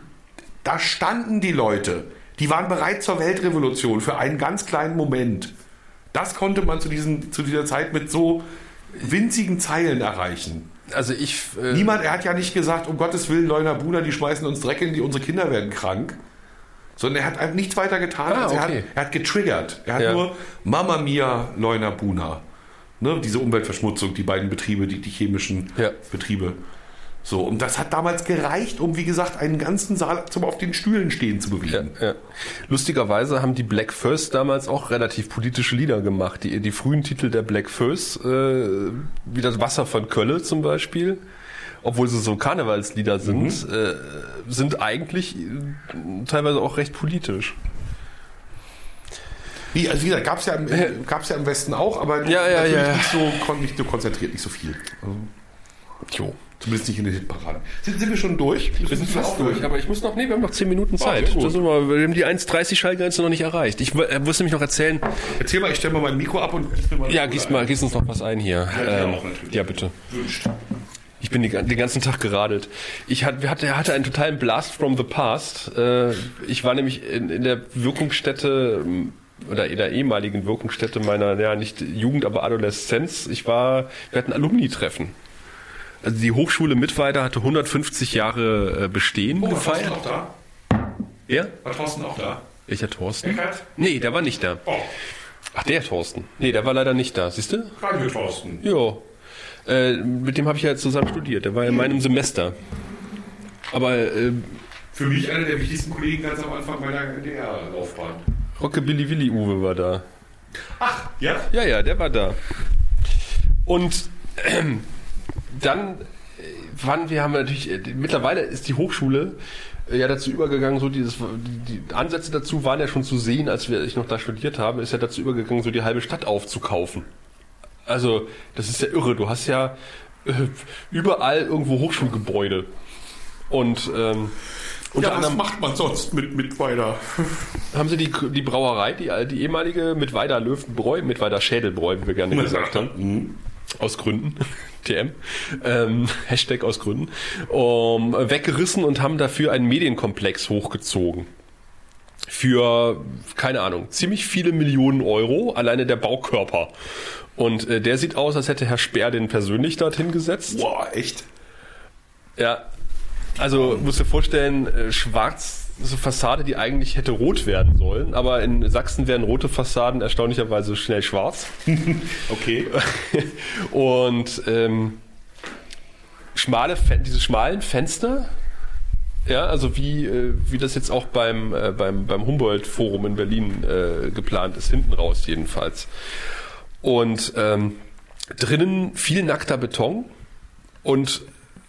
da standen die Leute, die waren bereit zur Weltrevolution für einen ganz kleinen Moment. Das konnte man zu, diesen, zu dieser Zeit mit so winzigen Zeilen erreichen
also ich.
Äh Niemand, er hat ja nicht gesagt, um Gottes Willen, Leuna Buna, die schmeißen uns Dreck in die, unsere Kinder werden krank. Sondern er hat einfach nichts weiter getan. Ah, okay. er, hat, er hat getriggert. Er hat ja. nur Mama Mia, Leuna Buna. Ne, diese Umweltverschmutzung, die beiden Betriebe, die, die chemischen ja. Betriebe. So, und das hat damals gereicht, um, wie gesagt, einen ganzen Saal zum auf den Stühlen stehen zu bewegen.
Ja, ja. Lustigerweise haben die Black First damals auch relativ politische Lieder gemacht. Die, die frühen Titel der Black First, äh, wie das Wasser von Kölle zum Beispiel, obwohl sie so Karnevalslieder sind, mhm. äh, sind eigentlich äh, teilweise auch recht politisch.
Wie, also wie gesagt, gab es ja, im, ja im Westen auch, aber
ja, ja, natürlich ja.
Nicht, so, nicht so konzentriert, nicht so viel. Also, jo. Zumindest nicht in den Hitparaden. Sind, sind wir schon durch?
Wir sind fast durch, aber ich muss noch, nee, wir haben noch 10 Minuten Zeit. Oh, wir, wir haben die 1,30 Schallgrenze noch nicht erreicht. Ich äh, muss nämlich noch erzählen.
Erzähl mal, ich stelle mal mein Mikro ab und
mal Ja, gieß mal, gieß uns noch was ein hier. Ja, ähm, ja bitte. Wünscht. Ich bin den ganzen Tag geradelt. Ich hatte, hatte, einen totalen Blast from the past. Äh, ich war nämlich in, der Wirkungsstätte ähm, oder in der ehemaligen Wirkungsstätte meiner, ja, nicht Jugend, aber Adoleszenz. Ich war, wir hatten Alumni-Treffen. Also die Hochschule Mittweida hatte 150 Jahre äh, Bestehen
oh, gefeiert. War Thorsten auch
da? Ja?
War Thorsten auch da?
Welcher Thorsten?
Eckert?
Nee, der war nicht da. Oh. Ach, der Thorsten. Nee, der war leider nicht da. Siehst du?
Radio Thorsten.
Jo. Äh, mit dem habe ich ja zusammen studiert. Der war in meinem Semester. Aber äh,
für mich einer der wichtigsten Kollegen ganz am Anfang meiner NDR-Laufbahn.
Rockabilly Willy Uwe war da.
Ach, ja?
Ja, ja, der war da. Und äh, dann äh, waren wir haben natürlich äh, mittlerweile ist die Hochschule äh, ja dazu übergegangen, so dieses die, die Ansätze dazu waren ja schon zu sehen, als wir ich noch da studiert habe, ist ja dazu übergegangen, so die halbe Stadt aufzukaufen. Also das ist ja irre. Du hast ja äh, überall irgendwo Hochschulgebäude und ähm,
unter ja, was macht man sonst mit Mittweida?
Haben sie die, die Brauerei, die, die ehemalige Mittweida Löwenbräu, Mittweida Schädelbräu, wie wir gerne gesagt haben. Mhm. Aus Gründen. TM. Ähm, Hashtag aus Gründen. Um, weggerissen und haben dafür einen Medienkomplex hochgezogen. Für, keine Ahnung, ziemlich viele Millionen Euro, alleine der Baukörper. Und äh, der sieht aus, als hätte Herr Speer den persönlich dorthin gesetzt.
Boah, echt?
Ja. Also, musst dir vorstellen, äh, schwarz so Fassade, die eigentlich hätte rot werden sollen, aber in Sachsen werden rote Fassaden erstaunlicherweise schnell schwarz.
okay.
Und ähm, schmale, diese schmalen Fenster, ja, also wie, äh, wie das jetzt auch beim, äh, beim, beim Humboldt-Forum in Berlin äh, geplant ist, hinten raus jedenfalls. Und ähm, drinnen viel nackter Beton und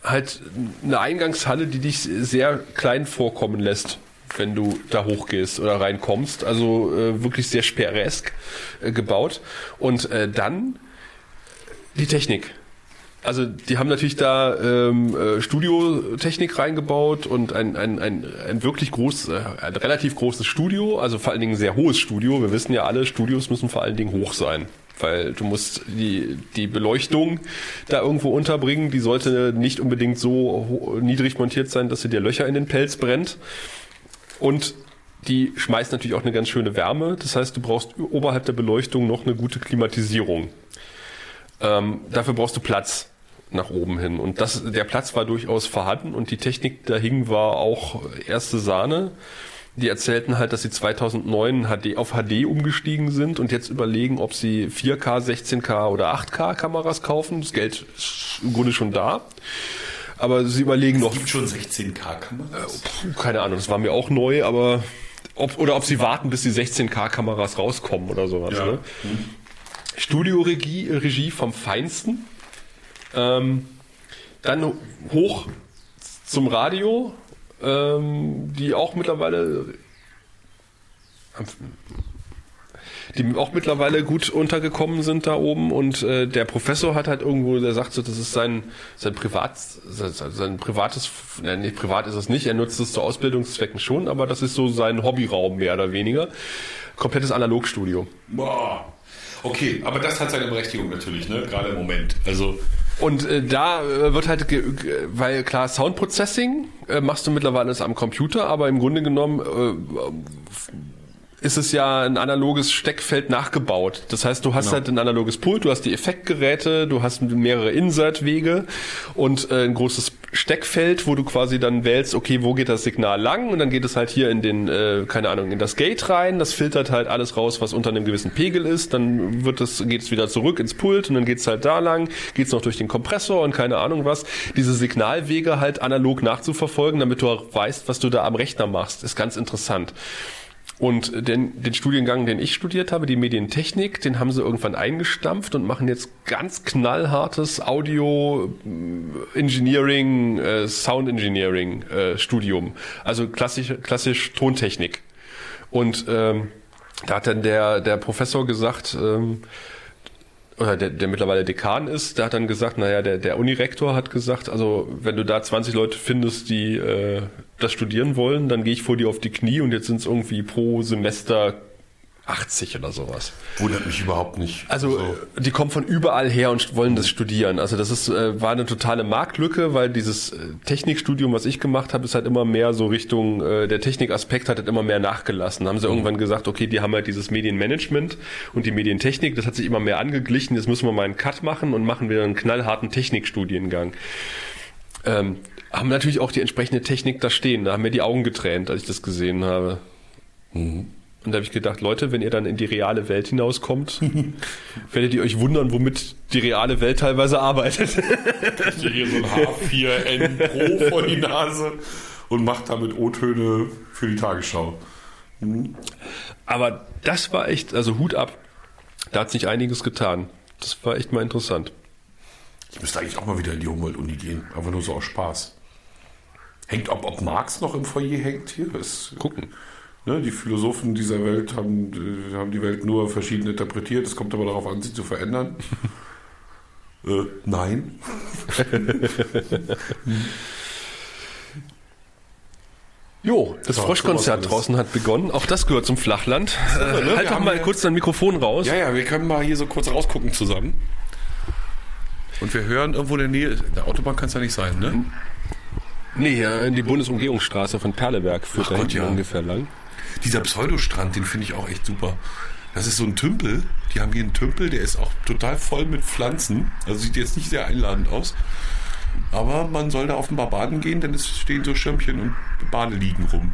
halt eine Eingangshalle, die dich sehr klein vorkommen lässt, wenn du da hochgehst oder reinkommst. Also äh, wirklich sehr sperresk äh, gebaut. Und äh, dann die Technik. Also die haben natürlich da ähm, äh, Studiotechnik reingebaut und ein, ein, ein, ein wirklich groß, äh, ein relativ großes Studio, also vor allen Dingen ein sehr hohes Studio. Wir wissen ja alle, Studios müssen vor allen Dingen hoch sein weil du musst die, die Beleuchtung da irgendwo unterbringen. Die sollte nicht unbedingt so niedrig montiert sein, dass sie dir Löcher in den Pelz brennt. Und die schmeißt natürlich auch eine ganz schöne Wärme. Das heißt, du brauchst oberhalb der Beleuchtung noch eine gute Klimatisierung. Ähm, dafür brauchst du Platz nach oben hin. Und das, der Platz war durchaus vorhanden und die Technik dahin war auch erste Sahne. Die erzählten halt, dass sie 2009 HD, auf HD umgestiegen sind und jetzt überlegen, ob sie 4K, 16K oder 8K Kameras kaufen. Das Geld ist im Grunde schon da. Aber sie überlegen noch.
Es gibt schon 16K-Kameras.
Keine Ahnung, das war mir auch neu, aber ob, oder ob sie warten, bis die 16K-Kameras rauskommen oder sowas.
Ja.
Ne? Studioregie Regie vom Feinsten. Ähm, dann hoch zum Radio, ähm, die auch mittlerweile die auch mittlerweile gut untergekommen sind da oben und äh, der Professor hat halt irgendwo, der sagt so, das ist sein sein Privat sein, sein privates, ne, nicht privat ist es nicht, er nutzt es zu Ausbildungszwecken schon, aber das ist so sein Hobbyraum mehr oder weniger, komplettes Analogstudio.
Boah. Okay, aber das hat seine Berechtigung natürlich, ne? Gerade im Moment. Also
Und äh, da äh, wird halt, weil klar, Soundprocessing äh, machst du mittlerweile alles am Computer, aber im Grunde genommen äh, ist es ja ein analoges Steckfeld nachgebaut. Das heißt, du hast
Genau.
halt ein analoges Pult, du hast die Effektgeräte, du hast mehrere Insertwege und äh, ein großes Steckfeld, wo du quasi dann wählst, okay, wo geht das Signal lang und dann geht es halt hier in den, äh, keine Ahnung, in das Gate rein, das filtert halt alles raus, was unter einem gewissen Pegel ist, dann wird es, geht es wieder zurück ins Pult und dann geht es halt da lang, geht es noch durch den Kompressor und keine Ahnung was. Diese Signalwege halt analog nachzuverfolgen, damit du auch weißt, was du da am Rechner machst, ist ganz interessant. Und den, den Studiengang, den ich studiert habe, die Medientechnik, den haben sie irgendwann eingestampft und machen jetzt ganz knallhartes Audio äh, Engineering, äh, Sound Engineering äh, Studium. Also klassisch, klassisch Tontechnik. Und ähm, da hat dann der, der Professor gesagt, ähm, oder der, der mittlerweile Dekan ist, der hat dann gesagt, naja, der, der Unirektor hat gesagt, also wenn du da 20 Leute findest, die äh, das studieren wollen, dann gehe ich vor dir auf die Knie und jetzt sind es irgendwie pro Semester 80 oder sowas.
wundert mich überhaupt nicht.
Also äh, die kommen von überall her und wollen das studieren. Also das ist äh, war eine totale Marktlücke, weil dieses äh, Technikstudium, was ich gemacht habe, ist halt immer mehr so Richtung äh, der Technikaspekt hat halt immer mehr nachgelassen. Haben sie irgendwann gesagt, okay, die haben halt dieses Medienmanagement und die Medientechnik, das hat sich immer mehr angeglichen. Jetzt müssen wir mal einen Cut machen und machen wieder einen knallharten Technikstudiengang. Ähm, haben natürlich auch die entsprechende Technik da stehen. Da haben mir die Augen getränt, als ich das gesehen habe. Und da habe ich gedacht, Leute, wenn ihr dann in die reale Welt hinauskommt, werdet ihr euch wundern, womit die reale Welt teilweise arbeitet.
hier so ein H4N Pro vor die Nase und macht damit O-Töne für die Tagesschau.
Aber das war echt, also Hut ab. Da hat sich einiges getan. Das war echt mal interessant.
Ich müsste eigentlich auch mal wieder in die Humboldt-Uni gehen. Einfach nur so aus Spaß. Hängt, ob, ob Marx noch im Foyer hängt hier? Ist,
Gucken.
Ne, die Philosophen dieser Welt haben, äh, haben die Welt nur verschieden interpretiert. Es kommt aber darauf an, sie zu verändern. äh, nein.
Jo, das
So,
Froschkonzert draußen hat begonnen. Auch das gehört zum Flachland. Äh,
ne?
halt
Wir
doch mal kurz dein Mikrofon raus.
Ja, ja, wir können mal hier so kurz rausgucken zusammen. Und wir hören irgendwo in der Nähe, der Autobahn kann es ja nicht sein, ne?
Nee, ja, die Bundesumgehungsstraße von Perleberg führt da
ja.
ungefähr lang.
Dieser Pseudostrand, den finde ich auch echt super. Das ist so ein Tümpel. Die haben hier einen Tümpel, der ist auch total voll mit Pflanzen. Also sieht jetzt nicht sehr einladend aus. Aber man soll da offenbar baden gehen, denn es stehen so Schirmchen und Badeliegen rum.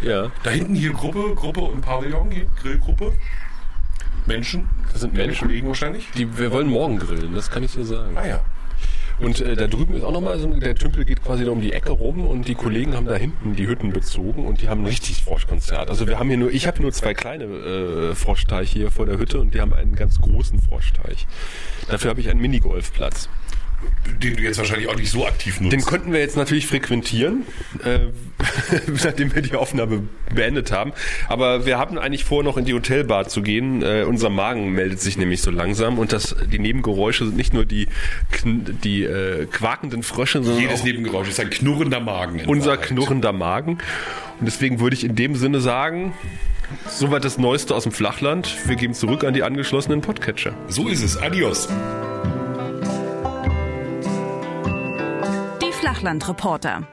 Ja,
Da hinten hier Gruppe, Gruppe und Pavillon, hier, Grillgruppe. Menschen.
Das sind Menschen.
Kollegen wahrscheinlich.
die, wir wollen morgen grillen, das kann ich dir sagen.
Ah ja.
Und äh, da drüben ist auch nochmal so, der Tümpel geht quasi da um die Ecke rum und die Kollegen haben da hinten die Hütten bezogen und die haben ein richtiges Froschkonzert. Also wir haben hier nur, ich habe nur zwei kleine äh, Froschteiche hier vor der Hütte und die haben einen ganz großen Froschteich. Dafür habe ich einen Minigolfplatz.
Den du jetzt wahrscheinlich auch nicht so aktiv nutzt.
Den konnten wir jetzt natürlich frequentieren, äh, nachdem wir die Aufnahme beendet haben. Aber wir haben eigentlich vor, noch in die Hotelbar zu gehen. Äh, unser Magen meldet sich nämlich so langsam und das, die Nebengeräusche sind nicht nur die, die äh, quakenden Frösche, sondern
Jedes Nebengeräusch ist ein knurrender Magen.
unser
Wahrheit.
knurrender Magen. Und deswegen würde ich in dem Sinne sagen, soweit das Neueste aus dem Flachland. Wir geben zurück an die angeschlossenen Podcatcher.
So ist es. Adios.
Flachlandreporter.